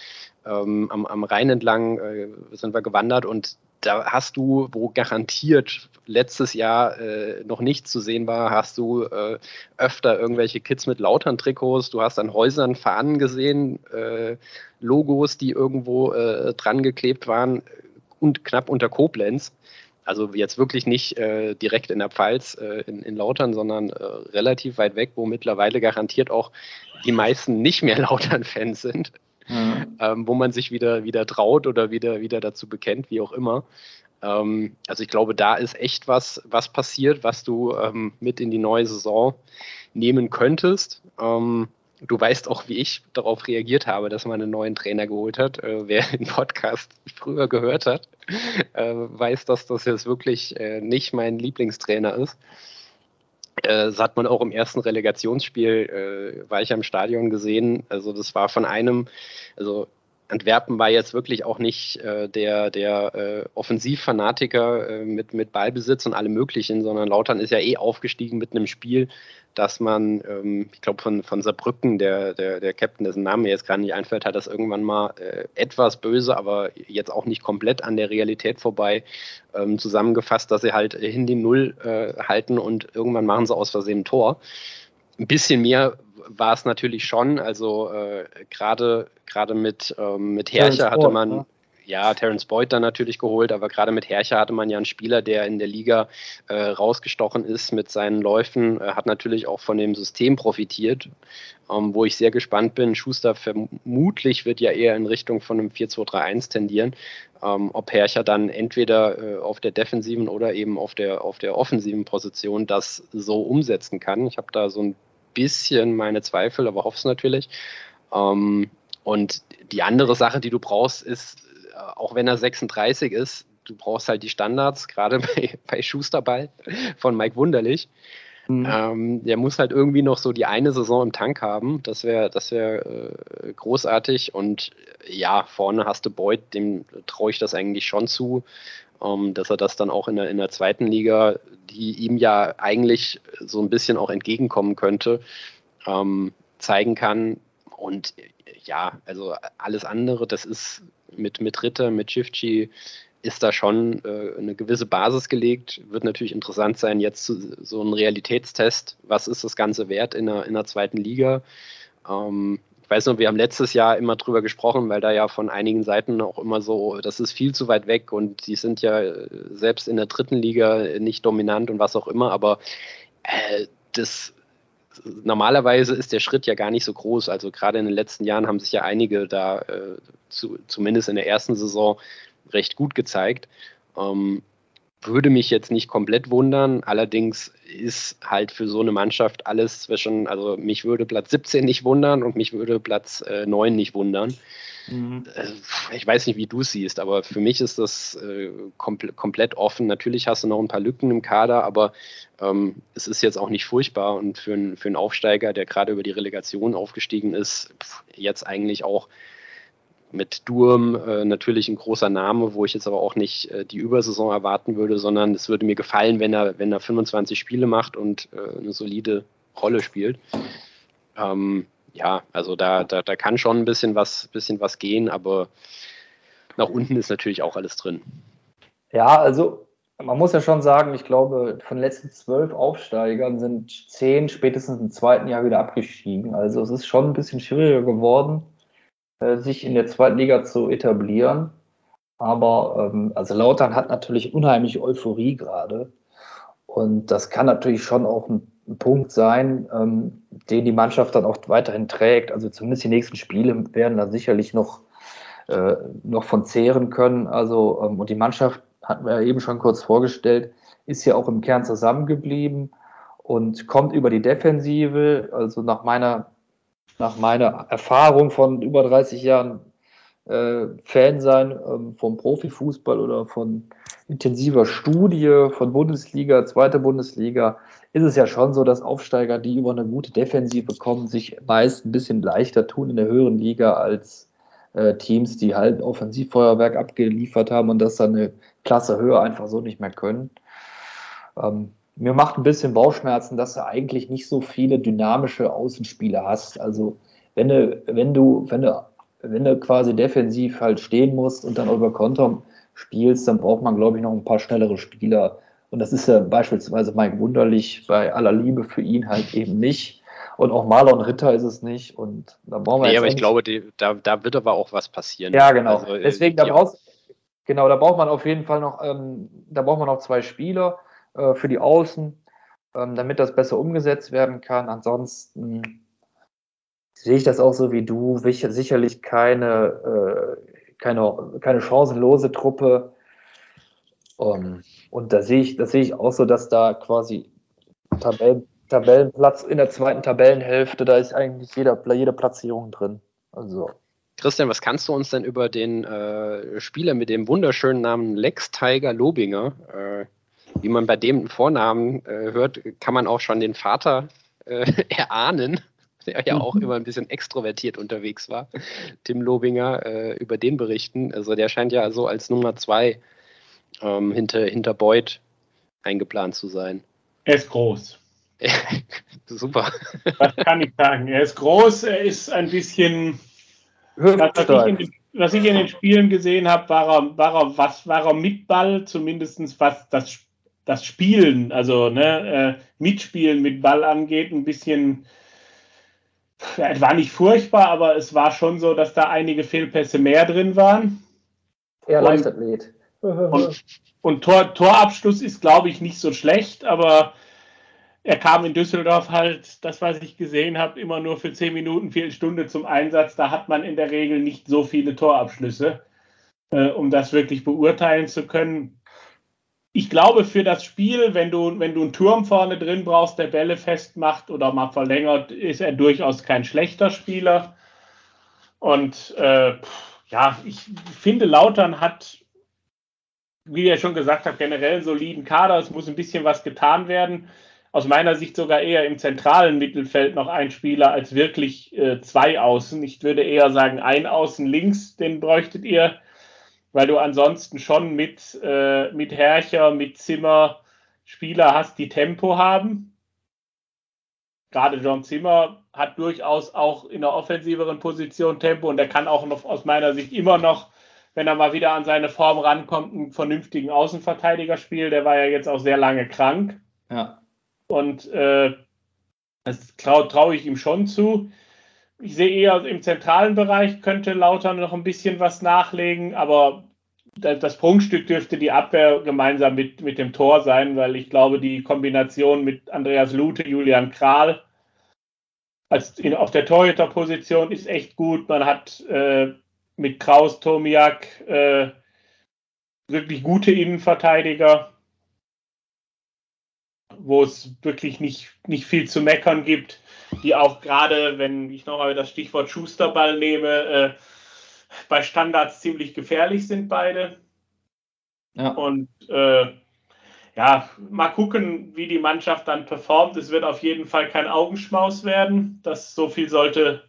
ähm, am, am Rhein entlang, äh, sind wir gewandert und da hast du, wo garantiert letztes Jahr äh, noch nichts zu sehen war, hast du äh, öfter irgendwelche Kids mit lautern Trikots, du hast an Häusern Fahnen gesehen, äh, Logos, die irgendwo äh, dran geklebt waren und knapp unter Koblenz. Also jetzt wirklich nicht äh, direkt in der Pfalz äh, in, in Lautern, sondern relativ weit weg, wo mittlerweile garantiert auch die meisten nicht mehr Lautern-Fans sind mhm. ähm, wo man sich wieder, wieder traut oder wieder, wieder dazu bekennt, wie auch immer. Ähm, also ich glaube, da ist echt was, was passiert, was du ähm, mit in die neue Saison nehmen könntest. Ähm, du weißt auch, wie ich darauf reagiert habe, dass man einen neuen Trainer geholt hat. Äh, wer den Podcast früher gehört hat, äh, weiß, dass das jetzt wirklich äh, nicht mein Lieblingstrainer ist. Äh, das hat man auch im ersten Relegationsspiel, äh, war ich am Stadion gesehen. Also das war von einem, also Antwerpen war jetzt wirklich auch nicht äh, der, der äh, Offensivfanatiker äh, mit, mit Ballbesitz und allem Möglichen, sondern Lautern ist ja eh aufgestiegen mit einem Spiel, dass man, ähm, ich glaube, von, von Saarbrücken, der, der, der Captain, dessen Name mir jetzt gerade nicht einfällt, hat das irgendwann mal äh, etwas böse, aber jetzt auch nicht komplett an der Realität vorbei ähm, zusammengefasst, dass sie halt hin die Null äh, halten und irgendwann machen sie aus Versehen ein Tor. Ein bisschen mehr war es natürlich schon. Also äh, gerade gerade mit ähm, mit Herrscher hatte man ne? ja Terence Boyd dann natürlich geholt, aber gerade mit Herrscher hatte man ja einen Spieler, der in der Liga äh, rausgestochen ist mit seinen Läufen, äh, hat natürlich auch von dem System profitiert. Ähm, wo ich sehr gespannt bin. Schuster vermutlich wird ja eher in Richtung von einem 4-2-3-1 tendieren. Ähm, ob Herrscher dann entweder äh, auf der defensiven oder eben auf der, auf der offensiven Position das so umsetzen kann. Ich habe da so ein bisschen meine Zweifel, aber hoffe es natürlich. Ähm, und die andere Sache, die du brauchst, ist, äh, auch wenn er 36 ist, du brauchst halt die Standards, gerade bei, bei Schusterball von Mike Wunderlich. Mhm. Ähm, der muss halt irgendwie noch so die eine Saison im Tank haben. Das wäre das wär, äh, großartig. Und äh, ja, vorne hast du Boyd, dem traue ich das eigentlich schon zu ähm, dass er das dann auch in der, in der zweiten Liga, die ihm ja eigentlich so ein bisschen auch entgegenkommen könnte, ähm, zeigen kann. Und ja, also alles andere, das ist mit, mit Ritter, mit Shifchi, ist da schon äh, eine gewisse Basis gelegt. Wird natürlich interessant sein, jetzt zu, so ein Realitätstest, was ist das Ganze wert in der, in der zweiten Liga. Ähm, ich weiß noch, wir haben letztes Jahr immer drüber gesprochen, weil da ja von einigen Seiten auch immer so, das ist viel zu weit weg und die sind ja äh, selbst in der dritten Liga nicht dominant und was auch immer, aber äh, das normalerweise ist der Schritt ja gar nicht so groß. Also gerade in den letzten Jahren haben sich ja einige da äh, zu, zumindest in der ersten Saison recht gut gezeigt. Ähm, würde mich jetzt nicht komplett wundern. Allerdings ist halt für so eine Mannschaft alles zwischen, also mich würde Platz 17 nicht wundern und mich würde Platz äh, 9 nicht wundern. Mhm. Äh, ich weiß nicht, wie du es siehst, aber für mich ist das äh, komple komplett offen. Natürlich hast du noch ein paar Lücken im Kader, aber ähm, es ist jetzt auch nicht furchtbar und für, ein, für einen Aufsteiger, der gerade über die Relegation aufgestiegen ist, jetzt eigentlich auch mit Durm äh, natürlich ein großer Name, wo ich jetzt aber auch nicht äh, die Übersaison erwarten würde, sondern es würde mir gefallen, wenn er, wenn er 25 Spiele macht und äh, eine solide Rolle spielt. Ähm, ja, also da, da, da kann schon ein bisschen was, bisschen was gehen, aber nach unten ist natürlich auch alles drin. Ja, also man muss ja schon sagen, ich glaube, von den letzten zwölf Aufsteigern sind zehn spätestens im zweiten Jahr wieder abgestiegen. Also es ist schon ein bisschen schwieriger geworden äh, sich in der zweiten Liga zu etablieren. Aber ähm, also Lautern hat natürlich unheimlich Euphorie gerade. Und das kann natürlich schon auch ein, Punkt sein, ähm, den die Mannschaft dann auch weiterhin trägt. Also zumindest die nächsten Spiele werden da sicherlich noch, äh, noch von zehren können. Also, ähm, und die Mannschaft, hatten wir ja eben schon kurz vorgestellt, ist ja auch im Kern zusammengeblieben und kommt über die Defensive. Also nach meiner nach meiner Erfahrung von über 30 Jahren äh, Fan sein ähm, vom Profifußball oder von intensiver Studie von Bundesliga, zweite Bundesliga, ist es ja schon so, dass Aufsteiger, die über eine gute Defensive kommen, sich meist ein bisschen leichter tun in der höheren Liga als äh, Teams, die halt Offensivfeuerwerk abgeliefert haben und das dann eine Klasse höher einfach so nicht mehr können. Ähm, mir macht ein bisschen Bauchschmerzen, dass du eigentlich nicht so viele dynamische Außenspiele hast. Also wenn du, wenn du, wenn du, wenn du quasi defensiv halt stehen musst und dann über Konter spielst, dann braucht man, glaube ich, noch ein paar schnellere Spieler. Und das ist ja beispielsweise Mike Wunderlich bei aller Liebe für ihn halt eben nicht. Und auch Marlon Ritter ist es nicht. Und da brauchen wir Nee, aber ich glaube, die, da, da wird aber auch was passieren. Ja, genau. Also, äh, Deswegen, da die- brauchst, genau, da braucht man auf jeden Fall noch, ähm, da braucht man noch zwei Spieler äh, für die Außen, ähm, damit das besser umgesetzt werden kann. Ansonsten sehe ich das auch so wie du. Sicher- Sicherlich keine, äh, keine, keine chancenlose Truppe. Um, und da sehe ich, das sehe ich auch so, dass da quasi Tabellen, Tabellenplatz in der zweiten Tabellenhälfte, da ist eigentlich jeder, jede Platzierung drin. Also. Christian, was kannst du uns denn über den äh, Spieler mit dem wunderschönen Namen Lex Tiger Lobinger, äh, wie man bei dem Vornamen äh, hört, kann man auch schon den Vater äh, erahnen, der ja auch immer ein bisschen extrovertiert unterwegs war, Tim Lobinger, äh, über den berichten. Also der scheint ja so als Nummer zwei ähm, hinter, hinter Beuth eingeplant zu sein. Er ist groß. Super. Was kann ich sagen? Er ist groß, er ist ein bisschen. Was, ich in den, was ich in den Spielen gesehen habe, war er, war er, was, war er mit Ball, zumindest was das, das Spielen, also ne, äh, Mitspielen mit Ball angeht, ein bisschen. Ja, es war nicht furchtbar, aber es war schon so, dass da einige Fehlpässe mehr drin waren. Und- Leichtathlet. Und, und Tor, Torabschluss ist, glaube ich, nicht so schlecht, aber er kam in Düsseldorf halt, das, was ich gesehen habe, immer nur für 10 Minuten, Viertelstunde zum Einsatz. Da hat man in der Regel nicht so viele Torabschlüsse, äh, um das wirklich beurteilen zu können. Ich glaube, für das Spiel, wenn du, wenn du einen Turm vorne drin brauchst, der Bälle festmacht oder mal verlängert, ist er durchaus kein schlechter Spieler. Und äh, ja, ich finde, Lautern hat wie ihr schon gesagt habt, generell einen soliden Kader. Es muss ein bisschen was getan werden. Aus meiner Sicht sogar eher im zentralen Mittelfeld noch ein Spieler als wirklich äh, zwei Außen. Ich würde eher sagen, ein Außen links, den bräuchtet ihr, weil du ansonsten schon mit, äh, mit Herrscher, mit Zimmer Spieler hast, die Tempo haben. Gerade John Zimmer hat durchaus auch in einer offensiveren Position Tempo und er kann auch noch aus meiner Sicht immer noch wenn er mal wieder an seine Form rankommt, einen vernünftigen Außenverteidiger spielt. Der war ja jetzt auch sehr lange krank. Ja. Und äh, das traue trau ich ihm schon zu. Ich sehe eher im zentralen Bereich könnte Lautern noch ein bisschen was nachlegen, aber das, das Prunkstück dürfte die Abwehr gemeinsam mit, mit dem Tor sein, weil ich glaube, die Kombination mit Andreas Lute, Julian Kral als in, auf der Torhüterposition ist echt gut. Man hat äh, mit Kraus, Tomiak äh, wirklich gute Innenverteidiger, wo es wirklich nicht, nicht viel zu meckern gibt, die auch gerade, wenn ich nochmal das Stichwort Schusterball nehme, äh, bei Standards ziemlich gefährlich sind beide. Ja. Und äh, ja, mal gucken, wie die Mannschaft dann performt. Es wird auf jeden Fall kein Augenschmaus werden. Das so viel sollte,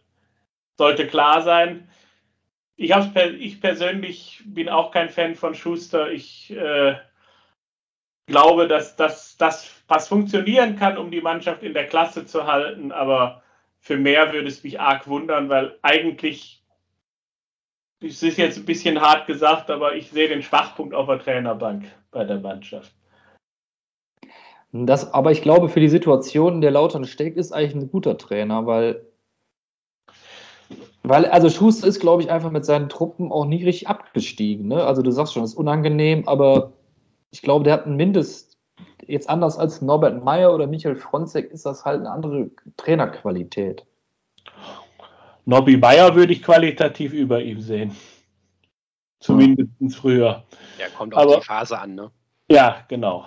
sollte klar sein ich, ich persönlich bin auch kein Fan von Schuster. Ich äh, glaube, dass das was funktionieren kann, um die Mannschaft in der Klasse zu halten. Aber für mehr würde es mich arg wundern, weil eigentlich, es ist jetzt ein bisschen hart gesagt, aber ich sehe den Schwachpunkt auf der Trainerbank bei der Mannschaft. Das, aber ich glaube, für die Situation, in der Lautern steckt, ist eigentlich ein guter Trainer, weil weil, also Schuster ist, glaube ich, einfach mit seinen Truppen auch nie richtig abgestiegen. Ne? Also du sagst schon, das ist unangenehm, aber ich glaube, der hat ein Mindest, jetzt anders als Norbert Meyer oder Michael Fronzek, ist das halt eine andere Trainerqualität. Nobby Meyer würde ich qualitativ über ihm sehen. Zumindest ja. früher. Ja, kommt auf aber, die Phase an, ne? Ja, genau.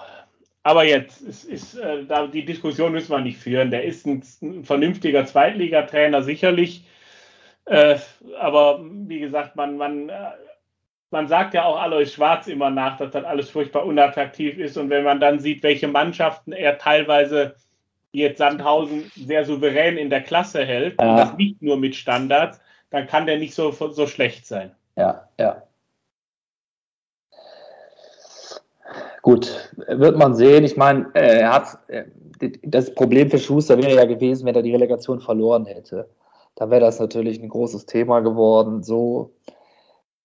Aber jetzt ist, ist äh, da die Diskussion müssen wir nicht führen. Der ist ein, ein vernünftiger Zweitligatrainer sicherlich Äh, aber wie gesagt, man, man, äh, man sagt ja auch Alois Schwarz immer nach, dass das alles furchtbar unattraktiv ist. Und wenn man dann sieht, welche Mannschaften er teilweise jetzt Sandhausen sehr souverän in der Klasse hält, ja. und das nicht nur mit Standards, dann kann der nicht so, so schlecht sein. Ja, ja. Gut, wird man sehen. Ich meine, er hat das Problem für Schuster wäre ja gewesen, wenn er die Relegation verloren hätte. Da wäre das natürlich ein großes Thema geworden. So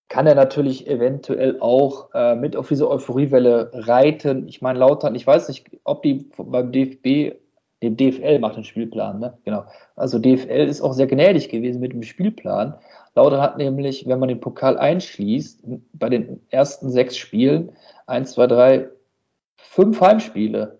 kann er natürlich eventuell auch äh, mit auf diese Euphoriewelle reiten. Ich meine, Lautern, ich weiß nicht, ob die beim DFB, dem DFL macht den Spielplan, ne? Genau. Also DFL ist auch sehr gnädig gewesen mit dem Spielplan. Lautern hat nämlich, wenn man den Pokal einschließt, bei den ersten sechs Spielen, eins, zwei, drei, fünf Heimspiele.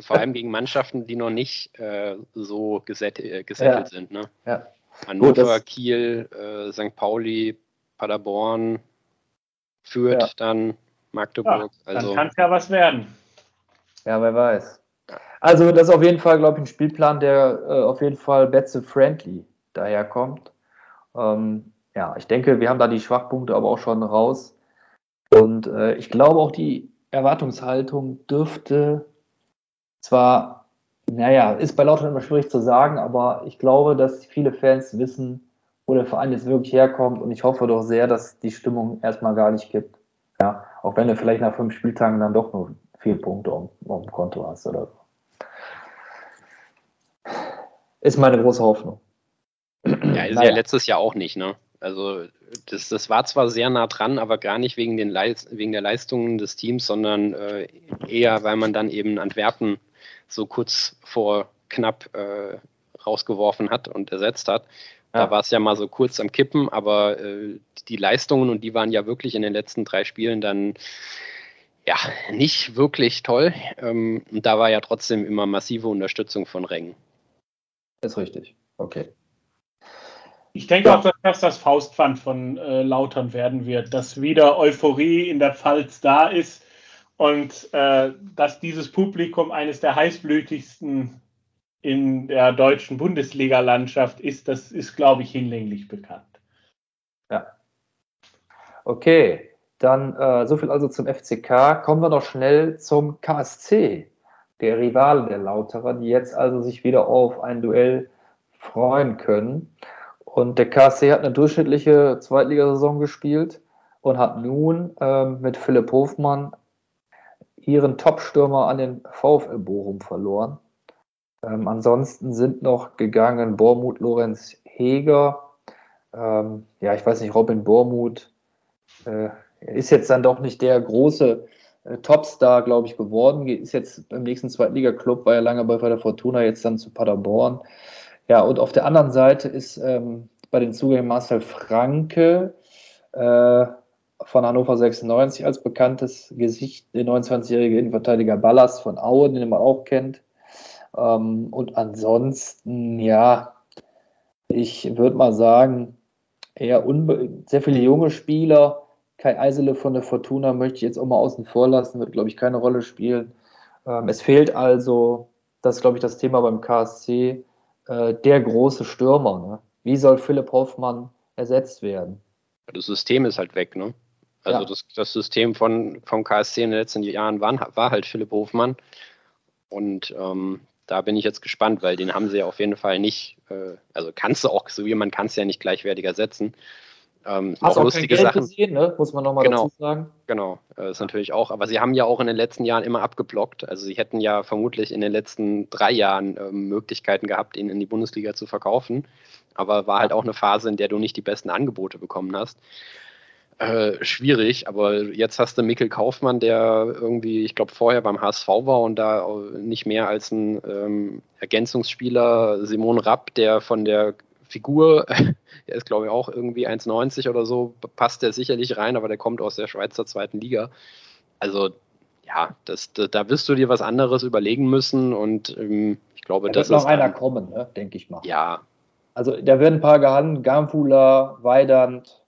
Vor allem gegen Mannschaften, die noch nicht äh, so äh, gesettelt ja. sind. Ne? Ja. Hannover, Gut, Kiel, äh, St. Pauli, Paderborn, Fürth, ja. dann Magdeburg. Ja, also, dann kann es ja was werden. Ja, wer weiß. Also das ist auf jeden Fall, glaube ich, ein Spielplan, der äh, auf jeden Fall Betze-friendly daherkommt. Ähm, ja, ich denke, wir haben da die Schwachpunkte aber auch schon raus. Und äh, ich glaube auch, die Erwartungshaltung dürfte zwar, naja, ist bei Lautern immer schwierig zu sagen, aber ich glaube, dass viele Fans wissen, wo der Verein jetzt wirklich herkommt und ich hoffe doch sehr, dass die Stimmung erstmal gar nicht kippt. Ja, auch wenn du vielleicht nach fünf Spieltagen dann doch nur vier Punkte auf, auf dem Konto hast oder so. Ist meine große Hoffnung. Ja, ist naja. ja letztes Jahr auch nicht, ne? Also das, das war zwar sehr nah dran, aber gar nicht wegen, den Leist wegen der Leistungen des Teams, sondern äh, eher, weil man dann eben Antwerpen so kurz vor knapp äh, rausgeworfen hat und ersetzt hat. Ja. Da war es ja mal so kurz am Kippen, aber äh, die Leistungen, und die waren ja wirklich in den letzten drei Spielen dann ja nicht wirklich toll. Ähm, und da war ja trotzdem immer massive Unterstützung von Rängen. Ist richtig. Okay. Ich denke ja. auch, dass das das Faustpfand von äh, Lautern werden wird, dass wieder Euphorie in der Pfalz da ist und äh, dass dieses Publikum eines der heißblütigsten in der deutschen Bundesliga-Landschaft ist, das ist, glaube ich, hinlänglich bekannt. Ja. Okay, dann äh, so viel also zum FCK. Kommen wir noch schnell zum KSC, der Rivale der Lauterer, die jetzt also sich wieder auf ein Duell freuen können. Und der KSC hat eine durchschnittliche Zweitligasaison gespielt und hat nun ähm, mit Philipp Hofmann ihren Top-Stürmer an den VfL Bochum verloren. Ähm, ansonsten sind noch gegangen Bormuth Lorenz Heger. Ähm, ja, ich weiß nicht, Robin Bormuth äh, ist jetzt dann doch nicht der große äh, Topstar, glaube ich, geworden. Ist jetzt beim nächsten Zweitliga-Club, war ja lange bei der Fortuna, jetzt dann zu Paderborn. Ja, und auf der anderen Seite ist ähm, bei den Zugängen Marcel Franke äh, von Hannover 96 als bekanntes Gesicht, der 29-jährige Innenverteidiger Ballas von Auen, den man auch kennt. Ähm, und ansonsten, ja, ich würde mal sagen, eher sehr viele junge Spieler. Kai Eisele von der Fortuna möchte ich jetzt auch mal außen vor lassen, wird, glaube ich, keine Rolle spielen. Ähm, es fehlt also, das ist, glaube ich, das Thema beim KSC, äh, der große Stürmer. Ne? Wie soll Philipp Hoffmann ersetzt werden? Das System ist halt weg, ne? Also ja. das, das, System von, vom KSC in den letzten Jahren war, war halt Philipp Hofmann. Und ähm, da bin ich jetzt gespannt, weil den haben sie ja auf jeden Fall nicht, äh, also kannst du auch, so wie man kann es ja nicht gleichwertig ersetzen. Ähm, Hast auch, auch lustige Sachen. Gesehen, ne? muss man nochmal genau, dazu sagen. Genau, äh, ist natürlich auch. Aber sie haben ja auch in den letzten Jahren immer abgeblockt. Also sie hätten ja vermutlich in den letzten drei Jahren äh, Möglichkeiten gehabt, ihn in die Bundesliga zu verkaufen. Aber war halt auch eine Phase, in der du nicht die besten Angebote bekommen hast. Äh, schwierig, aber jetzt hast du Mikkel Kaufmann, der irgendwie, ich glaube, vorher beim HSV war und da nicht mehr als ein ähm, Ergänzungsspieler, Simon Rapp, der von der Figur, der ist glaube ich auch irgendwie 1,90 oder so, passt der sicherlich rein, aber der kommt aus der Schweizer zweiten Liga. Also ja, das, da, da wirst du dir was anderes überlegen müssen und ähm, ich glaube, da das wird noch einer dann, kommen, ne? denke ich mal. Ja. Also da werden ein paar gehandelt, Gamfula, Weidand,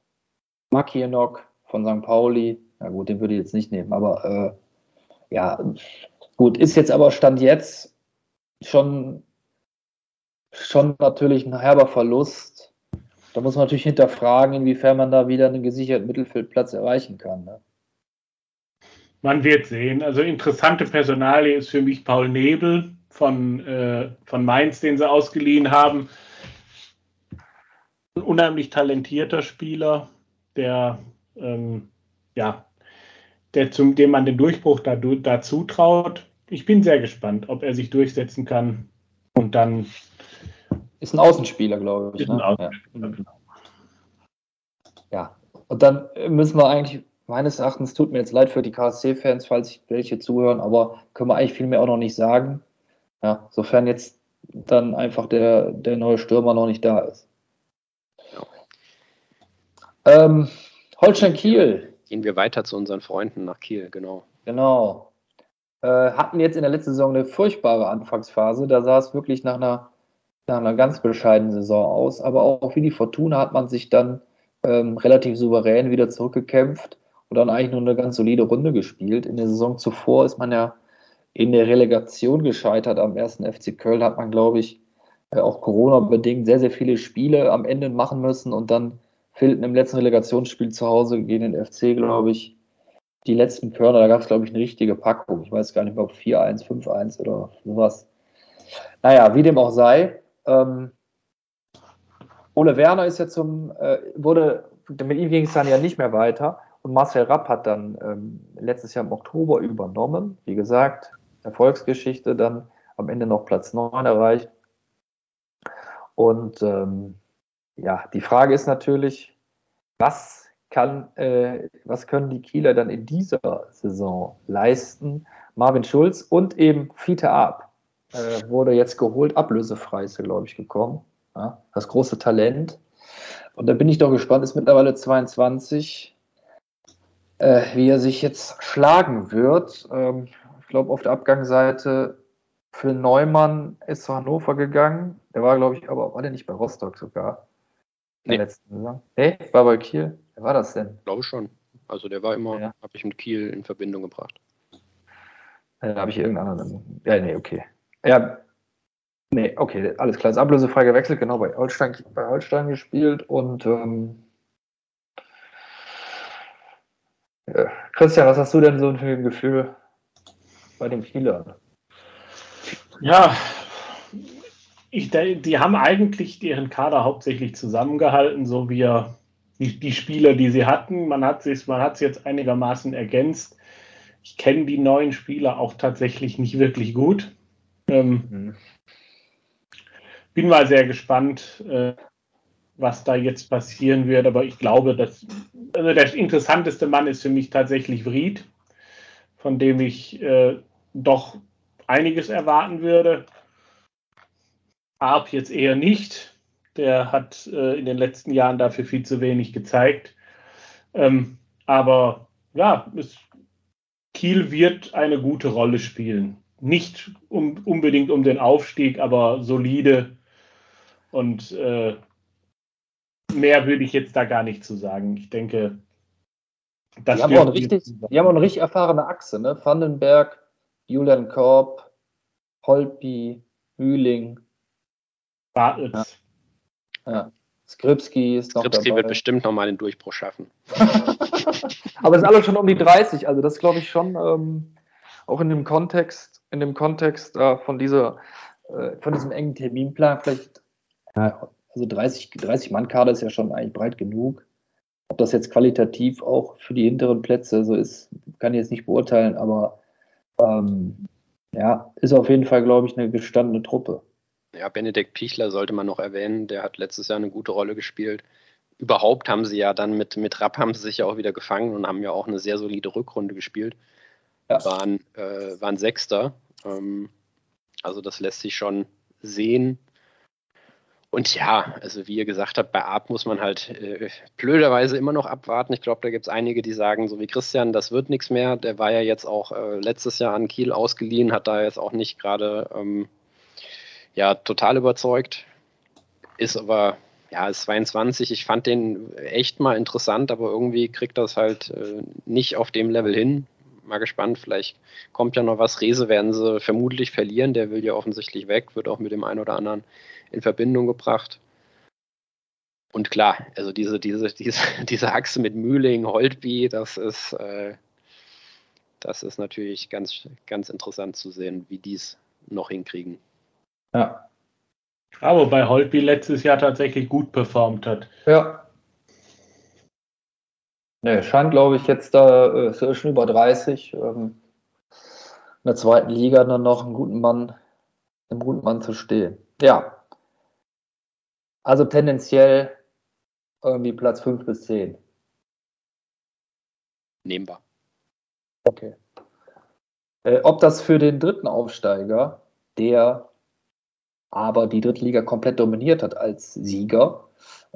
Makienok von St. Pauli. Na gut, den würde ich jetzt nicht nehmen, aber äh, ja, gut, ist jetzt aber Stand jetzt schon schon natürlich ein herber Verlust. Da muss man natürlich hinterfragen, inwiefern man da wieder einen gesicherten Mittelfeldplatz erreichen kann. Ne? Man wird sehen. Also interessante Personalie ist für mich Paul Nebel von, äh, von Mainz, den sie ausgeliehen haben. Ein unheimlich talentierter Spieler, der ähm, ja, der zum, dem man den Durchbruch da, dazu traut. Ich bin sehr gespannt, ob er sich durchsetzen kann und dann. Ist ein Außenspieler, glaube ich. Ne? Ja. ja. Und dann müssen wir eigentlich, meines Erachtens, tut mir jetzt leid für die KSC-Fans, falls welche zuhören, aber können wir eigentlich viel mehr auch noch nicht sagen. Ja, sofern jetzt dann einfach der, der neue Stürmer noch nicht da ist. Ähm, Holstein Kiel. Gehen wir weiter zu unseren Freunden nach Kiel, genau. Genau. Äh, hatten jetzt in der letzten Saison eine furchtbare Anfangsphase. Da sah es wirklich nach einer, nach einer ganz bescheidenen Saison aus. Aber auch wie die Fortuna hat man sich dann ähm, relativ souverän wieder zurückgekämpft und dann eigentlich nur eine ganz solide Runde gespielt. In der Saison zuvor ist man ja in der Relegation gescheitert am ersten FC Köln. Hat man, glaube ich, äh, auch Corona-bedingt sehr, sehr viele Spiele am Ende machen müssen und dann fehlten im letzten Relegationsspiel zu Hause gegen den FC, glaube ich, die letzten Körner. Da gab es, glaube ich, eine richtige Packung. Ich weiß gar nicht ob 4-1, 5-1 oder sowas. Naja, wie dem auch sei. Ähm, Ole Werner ist ja zum, äh, wurde, mit ihm ging es dann ja nicht mehr weiter. Und Marcel Rapp hat dann ähm, letztes Jahr im Oktober übernommen. Wie gesagt, Erfolgsgeschichte, dann am Ende noch Platz 9 erreicht. Und ähm, ja, die Frage ist natürlich, was kann, äh, was können die Kieler dann in dieser Saison leisten? Marvin Schulz und eben Fiete Ab äh, wurde jetzt geholt, ablösefrei ist er, glaube ich, gekommen. Ja, das große Talent. Und da bin ich doch gespannt, ist mittlerweile 22, äh, wie er sich jetzt schlagen wird. Ähm, ich glaube, auf der Abgangsseite für Neumann ist zu Hannover gegangen. Der war, glaube ich, aber war der nicht bei Rostock sogar? Nee. letzten Saison. Nee, war bei Kiel. Wer war das denn? Glaube schon. Also der war immer, Ja. habe ich mit Kiel in Verbindung gebracht. Äh, habe ich irgendeinen anderen. Ja, nee, okay. Ja, nee, okay, alles klar. Ist ablösefrei gewechselt, genau, bei Holstein, bei Holstein gespielt und ähm, äh, Christian, was hast du denn so für ein Gefühl bei den Kielern? Ja, ich, die haben eigentlich deren Kader hauptsächlich zusammengehalten, so wie er, die, die Spieler, die sie hatten. Man hat es man hat's jetzt einigermaßen ergänzt. Ich kenne die neuen Spieler auch tatsächlich nicht wirklich gut. Ähm, Mhm. bin mal sehr gespannt, äh, was da jetzt passieren wird. Aber ich glaube, dass also der interessanteste Mann ist für mich tatsächlich Vried, von dem ich äh, doch einiges erwarten würde. Arp jetzt eher nicht. Der hat äh, in den letzten Jahren dafür viel zu wenig gezeigt. Ähm, aber ja, es, Kiel wird eine gute Rolle spielen. Nicht um, unbedingt um den Aufstieg, aber solide. Und äh, mehr würde ich jetzt da gar nicht zu sagen. Ich denke, das Die haben, auch richtig, die haben auch eine richtig erfahrene Achse, ne? Vandenberg, Julian Korb, Holpi, Mühling, Bartels. ja. Skripski ist noch Kripski dabei. wird bestimmt nochmal den Durchbruch schaffen. Aber es sind alle schon um die 30, also das glaube ich schon ähm, auch in dem Kontext, in dem Kontext äh, von dieser, äh, von diesem engen Terminplan vielleicht, ja, also 30, 30 Mann Kader ist ja schon eigentlich breit genug. Ob das jetzt qualitativ auch für die hinteren Plätze so ist, kann ich jetzt nicht beurteilen, aber ähm, ja, ist auf jeden Fall, glaube ich, eine gestandene Truppe. Ja, Benedikt Pichler sollte man noch erwähnen. Der hat letztes Jahr eine gute Rolle gespielt. Überhaupt haben sie ja dann mit, mit Rapp haben sie sich ja auch wieder gefangen und haben ja auch eine sehr solide Rückrunde gespielt. Ja. Waren, äh, waren Sechster. Ähm, also das lässt sich schon sehen. Und ja, also wie ihr gesagt habt, bei Arp muss man halt äh, blöderweise immer noch abwarten. Ich glaube, da gibt es einige, die sagen, so wie Christian, das wird nichts mehr. Der war ja jetzt auch äh, letztes Jahr an Kiel ausgeliehen, hat da jetzt auch nicht gerade ähm, ja, total überzeugt. Ist aber, ja, ist 22. Ich fand den echt mal interessant, aber irgendwie kriegt das halt äh, nicht auf dem Level hin. mal gespannt. Vielleicht kommt ja noch was. Rese werden sie vermutlich verlieren. Der will ja offensichtlich weg, wird auch mit dem einen oder anderen in Verbindung gebracht. Und klar, also diese, diese, diese, diese Achse mit Mühling, Holtby, das ist, äh, das ist natürlich ganz, ganz interessant zu sehen, wie die es noch hinkriegen. Ja. Aber bei Holtby letztes Jahr tatsächlich gut performt hat. Ja. Ne, scheint, glaube ich, jetzt da äh, ist schon über 30. Ähm, in der zweiten Liga dann noch einen guten Mann, einen guten Mann zu stehen. Ja. Also tendenziell irgendwie Platz 5 bis 10. Nehmbar. Okay. Äh, ob das für den dritten Aufsteiger, der aber die dritte Liga komplett dominiert hat als Sieger,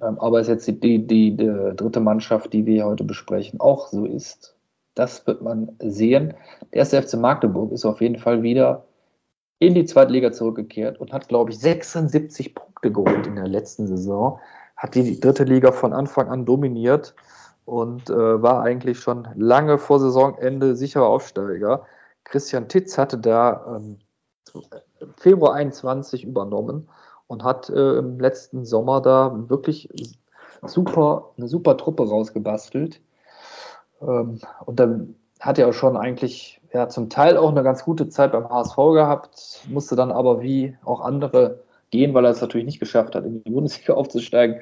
ähm, aber ist jetzt die, die, die, die, dritte Mannschaft, die wir heute besprechen, auch so ist. Das wird man sehen. Der erste FC Magdeburg ist auf jeden Fall wieder in die zweite Liga zurückgekehrt und hat, glaube ich, 76 Punkte geholt in der letzten Saison. Hat die dritte Liga von Anfang an dominiert und äh, war eigentlich schon lange vor Saisonende sicherer Aufsteiger. Christian Titz hatte da ähm, Februar 21 übernommen und hat äh, im letzten Sommer da wirklich super, eine super Truppe rausgebastelt. Ähm, und dann hat er auch schon eigentlich ja, zum Teil auch eine ganz gute Zeit beim HSV gehabt, musste dann aber wie auch andere gehen, weil er es natürlich nicht geschafft hat, in die Bundesliga aufzusteigen.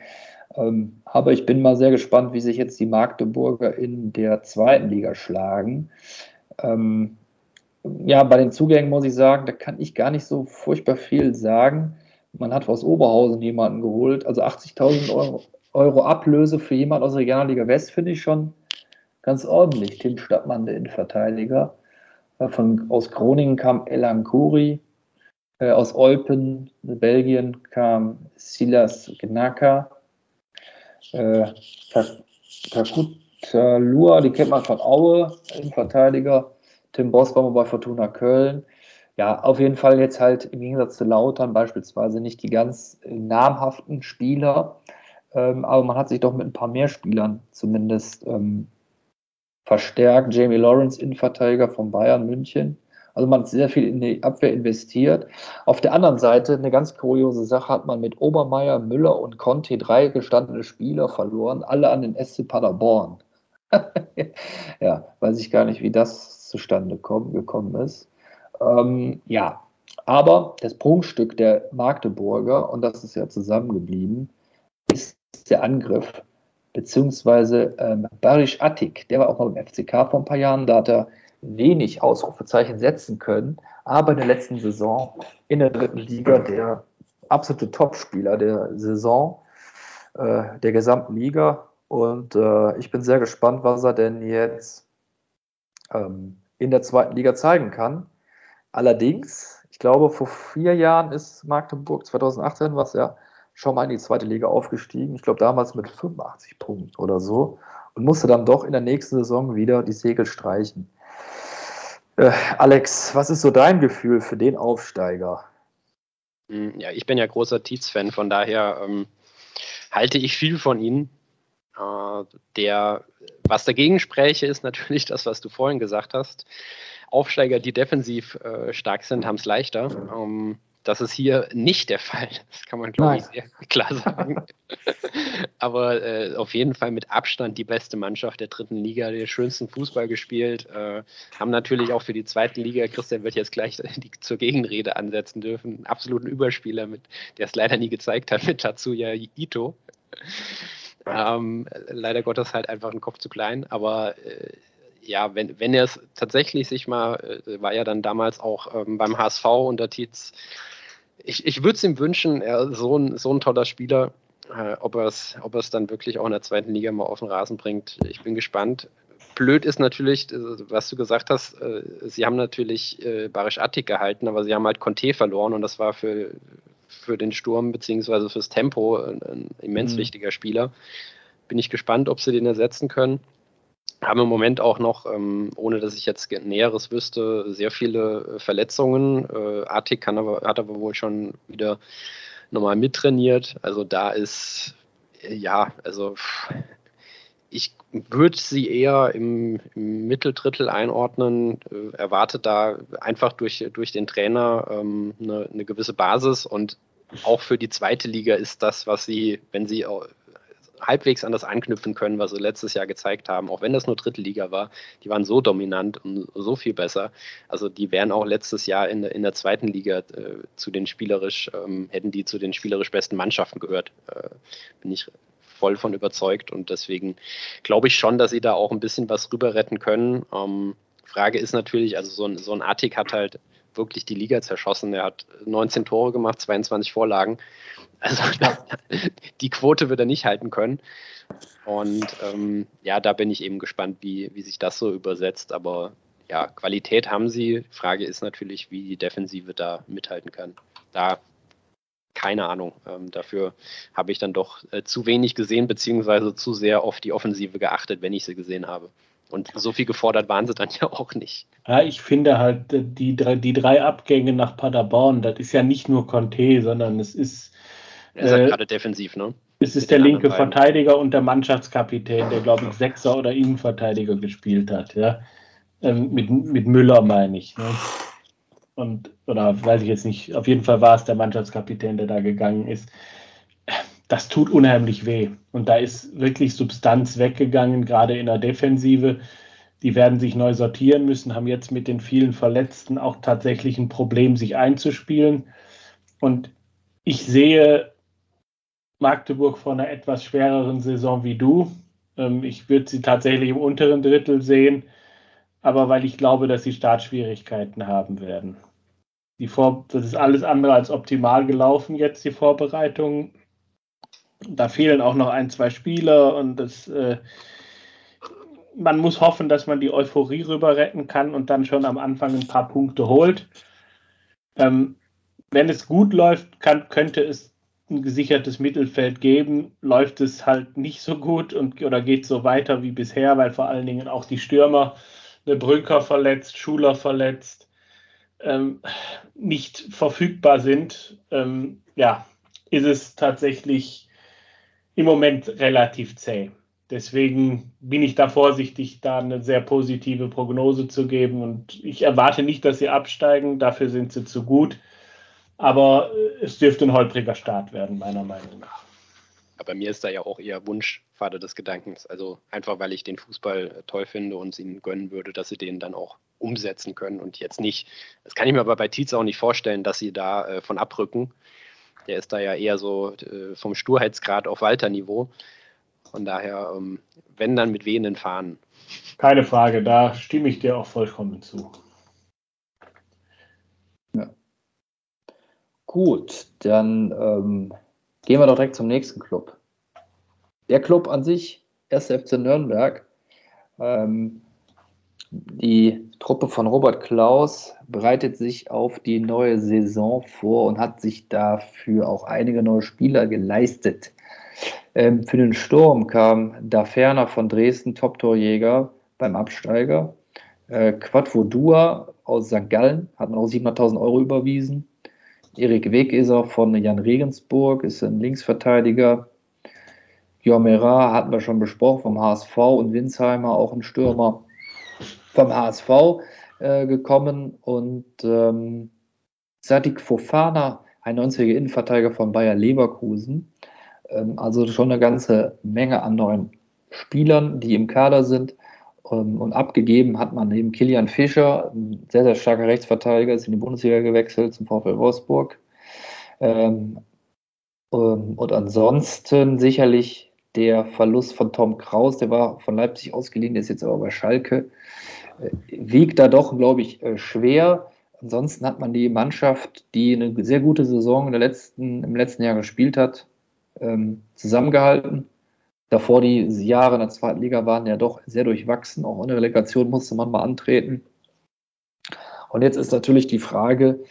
Ähm, aber ich bin mal sehr gespannt, wie sich jetzt die Magdeburger in der zweiten Liga schlagen. Ähm, ja, bei den Zugängen muss ich sagen, da kann ich gar nicht so furchtbar viel sagen. Man hat aus Oberhausen jemanden geholt. Also 80.000 Euro, Euro, Ablöse für jemanden aus der Regionalliga West finde ich schon ganz ordentlich. Tim Stadtmann, der Innenverteidiger. Äh, von, aus Groningen kam Elan Kuri. Äh, aus Eupen, Belgien, kam Silas Gnaka. Äh, Takutalua, die kennt man von Aue, Innenverteidiger. Tim mal bei Fortuna Köln ja, auf jeden Fall jetzt halt im Gegensatz zu Lautern beispielsweise nicht die ganz namhaften Spieler, ähm, aber man hat sich doch mit ein paar mehr Spielern zumindest ähm, verstärkt. Jamie Lawrence, Innenverteidiger von Bayern München. Also man hat sehr viel in die Abwehr investiert. Auf der anderen Seite, eine ganz kuriose Sache, hat man mit Obermeier, Müller und Conte drei gestandene Spieler verloren, alle an den SC Paderborn. ja, weiß ich gar nicht, wie das zustande kommen, gekommen ist. Ähm, ja, aber das Prunkstück der Magdeburger, und das ist ja zusammengeblieben, ist der Angriff, beziehungsweise ähm, Barisch Attik, der war auch mal beim FCK vor ein paar Jahren, da hat er wenig Ausrufezeichen setzen können, aber in der letzten Saison in der dritten Liga der absolute Topspieler der Saison, äh, der gesamten Liga. Und äh, ich bin sehr gespannt, was er denn jetzt ähm, in der zweiten Liga zeigen kann. Allerdings, ich glaube, vor vier Jahren ist Magdeburg, 2018 war es ja, schon mal in die zweite Liga aufgestiegen. Ich glaube, damals mit 85 Punkten oder so. Und musste dann doch in der nächsten Saison wieder die Segel streichen. Äh, Alex, was ist so dein Gefühl für den Aufsteiger? Hm, ja, ich bin ja großer Tietz-Fan, von daher ähm, halte ich viel von ihm. Äh, der, was dagegen spräche, ist natürlich das, was du vorhin gesagt hast. Aufsteiger, die defensiv äh, stark sind, haben es leichter. Ähm, das ist hier nicht der Fall. Das kann man, glaube ich, sehr klar sagen. Aber äh, auf jeden Fall mit Abstand die beste Mannschaft der dritten Liga, den schönsten Fußball gespielt. Äh, haben natürlich auch für die zweite Liga, Christian wird jetzt gleich die, zur Gegenrede ansetzen dürfen, einen absoluten Überspieler, mit, der es leider nie gezeigt hat, mit Tatsuya Ito. Ähm, leider Gottes halt einfach ein Kopf zu klein, aber äh, ja, wenn, wenn er es tatsächlich sich mal, äh, war ja dann damals auch ähm, beim HSV unter Tietz, ich, ich würde es ihm wünschen, er so ein, so ein toller Spieler, äh, ob er es ob dann wirklich auch in der zweiten Liga mal auf den Rasen bringt. Ich bin gespannt. Blöd ist natürlich, äh, was du gesagt hast, äh, sie haben natürlich äh, Barisch Attik gehalten, aber sie haben halt Conte verloren und das war für, für den Sturm beziehungsweise fürs Tempo ein, ein immens mhm. wichtiger Spieler. Bin ich gespannt, ob sie den ersetzen können haben im Moment auch noch, ähm, ohne dass ich jetzt Näheres wüsste, sehr viele äh, Verletzungen. Äh, Artik kann aber, hat aber wohl schon wieder nochmal mittrainiert. Also da ist, äh, ja, also ich würde sie eher im, im Mitteldrittel einordnen, äh, erwartet da einfach durch, durch den Trainer ähm, eine, eine gewisse Basis und auch für die zweite Liga ist das, was sie, wenn sie halbwegs an das anknüpfen können, was sie letztes Jahr gezeigt haben, auch wenn das nur dritte Liga war, die waren so dominant und so viel besser. Also die wären auch letztes Jahr in, in der zweiten Liga äh, zu den spielerisch, ähm, hätten die zu den spielerisch besten Mannschaften gehört. Äh, bin ich voll von überzeugt und deswegen glaube ich schon, dass sie da auch ein bisschen was rüber retten können. Ähm, Frage ist natürlich, also so ein, so ein Artik hat halt wirklich die Liga zerschossen. Er hat 19 Tore gemacht, 22 Vorlagen. Also die Quote wird er nicht halten können. Und ähm, ja, da bin ich eben gespannt, wie, wie sich das so übersetzt. Aber ja, Qualität haben sie. Frage ist natürlich, wie die Defensive da mithalten kann. Da keine Ahnung. Ähm, dafür habe ich dann doch äh, zu wenig gesehen, beziehungsweise zu sehr auf die Offensive geachtet, wenn ich sie gesehen habe. Und so viel gefordert waren sie dann ja auch nicht. Ja, ich finde halt, äh, die drei, die drei Abgänge nach Paderborn, das ist ja nicht nur Conte, sondern es ist. Er ist halt äh, gerade defensiv, ne? Es ist der linke Verteidiger und der Mannschaftskapitän, der, glaube ich, Sechser oder Innenverteidiger gespielt hat, ja. Ähm, mit, mit Müller meine ich. Ne? Und, oder weiß ich jetzt nicht, auf jeden Fall war es der Mannschaftskapitän, der da gegangen ist. Das tut unheimlich weh. Und da ist wirklich Substanz weggegangen, gerade in der Defensive. Die werden sich neu sortieren müssen, haben jetzt mit den vielen Verletzten auch tatsächlich ein Problem, sich einzuspielen. Und ich sehe Magdeburg vor einer etwas schwereren Saison wie du. Ähm, ich würde sie tatsächlich im unteren Drittel sehen aber weil ich glaube, dass sie Startschwierigkeiten haben werden. Die Vor das ist alles andere als optimal gelaufen jetzt, die Vorbereitung. Da fehlen auch noch ein, zwei Spieler und das, äh, man muss hoffen, dass man die Euphorie rüber retten kann und dann schon am Anfang ein paar Punkte holt. Ähm, wenn es gut läuft, kann, könnte es ein gesichertes Mittelfeld geben. Läuft es halt nicht so gut und, oder geht so weiter wie bisher, weil vor allen Dingen auch die Stürmer eine Brücker verletzt, Schuler verletzt, ähm, nicht verfügbar sind, ähm, ja, ist es tatsächlich im Moment relativ zäh. Deswegen bin ich da vorsichtig, da eine sehr positive Prognose zu geben. Und ich erwarte nicht, dass sie absteigen, dafür sind sie zu gut. Aber äh, es dürfte ein holpriger Start werden, meiner Meinung nach. Aber mir ist da ja auch eher Wunschvater des Gedankens. Also einfach, weil ich den Fußball äh, toll finde und es ihnen gönnen würde, dass sie den dann auch umsetzen können und jetzt nicht. Das kann ich mir aber bei Tietz auch nicht vorstellen, dass sie da äh, von abrücken. Der ist da ja eher so äh, vom Sturheitsgrad auf Walter-Niveau. Von daher, ähm, wenn dann mit wehenden Fahnen. Keine Frage, da stimme ich dir auch vollkommen zu. Ja. Gut, dann ähm, Gehen wir doch direkt zum nächsten Club. Der Club an sich, 1. FC Nürnberg. Ähm, die Truppe von Robert Klaus bereitet sich auf die neue Saison vor und hat sich dafür auch einige neue Spieler geleistet. Ähm, für den Sturm kam da ferner von Dresden Top-Torjäger beim Absteiger. Äh, Quadvodua aus St. Gallen hat man auch 700.000 Euro überwiesen. Erik Wegeser von Jan Regensburg ist ein Linksverteidiger. Jomera hatten wir schon besprochen vom HSV und Winsheimer auch ein Stürmer vom HSV äh, gekommen und ähm, Sadik Fofana, ein 90er Innenverteidiger von Bayer Leverkusen. Ähm, also schon eine ganze Menge an neuen Spielern, die im Kader sind. Ähm, und abgegeben hat man eben Kilian Fischer, ein sehr, sehr starker Rechtsverteidiger, ist in die Bundesliga gewechselt zum VfL Wolfsburg. Ähm, ähm, und ansonsten sicherlich der Verlust von Tom Kraus, der war von Leipzig ausgeliehen, der ist jetzt aber bei Schalke. Äh, wiegt da doch, glaube ich, äh, schwer. Ansonsten hat man die Mannschaft, die eine sehr gute Saison letzten, im letzten Jahr gespielt hat, zusammengehalten davor die Jahre in der zweiten Liga waren ja doch sehr durchwachsen. Auch in der Relegation musste man mal antreten. Und jetzt ist natürlich die Frage,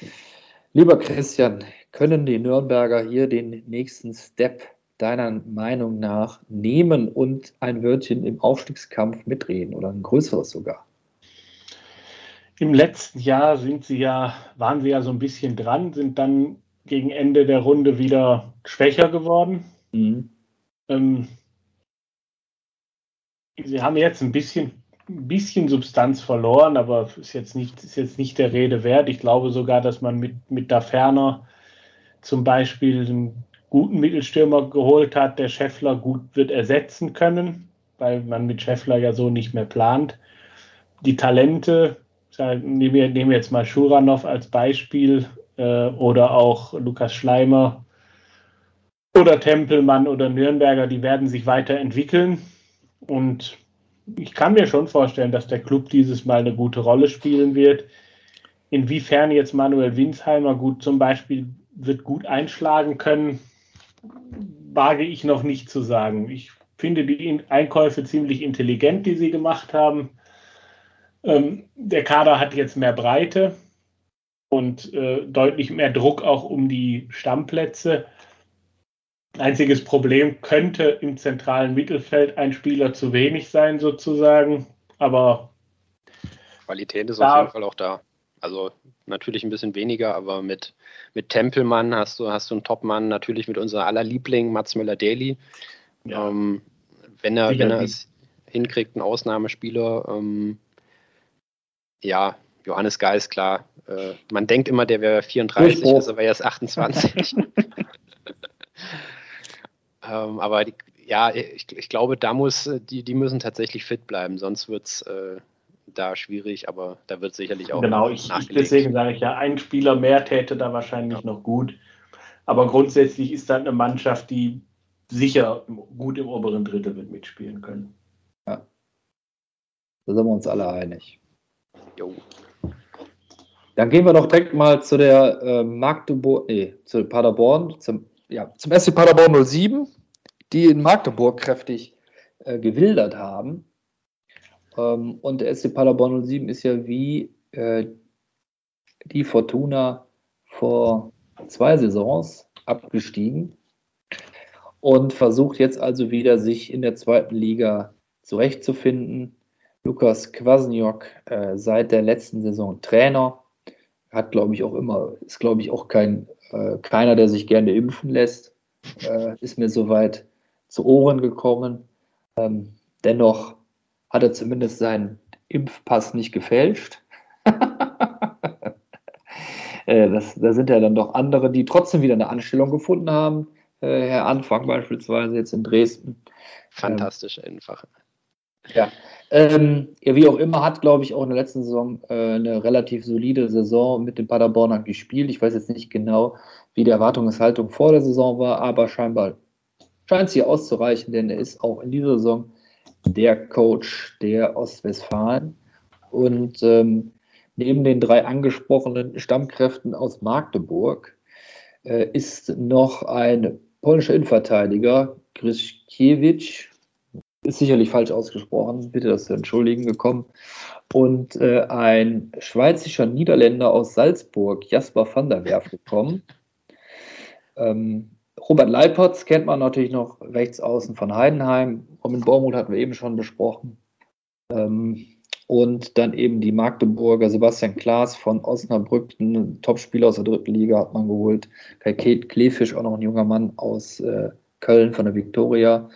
lieber Christian, können die Nürnberger hier den nächsten Step deiner Meinung nach nehmen und ein Wörtchen im Aufstiegskampf mitreden oder ein größeres sogar? Im letzten Jahr sind sie ja, waren sie ja so ein bisschen dran, sind dann gegen Ende der Runde wieder schwächer geworden. Mhm. Ähm, sie haben jetzt ein bisschen, ein bisschen Substanz verloren, aber ist jetzt nicht, ist jetzt nicht der Rede wert. Ich glaube sogar, dass man mit, mit da ferner zum Beispiel einen guten Mittelstürmer geholt hat, der Scheffler gut wird ersetzen können, weil man mit Scheffler ja so nicht mehr plant. Die Talente, nehmen wir, nehmen jetzt mal Schuranov als Beispiel äh, oder auch Lukas Schleimer oder Tempelmann oder Nürnberger, die werden sich weiterentwickeln. Und ich kann mir schon vorstellen, dass der Club dieses Mal eine gute Rolle spielen wird. Inwiefern jetzt Manuel Winsheimer gut zum Beispiel wird gut einschlagen können, wage ich noch nicht zu sagen. Ich finde die Einkäufe ziemlich intelligent, die sie gemacht haben. Ähm, der Kader hat jetzt mehr Breite und äh, deutlich mehr Druck auch um die Stammplätze. Einziges Problem könnte im zentralen Mittelfeld ein Spieler zu wenig sein, sozusagen. Aber Qualität ist auf jeden Fall auch da. Also natürlich ein bisschen weniger, aber mit, mit Tempelmann hast du, hast du einen Topmann, natürlich mit unser aller Liebling Mats Müller-Daly. Ja. Ähm, wenn er, wenn er es hinkriegt, ein Ausnahmespieler, ähm, ja, Johannes Geist, klar. Äh, man denkt immer, der wäre 34, Durchbruch. ist aber erst 28. ähm, aber die, ja, ich, ich, glaube, da muss, die, die müssen tatsächlich fit bleiben, sonst wird es äh, da schwierig, aber da wird sicherlich auch. Genau, ich, deswegen sage ich ja, ein Spieler mehr täte da wahrscheinlich ja. noch gut. Aber grundsätzlich ist das eine Mannschaft, die sicher gut im oberen Drittel wird mitspielen können. Ja. Da sind wir uns alle einig. Jo. Dann gehen wir doch direkt mal zu der äh, Magdeburg, nee, zu Paderborn, zum, ja, zum SC Paderborn 07, die in Magdeburg kräftig äh, gewildert haben. Ähm, und der SC Paderborn 07 ist ja wie äh, die Fortuna vor zwei Saisons abgestiegen und versucht jetzt also wieder sich in der zweiten Liga zurechtzufinden. Lukas Kwasniok äh, seit der letzten Saison Trainer, hat glaube ich auch immer, ist glaube ich auch kein, äh, keiner, der sich gerne impfen lässt, äh, ist mir soweit zu Ohren gekommen. Ähm, dennoch hat er zumindest seinen Impfpass nicht gefälscht. Äh, das, da sind ja dann doch andere, die trotzdem wieder eine Anstellung gefunden haben. Äh, Herr Anfang beispielsweise jetzt in Dresden. Fantastisch ähm, einfach. Ja. Ähm, ja, wie auch immer, hat, glaube ich, auch in der letzten Saison äh, eine relativ solide Saison mit den Paderbornern gespielt. Ich weiß jetzt nicht genau, wie die Erwartungshaltung vor der Saison war, aber scheinbar scheint es hier auszureichen, denn er ist auch in dieser Saison der Coach der Ostwestfalen. Und ähm, neben den drei angesprochenen Stammkräften aus Magdeburg äh, ist noch ein polnischer Innenverteidiger, Grischkiewicz, ist sicherlich falsch ausgesprochen, bitte das zu entschuldigen, gekommen. Und äh, ein schweizer Niederländer aus Salzburg, Jasper van der Werf, gekommen. Ähm, Robert Leipertz kennt man natürlich noch rechts außen von Heidenheim. Robin Bormuth hatten wir eben schon besprochen. Ähm, und dann eben die Magdeburger Sebastian Klaas von Osnabrück, ein Topspieler aus der dritten Liga hat man geholt. Kai Klefisch, auch noch ein junger Mann aus äh, Köln von der Viktoria.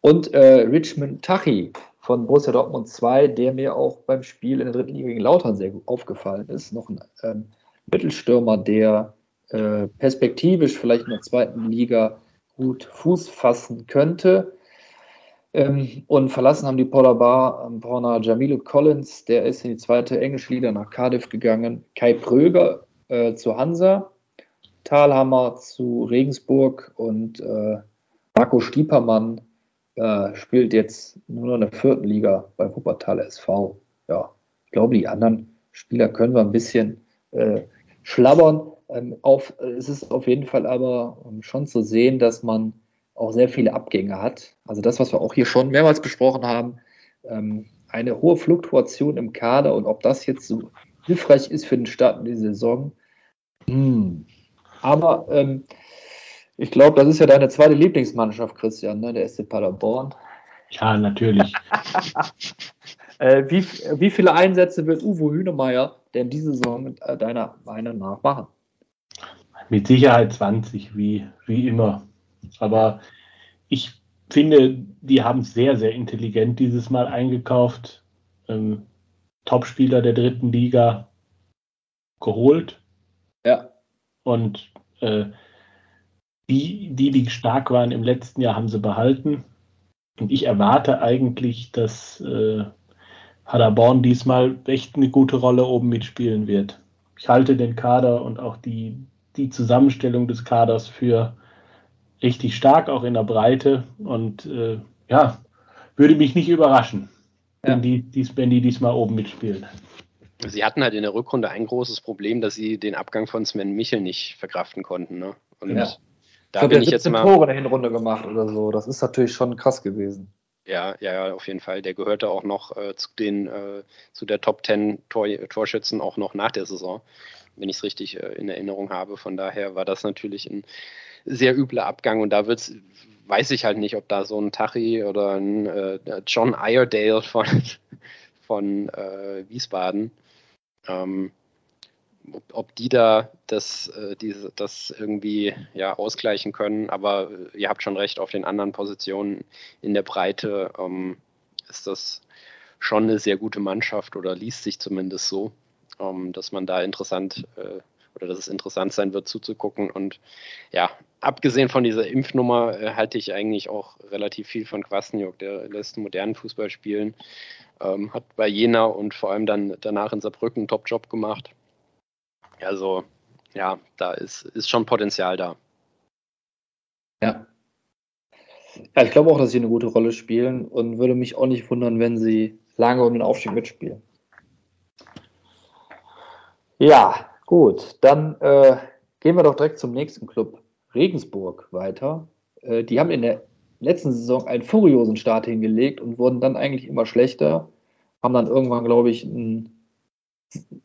Und äh, Richmond Tachi von Borussia Dortmund 2, der mir auch beim Spiel in der dritten Liga gegen Lautern sehr gut aufgefallen ist. Noch ein ähm, Mittelstürmer, der äh, perspektivisch vielleicht in der zweiten Liga gut Fuß fassen könnte. Ähm, und verlassen haben die Paula Bar am Brauner Jamilu Collins, der ist in die zweite englische Liga nach Cardiff gegangen. Kai Pröger äh, zu Hansa, Thalhammer zu Regensburg und äh, Marco Stiepermann äh, spielt jetzt nur noch in der vierten Liga bei Wuppertal SV. Ja, ich glaube, die anderen Spieler können wir ein bisschen äh, schlabbern. Ähm, auf, es ist auf jeden Fall aber ähm, schon zu sehen, dass man auch sehr viele Abgänge hat. Also das, was wir auch hier schon mehrmals besprochen haben, ähm, eine hohe Fluktuation im Kader und ob das jetzt so hilfreich ist für den Start in die Saison. Hm. Aber ähm, ich glaube, das ist ja deine zweite Lieblingsmannschaft, Christian, ne? der SC Paderborn. Ja, natürlich. äh, wie, wie viele Einsätze wird Uwe Hünemeyer denn diese Saison äh, deiner Meinung nach machen? Mit Sicherheit 20, wie, wie immer. Aber ich finde, die haben sehr, sehr intelligent dieses Mal eingekauft. Ähm, Topspieler der dritten Liga geholt. Ja. Und äh, die, die, die stark waren im letzten Jahr, haben sie behalten. Und ich erwarte eigentlich, dass äh, Paderborn diesmal echt eine gute Rolle oben mitspielen wird. Ich halte den Kader und auch die, die Zusammenstellung des Kaders für richtig stark, auch in der Breite. Und äh, ja, würde mich nicht überraschen, ja. wenn, die, dies, wenn die diesmal oben mitspielen. Sie hatten halt in der Rückrunde ein großes Problem, dass sie den Abgang von Sven Michel nicht verkraften konnten. Ne? Und ja. Da ich bin ich jetzt mal. Tore in der Hinrunde gemacht oder so. Das ist natürlich schon krass gewesen. Ja, ja, ja, auf jeden Fall. Der gehörte auch noch äh, zu den äh, zu der Top 10 Tor, Torschützen auch noch nach der Saison, wenn ich es richtig äh, in Erinnerung habe. Von daher war das natürlich ein sehr übler Abgang und da wird's, weiß ich halt nicht, ob da so ein Tachi oder ein äh, John Iredale von, von äh, Wiesbaden ähm, ob, ob die da das, äh, diese, das irgendwie ja, ausgleichen können. Aber äh, ihr habt schon recht, auf den anderen Positionen in der Breite ähm, ist das schon eine sehr gute Mannschaft oder liest sich zumindest so, ähm, dass man da interessant äh, oder dass es interessant sein wird zuzugucken. Und ja, abgesehen von dieser Impfnummer äh, halte ich eigentlich auch relativ viel von Kwasniok. Der lässt modernen Fußball spielen, ähm, hat bei Jena und vor allem dann danach in Saarbrücken einen Top-Job gemacht. Also ja, da ist, ist schon Potenzial da. Ja. Ja, ich glaube auch, dass sie eine gute Rolle spielen und würde mich auch nicht wundern, wenn sie lange um den Aufstieg mitspielen. Ja, gut. Dann äh, gehen wir doch direkt zum nächsten Club, Regensburg, weiter. Äh, die haben in der letzten Saison einen furiosen Start hingelegt und wurden dann eigentlich immer schlechter. Haben dann irgendwann, glaube ich, ein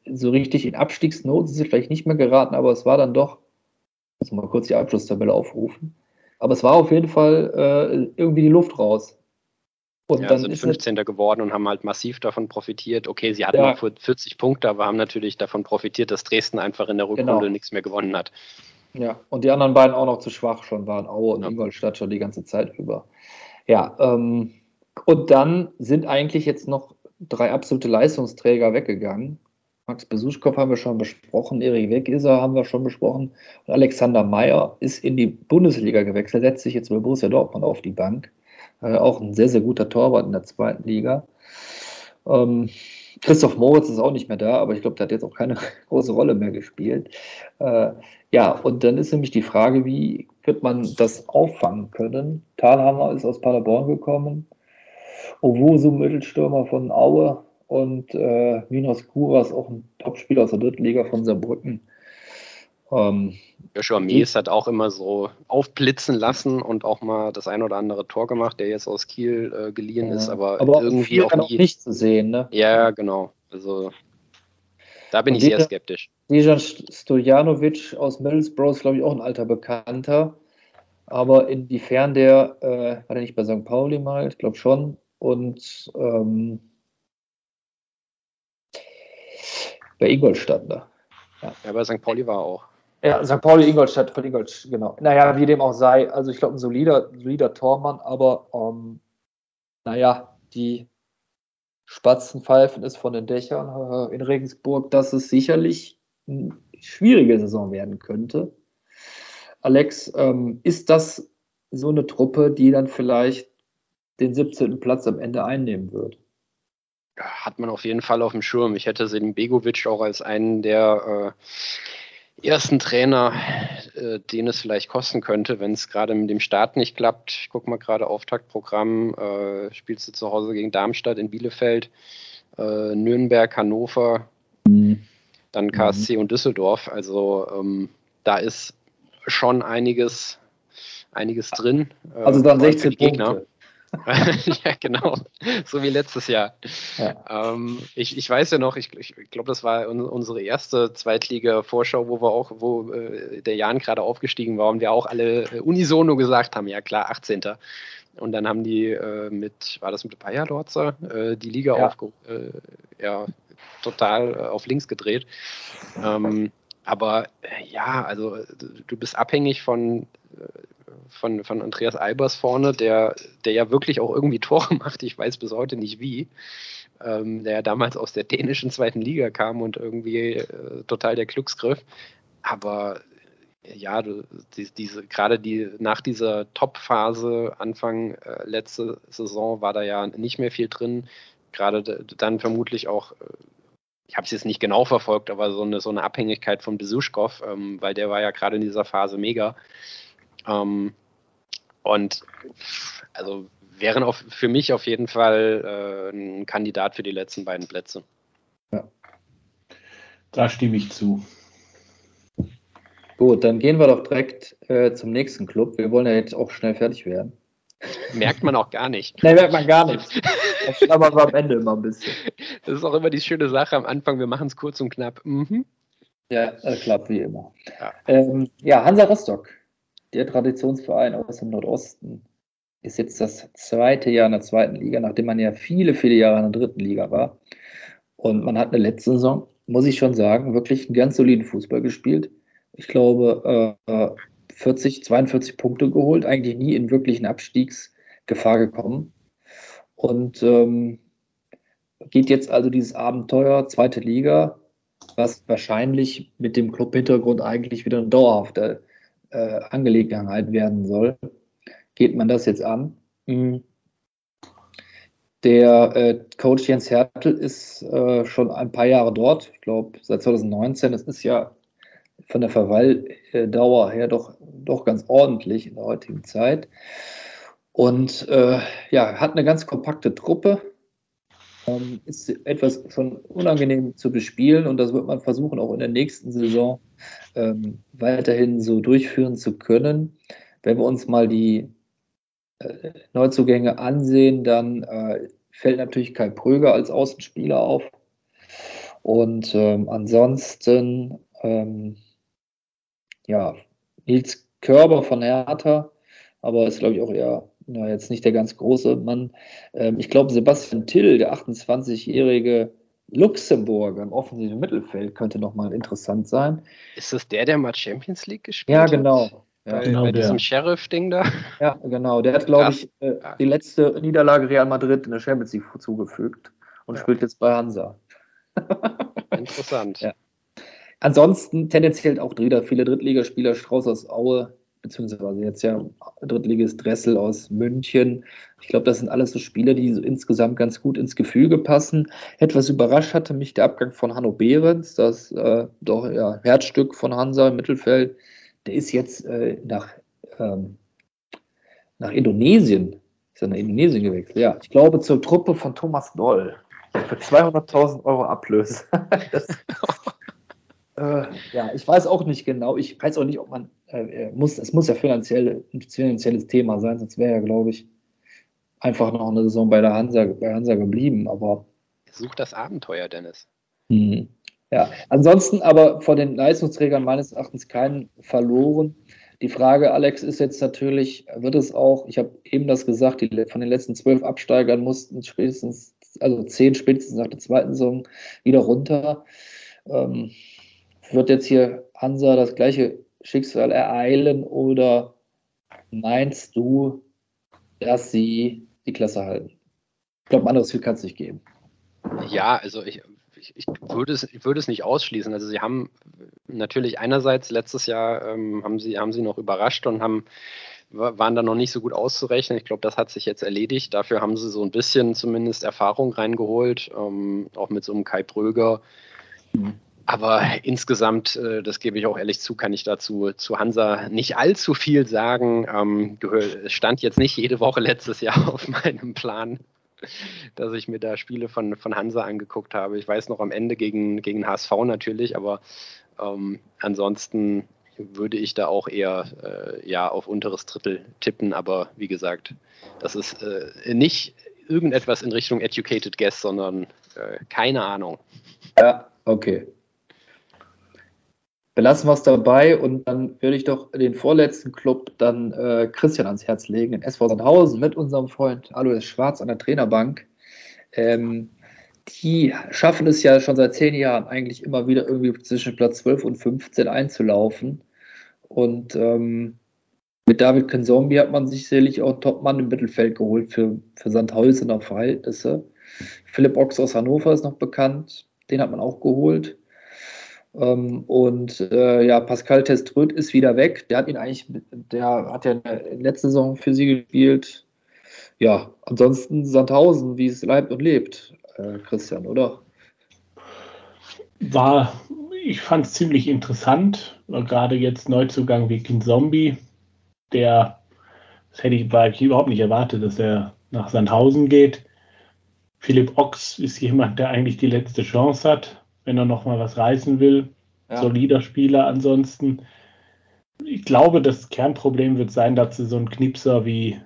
so richtig in Abstiegsnoten sind sie vielleicht nicht mehr geraten, aber es war dann doch, muss mal kurz die Abschlusstabelle aufrufen. Aber es war auf jeden Fall äh, irgendwie die Luft raus. Und ja, dann sind 15. Halt, geworden und haben halt massiv davon profitiert. Okay, sie hatten ja. noch 40 Punkte, aber haben natürlich davon profitiert, dass Dresden einfach in der Rückrunde genau. nichts mehr gewonnen hat. Ja, und die anderen beiden auch noch zu schwach schon waren, Aue und ja. Ingolstadt schon die ganze Zeit über. Ja, ähm, und dann sind eigentlich jetzt noch drei absolute Leistungsträger weggegangen. Max Besuschkow haben wir schon besprochen, Erik Wegiser haben wir schon besprochen und Alexander Meyer ist in die Bundesliga gewechselt, setzt sich jetzt bei Borussia Dortmund auf die Bank. Äh, auch ein sehr, sehr guter Torwart in der zweiten Liga. Ähm, Christoph Moritz ist auch nicht mehr da, aber ich glaube, der hat jetzt auch keine große Rolle mehr gespielt. Äh, ja, und dann ist nämlich die Frage, wie wird man das auffangen können? Thalhammer ist aus Paderborn gekommen. Owusu, Mittelstürmer von Aue, und äh, Minos Kuras, auch ein Topspieler aus der dritten Liga von Saarbrücken. Ähm, Joshua Mees hat auch immer so aufblitzen lassen und auch mal das ein oder andere Tor gemacht, der jetzt aus Kiel äh, geliehen ja, ist, aber, aber irgendwie auch nie, nicht zu sehen. Ne? Ja, genau. Also da bin und ich sehr skeptisch. Dejan Stojanovic aus Middlesbrough ist, glaube ich, auch ein alter Bekannter. Aber inwiefern der, äh, war der nicht bei St. Pauli mal? Ich glaube schon. Und ähm, bei Ingolstadt. Ne? Ja. ja, bei St. Pauli war auch. Ja, St. Pauli, Ingolstadt, von Ingolstadt, genau. Naja, wie dem auch sei. Also ich glaube, ein solider, solider Tormann, aber ähm, naja, die Spatzenpfeifen ist von den Dächern äh, in Regensburg, dass es sicherlich eine schwierige Saison werden könnte. Alex, ähm, ist das so eine Truppe, die dann vielleicht den 17. Platz am Ende einnehmen wird? Hat man auf jeden Fall auf dem Schirm. Ich hätte Selim Begovic auch als einen der äh, ersten Trainer, äh, den es vielleicht kosten könnte, wenn es gerade mit dem Start nicht klappt. Ich gucke mal gerade Auftaktprogramm, äh, spielst du zu Hause gegen Darmstadt in Bielefeld, äh, Nürnberg, Hannover, mhm. dann KSC mhm. und Düsseldorf. Also ähm, da ist schon einiges, einiges drin. Äh, also dann 16 Punkte. ja, genau. So wie letztes Jahr. Ja. Ähm, ich, ich weiß ja noch, ich, ich glaube, das war un unsere erste Zweitliga-Vorschau, wo wir auch, wo äh, der Jan gerade aufgestiegen war und wir auch alle äh, unisono gesagt haben, ja klar, 18. Und dann haben die äh, mit, war das mit Bayer Lorzer, äh, die Liga ja. Auf, äh, ja, total äh, auf links gedreht. Ähm, aber ja, also du bist abhängig von von, von Andreas Albers vorne, der, der ja wirklich auch irgendwie Tore macht. Ich weiß bis heute nicht wie. Ähm, der ja damals aus der dänischen zweiten Liga kam und irgendwie äh, total der Glücksgriff. Aber ja, du, die, diese, gerade die, nach dieser Top-Phase Anfang äh, letzte Saison war da ja nicht mehr viel drin. Gerade dann vermutlich auch, äh, ich habe es jetzt nicht genau verfolgt, aber so eine, so eine Abhängigkeit von Besuschkow, ähm, weil der war ja gerade in dieser Phase mega. Ähm, und also wären auf, für mich auf jeden Fall äh, ein Kandidat für die letzten beiden Plätze. Ja. Da stimme ich zu. Gut, dann gehen wir doch direkt äh, zum nächsten Club. Wir wollen ja jetzt auch schnell fertig werden. Merkt man auch gar nicht. Nein, merkt man gar nicht. Das wir am Ende immer ein bisschen. Das ist auch immer die schöne Sache am Anfang. Wir machen es kurz und knapp. Mhm. Ja, das klappt wie immer. Ja. Ähm, ja, Hansa Rostock, der Traditionsverein aus dem Nordosten, ist jetzt das zweite Jahr in der zweiten Liga, nachdem man ja viele, viele Jahre in der dritten Liga war. Und man hat eine letzte Saison, muss ich schon sagen, wirklich einen ganz soliden Fußball gespielt ich glaube, äh, 40, 42 Punkte geholt, eigentlich nie in wirklichen Abstiegsgefahr gekommen. Und ähm, geht jetzt also dieses Abenteuer, zweite Liga, was wahrscheinlich mit dem Club-Hintergrund eigentlich wieder eine dauerhafte äh, Angelegenheit werden soll. Geht man das jetzt an? Mhm. Der äh, Coach Jens Hertel ist äh, schon ein paar Jahre dort, ich glaube seit 2019. Das ist ja von der Verweildauer her doch, doch ganz ordentlich in der heutigen Zeit. Und äh, ja, hat eine ganz kompakte Truppe, ähm, ist etwas schon unangenehm zu bespielen und das wird man versuchen, auch in der nächsten Saison ähm, weiterhin so durchführen zu können. Wenn wir uns mal die äh, Neuzugänge ansehen, dann äh, fällt natürlich Kai Pröger als Außenspieler auf. Und ähm, ansonsten ähm, ja, Nils Körber von Hertha, aber ist, glaube ich, auch eher na, jetzt nicht der ganz große Mann. Ähm, ich glaube, Sebastian Till, der 28-jährige Luxemburger im offensiven Mittelfeld, könnte nochmal interessant sein. Ist das der, der mal Champions League gespielt hat? Ja, genau. Ja, bei, genau bei diesem Sheriff-Ding da? Ja, genau. Der hat, glaube ich, äh, die letzte Niederlage Real Madrid in der Champions League zugefügt und ja. spielt jetzt bei Hansa. Interessant. Ja. Ansonsten tendenziell auch wieder viele Drittligaspieler, Strauß aus Aue, beziehungsweise jetzt ja Drittligist Dressel aus München. Ich glaube, das sind alles so Spieler, die so insgesamt ganz gut ins Gefüge passen. Etwas überrascht hatte mich der Abgang von Hanno Behrens, das äh, doch ja, Herzstück von Hansa im Mittelfeld. Der ist jetzt äh, nach, ähm, nach Indonesien, ist er nach Indonesien gewechselt. Ja, ich glaube zur Truppe von Thomas Doll. Für 200.000 Euro Ablöse. das, äh, ja, ich weiß auch nicht genau. Ich weiß auch nicht, ob man äh, muss. Es muss ja finanziell, ein finanzielles Thema sein, sonst wäre ja, glaube ich, einfach noch eine Saison bei der Hansa, bei Hansa geblieben. Aber such das Abenteuer, Dennis. Mh. Ja, ansonsten aber vor den Leistungsträgern meines Erachtens keinen verloren. Die Frage, Alex, ist jetzt natürlich, wird es auch, ich habe eben das gesagt, die, von den letzten zwölf Absteigern mussten spätestens, also zehn spätestens nach der zweiten Saison wieder runter. Ähm, wird jetzt hier Hansa das gleiche Schicksal ereilen oder meinst du, dass sie die Klasse halten? Ich glaube, anderes viel kann es nicht geben. Ja, also ich, ich, ich, würde es, ich würde es nicht ausschließen. Also sie haben natürlich einerseits letztes Jahr ähm, haben, sie, haben sie noch überrascht und haben waren da noch nicht so gut auszurechnen. Ich glaube, das hat sich jetzt erledigt. Dafür haben sie so ein bisschen zumindest Erfahrung reingeholt, ähm, auch mit so einem Kai Pröger. Mhm. Aber insgesamt, äh, das gebe ich auch ehrlich zu, kann ich dazu zu Hansa nicht allzu viel sagen. Ähm, stand jetzt nicht jede Woche letztes Jahr auf meinem Plan, dass ich mir da Spiele von, von Hansa angeguckt habe. Ich weiß noch am Ende gegen, gegen HSV natürlich, aber ähm, ansonsten würde ich da auch eher äh, ja, auf unteres Drittel tippen. Aber wie gesagt, das ist äh, nicht irgendetwas in Richtung Educated Guess, sondern äh, keine Ahnung. Ja, okay belassen wir es dabei und dann würde ich doch den vorletzten Club dann äh, Christian ans Herz legen, den SV Sandhausen mit unserem Freund Alois Schwarz an der Trainerbank. Ähm, die schaffen es ja schon seit zehn Jahren eigentlich immer wieder irgendwie zwischen Platz 12 und 15 einzulaufen. Und ähm, Mit David Kensombi hat man sich sicherlich auch Topmann im Mittelfeld geholt für, für Sandhausener Verhältnisse. Philipp Ochs aus Hannover ist noch bekannt. Den hat man auch geholt. Ähm, und äh, ja, Pascal Teströd ist wieder weg. Der hat ihn eigentlich, der hat ja in der letzten Saison für sie gespielt. Ja, ansonsten Sandhausen, wie es leibt und lebt, äh, Christian, oder? War, ich fand es ziemlich interessant, gerade jetzt Neuzugang wie Zombie, der, das hätte ich, war ich überhaupt nicht erwartet, dass er nach Sandhausen geht. Philipp Ochs ist jemand, der eigentlich die letzte Chance hat, wenn er noch mal was reißen will. Ja. Solider Spieler ansonsten. Ich glaube, das Kernproblem wird sein, dass sie so einen Knipser wie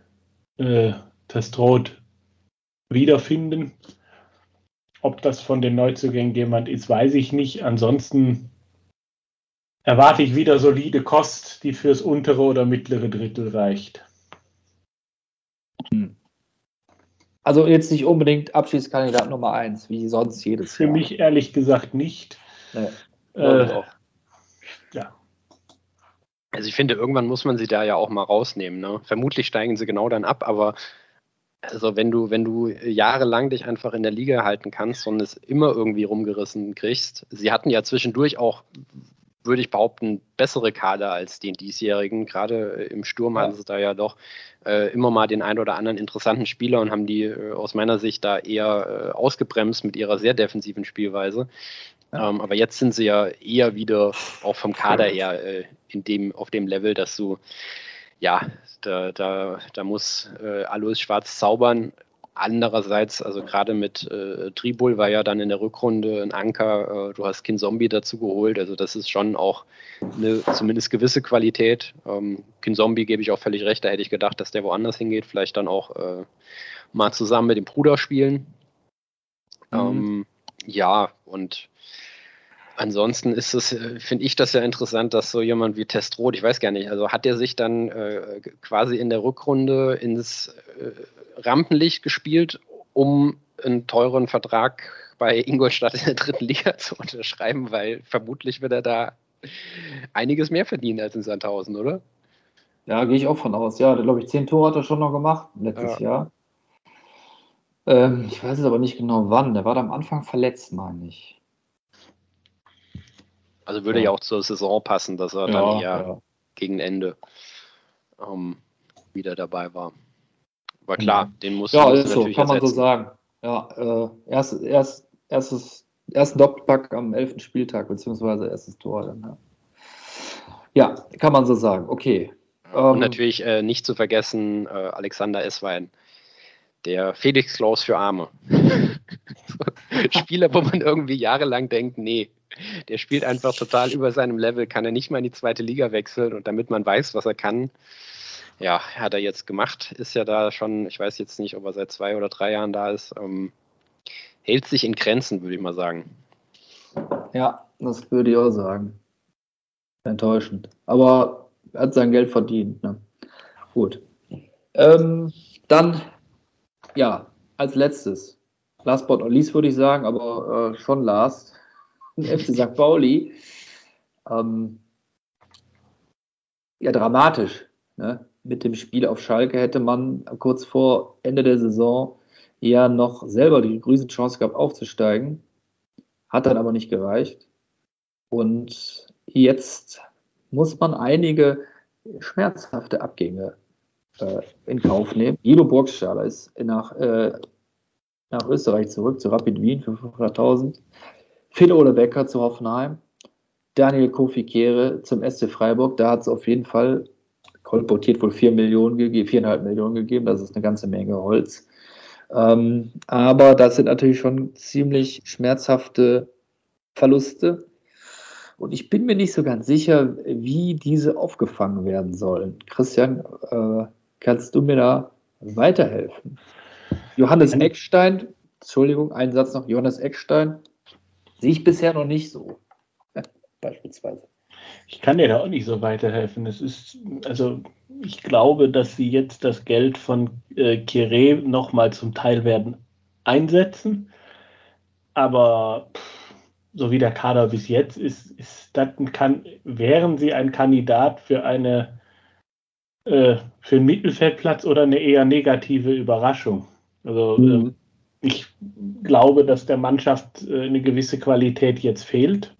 äh, Testrot wiederfinden. Ob das von den Neuzugängen jemand ist, weiß ich nicht. Ansonsten erwarte ich wieder solide Kost, die fürs untere oder mittlere Drittel reicht. Hm. Also jetzt nicht unbedingt Abschiedskandidat Nummer 1, wie sonst jedes Für Jahr. Für mich ehrlich gesagt nicht. Nee, äh, ja. Also ich finde, irgendwann muss man sie da ja auch mal rausnehmen. Ne? Vermutlich steigen sie genau dann ab, aber also wenn du, wenn du jahrelang dich einfach in der Liga halten kannst und es immer irgendwie rumgerissen kriegst, sie hatten ja zwischendurch auch würde ich behaupten, bessere Kader als den diesjährigen. Gerade äh, im Sturm ja. hatten sie da ja doch äh, immer mal den einen oder anderen interessanten Spieler und haben die äh, aus meiner Sicht da eher äh, ausgebremst mit ihrer sehr defensiven Spielweise. Ja. Ähm, aber jetzt sind sie ja eher wieder auch vom Kader her äh, in dem, auf dem Level, dass du ja, da, da, da muss äh, Alois Schwarz zaubern. Andererseits, also gerade mit äh, Tribul war ja dann in der Rückrunde ein Anker, äh, du hast Kin Zombie dazu geholt, also das ist schon auch eine zumindest gewisse Qualität. Ähm, Kin Zombie gebe ich auch völlig recht, da hätte ich gedacht, dass der woanders hingeht, vielleicht dann auch äh, mal zusammen mit dem Bruder spielen. Mhm. Ähm, ja, und Ansonsten ist es, äh, finde ich das ja interessant, dass so jemand wie Testrot, ich weiß gar nicht, also hat er sich dann äh, quasi in der Rückrunde ins äh, Rampenlicht gespielt, um einen teuren Vertrag bei Ingolstadt in der dritten Liga zu unterschreiben, weil vermutlich wird er da einiges mehr verdienen als in Sandhausen, oder? Ja, gehe ich auch von aus. Ja, glaube ich, zehn Tore hat er schon noch gemacht letztes ja. Jahr. Ähm, ich weiß es aber nicht genau wann. Der war da am Anfang verletzt, meine ich. Also würde ja, ja auch zur Saison passen, dass er ja, dann eher ja. gegen Ende ähm, wieder dabei war. Aber klar, mhm. den muss Ja, ist so, kann ersetzen. man so sagen. Ja, äh, erst, erst, erstes, ersten Doppelpack am 11. Spieltag, beziehungsweise erstes Tor dann. Ja, ja kann man so sagen. Okay. Und ähm, natürlich äh, nicht zu vergessen, äh, Alexander Esswein, der Felix Klaus für Arme. Spieler, wo man irgendwie jahrelang denkt, nee, der spielt einfach total über seinem Level, kann er nicht mal in die zweite Liga wechseln und damit man weiß, was er kann, ja, hat er jetzt gemacht, ist ja da schon, ich weiß jetzt nicht, ob er seit zwei oder drei Jahren da ist, ähm, hält sich in Grenzen, würde ich mal sagen. Ja, das würde ich auch sagen. Enttäuschend. Aber er hat sein Geld verdient. Ne? Gut. Ähm, dann, ja, als letztes, last but not least würde ich sagen, aber äh, schon last, FC St. Pauli. Ähm, ja, dramatisch. Ne? Mit dem Spiel auf Schalke hätte man kurz vor Ende der Saison ja noch selber die grüße Chance gehabt, aufzusteigen. Hat dann aber nicht gereicht. Und jetzt muss man einige schmerzhafte Abgänge äh, in Kauf nehmen. Guido Burgstaller ist nach, äh, nach Österreich zurück, zu Rapid Wien für 500.000. Phil Ole Becker zu Hoffenheim, Daniel Kofi Kehre zum SC Freiburg. Da hat es auf jeden Fall kolportiert wohl 4 Millionen gegeben, 4,5 Millionen gegeben. Das ist eine ganze Menge Holz. Ähm, aber das sind natürlich schon ziemlich schmerzhafte Verluste. Und ich bin mir nicht so ganz sicher, wie diese aufgefangen werden sollen. Christian, äh, kannst du mir da weiterhelfen? Johannes Eckstein, Entschuldigung, einen Satz noch. Johannes Eckstein Sehe ich bisher noch nicht so. Beispielsweise. Ich kann dir da auch nicht so weiterhelfen. Es ist, also ich glaube, dass sie jetzt das Geld von äh, Kire nochmal zum Teil werden einsetzen. Aber pff, so wie der Kader bis jetzt ist, ist das kann, wären sie ein Kandidat für eine äh, für einen Mittelfeldplatz oder eine eher negative Überraschung. Also mhm. äh, ich glaube, dass der Mannschaft äh, eine gewisse Qualität jetzt fehlt.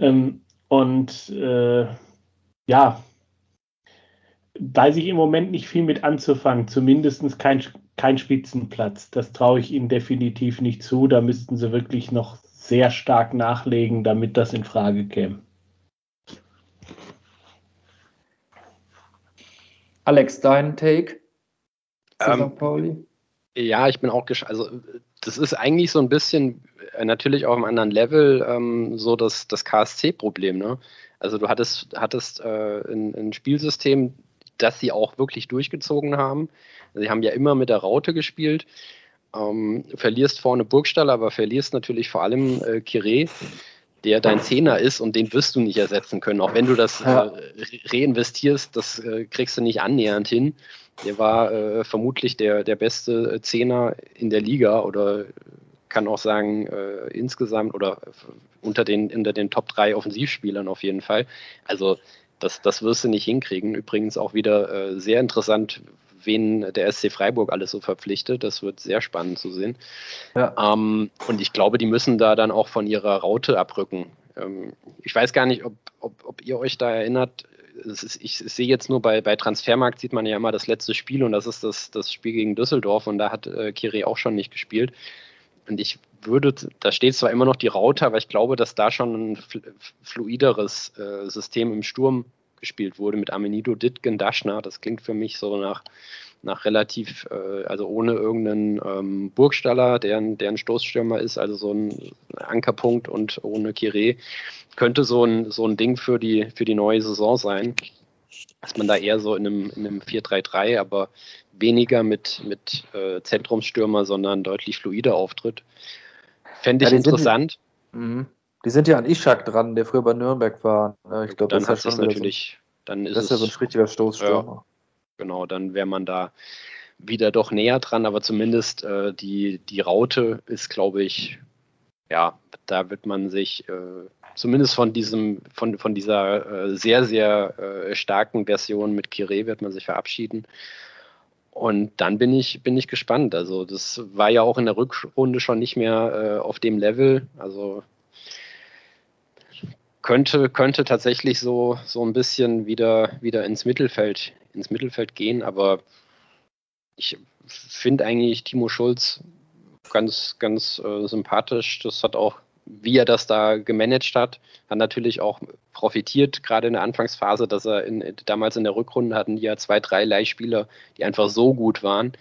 Ähm, und äh, ja, weiß ich im Moment nicht viel mit anzufangen, zumindest kein, kein Spitzenplatz. Das traue ich ihnen definitiv nicht zu. Da müssten sie wirklich noch sehr stark nachlegen, damit das in Frage käme. Alex, dein Take zu ähm, St. Pauli? Ja, ich bin auch gespannt. Also, das ist eigentlich so ein bisschen äh, natürlich auf einem anderen Level ähm, so das, das KSC-Problem. Ne? Also, du hattest, hattest äh, ein, ein Spielsystem, das sie auch wirklich durchgezogen haben. Sie haben ja immer mit der Raute gespielt. Ähm, verlierst vorne Burgstall, aber verlierst natürlich vor allem äh, Kire, der dein Zehner ist und den wirst du nicht ersetzen können. Auch wenn du das äh, reinvestierst, das äh, kriegst du nicht annähernd hin. Der war äh, vermutlich der, der beste Zehner in der Liga oder kann auch sagen, äh, insgesamt oder unter den, unter den Top 3 Offensivspielern auf jeden Fall. Also das, das wirst du nicht hinkriegen. Übrigens auch wieder äh, sehr interessant, wen der SC Freiburg alles so verpflichtet. Das wird sehr spannend zu sehen. Ja. Ähm, und ich glaube, die müssen da dann auch von ihrer Raute abrücken. Ähm, ich weiß gar nicht, ob, ob, ob ihr euch da erinnert. Ist, ich, sehe jetzt nur bei, bei Transfermarkt sieht man ja immer das letzte Spiel und das ist das, das Spiel gegen Düsseldorf und da hat äh, Kiri auch schon nicht gespielt. Und ich würde, da steht zwar immer noch die Raute, aber ich glaube, dass da schon ein fluideres äh, System im Sturm gespielt wurde mit Amenido Ditgen Daschner. Das klingt für mich so nach, nach relativ, äh, also ohne irgendeinen ähm, Burgstaller, der, der ein Stoßstürmer ist, also so ein Ankerpunkt und ohne Kire, könnte so ein, so ein Ding für die, für die neue Saison sein. Dass man da eher so in einem, in einem 4-3-3, aber weniger mit, mit äh, Zentrumsstürmer, sondern deutlich fluider auftritt. Fände ich ja, interessant. Mhm. Die sind ja an Ishak dran, der früher bei Nürnberg war. Ich glaube, das ist ja schon natürlich. So, dann ist das ist ja so ein richtiger Stoßstürmer. Ja, genau, dann wäre man da wieder doch näher dran, aber zumindest äh, die, die Raute ist, glaube ich, ja, da wird man sich äh, zumindest von diesem, von, von dieser äh, sehr, sehr äh, starken Version mit Kire wird man sich verabschieden. Und dann bin ich, bin ich gespannt. Also, das war ja auch in der Rückrunde schon nicht mehr äh, auf dem Level. Also könnte, könnte tatsächlich so, so ein bisschen wieder, wieder ins Mittelfeld, ins Mittelfeld gehen, aber ich finde eigentlich Timo Schulz ganz, ganz äh, sympathisch. Das hat auch wie er das da gemanagt hat, hat natürlich auch profitiert, gerade in der Anfangsphase, dass er in, damals in der Rückrunde hatten die ja zwei, drei Leihspieler, die einfach so gut waren,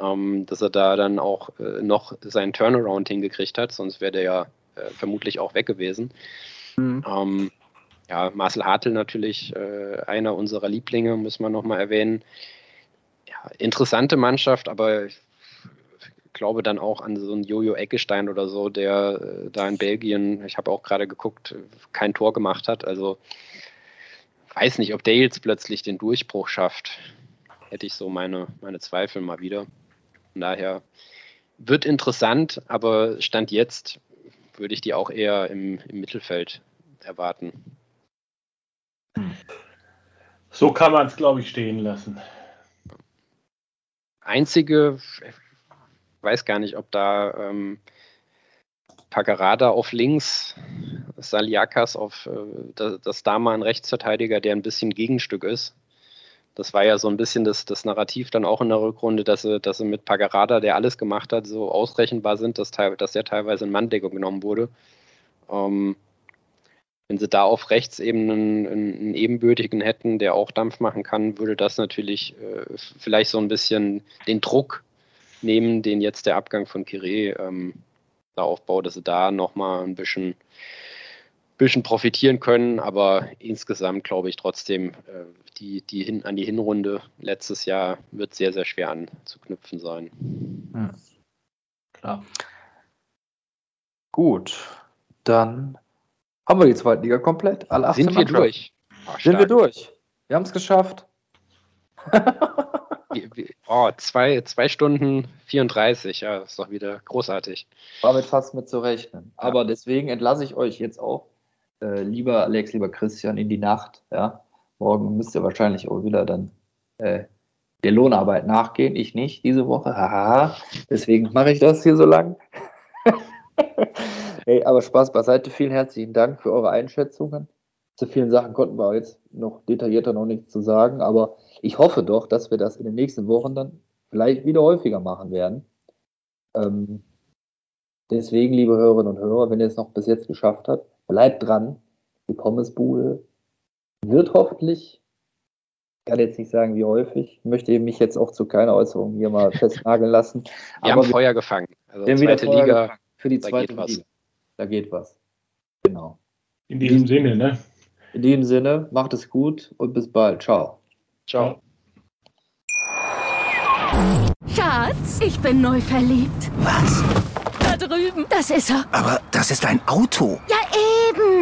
ähm, dass er da dann auch äh, noch seinen Turnaround hingekriegt hat, sonst wäre der ja äh, vermutlich auch weg gewesen. Mhm. Ähm, ja, Marcel Hartl natürlich äh, einer unserer Lieblinge, muss man nochmal erwähnen. Ja, interessante Mannschaft, aber ich glaube dann auch an so einen Jojo Eckestein oder so, der äh, da in Belgien, ich habe auch gerade geguckt, kein Tor gemacht hat. Also weiß nicht, ob der jetzt plötzlich den Durchbruch schafft. Hätte ich so meine, meine Zweifel mal wieder. Von daher wird interessant, aber Stand jetzt würde ich die auch eher im, im Mittelfeld erwarten. So kann man es, glaube ich, stehen lassen. Einzige, weiß gar nicht, ob da ähm, Pagarada auf links, Saliakas auf äh, das, das da mal ein Rechtsverteidiger, der ein bisschen Gegenstück ist. Das war ja so ein bisschen das, das Narrativ dann auch in der Rückrunde, dass sie, dass sie mit Pagarada, der alles gemacht hat, so ausrechenbar sind, dass, dass der teilweise in Manndeckung genommen wurde. Ähm, wenn sie da auf rechts eben einen, einen, ebenbürtigen hätten, der auch Dampf machen kann, würde das natürlich äh, vielleicht so ein bisschen den Druck nehmen, den jetzt der Abgang von Kire ähm, da aufbaut, dass sie da nochmal ein bisschen, bisschen profitieren können. Aber insgesamt glaube ich trotzdem, äh, die, die hin, an die Hinrunde letztes Jahr wird sehr, sehr schwer anzuknüpfen sein. Hm. Klar. Gut, dann haben wir die zweite Liga komplett. Alle Sind wir durch? Oh, Sind wir durch? Wir haben es geschafft. Oh, zwei, zwei Stunden 34, ja, ist doch wieder großartig. War mit fast mit zu rechnen. Ja. Aber deswegen entlasse ich euch jetzt auch, äh, lieber Alex, lieber Christian, in die Nacht. Ja? Morgen müsst ihr wahrscheinlich auch wieder dann äh, der Lohnarbeit nachgehen. Ich nicht diese Woche. Haha. Deswegen mache ich das hier so lang. hey, aber Spaß beiseite. Vielen herzlichen Dank für eure Einschätzungen. Zu vielen Sachen konnten wir jetzt noch detaillierter noch nichts zu sagen, aber ich hoffe doch, dass wir das in den nächsten Wochen dann vielleicht wieder häufiger machen werden. Ähm, deswegen, liebe Hörerinnen und Hörer, wenn ihr es noch bis jetzt geschafft habt, bleibt dran. Die Pommesbude wird hoffentlich, ich kann jetzt nicht sagen, wie häufig, möchte mich jetzt auch zu keiner Äußerung hier mal festnageln lassen. Wir haben Feuer gefangen. Also zweite Liga für die zweite Liga. Da geht was. Genau. In diesem Sinne, ne? In diesem Sinne, macht es gut und bis bald. Ciao. Ciao. Schatz, ich bin neu verliebt. Was? Da drüben. Das ist er. Aber das ist ein Auto. Ja,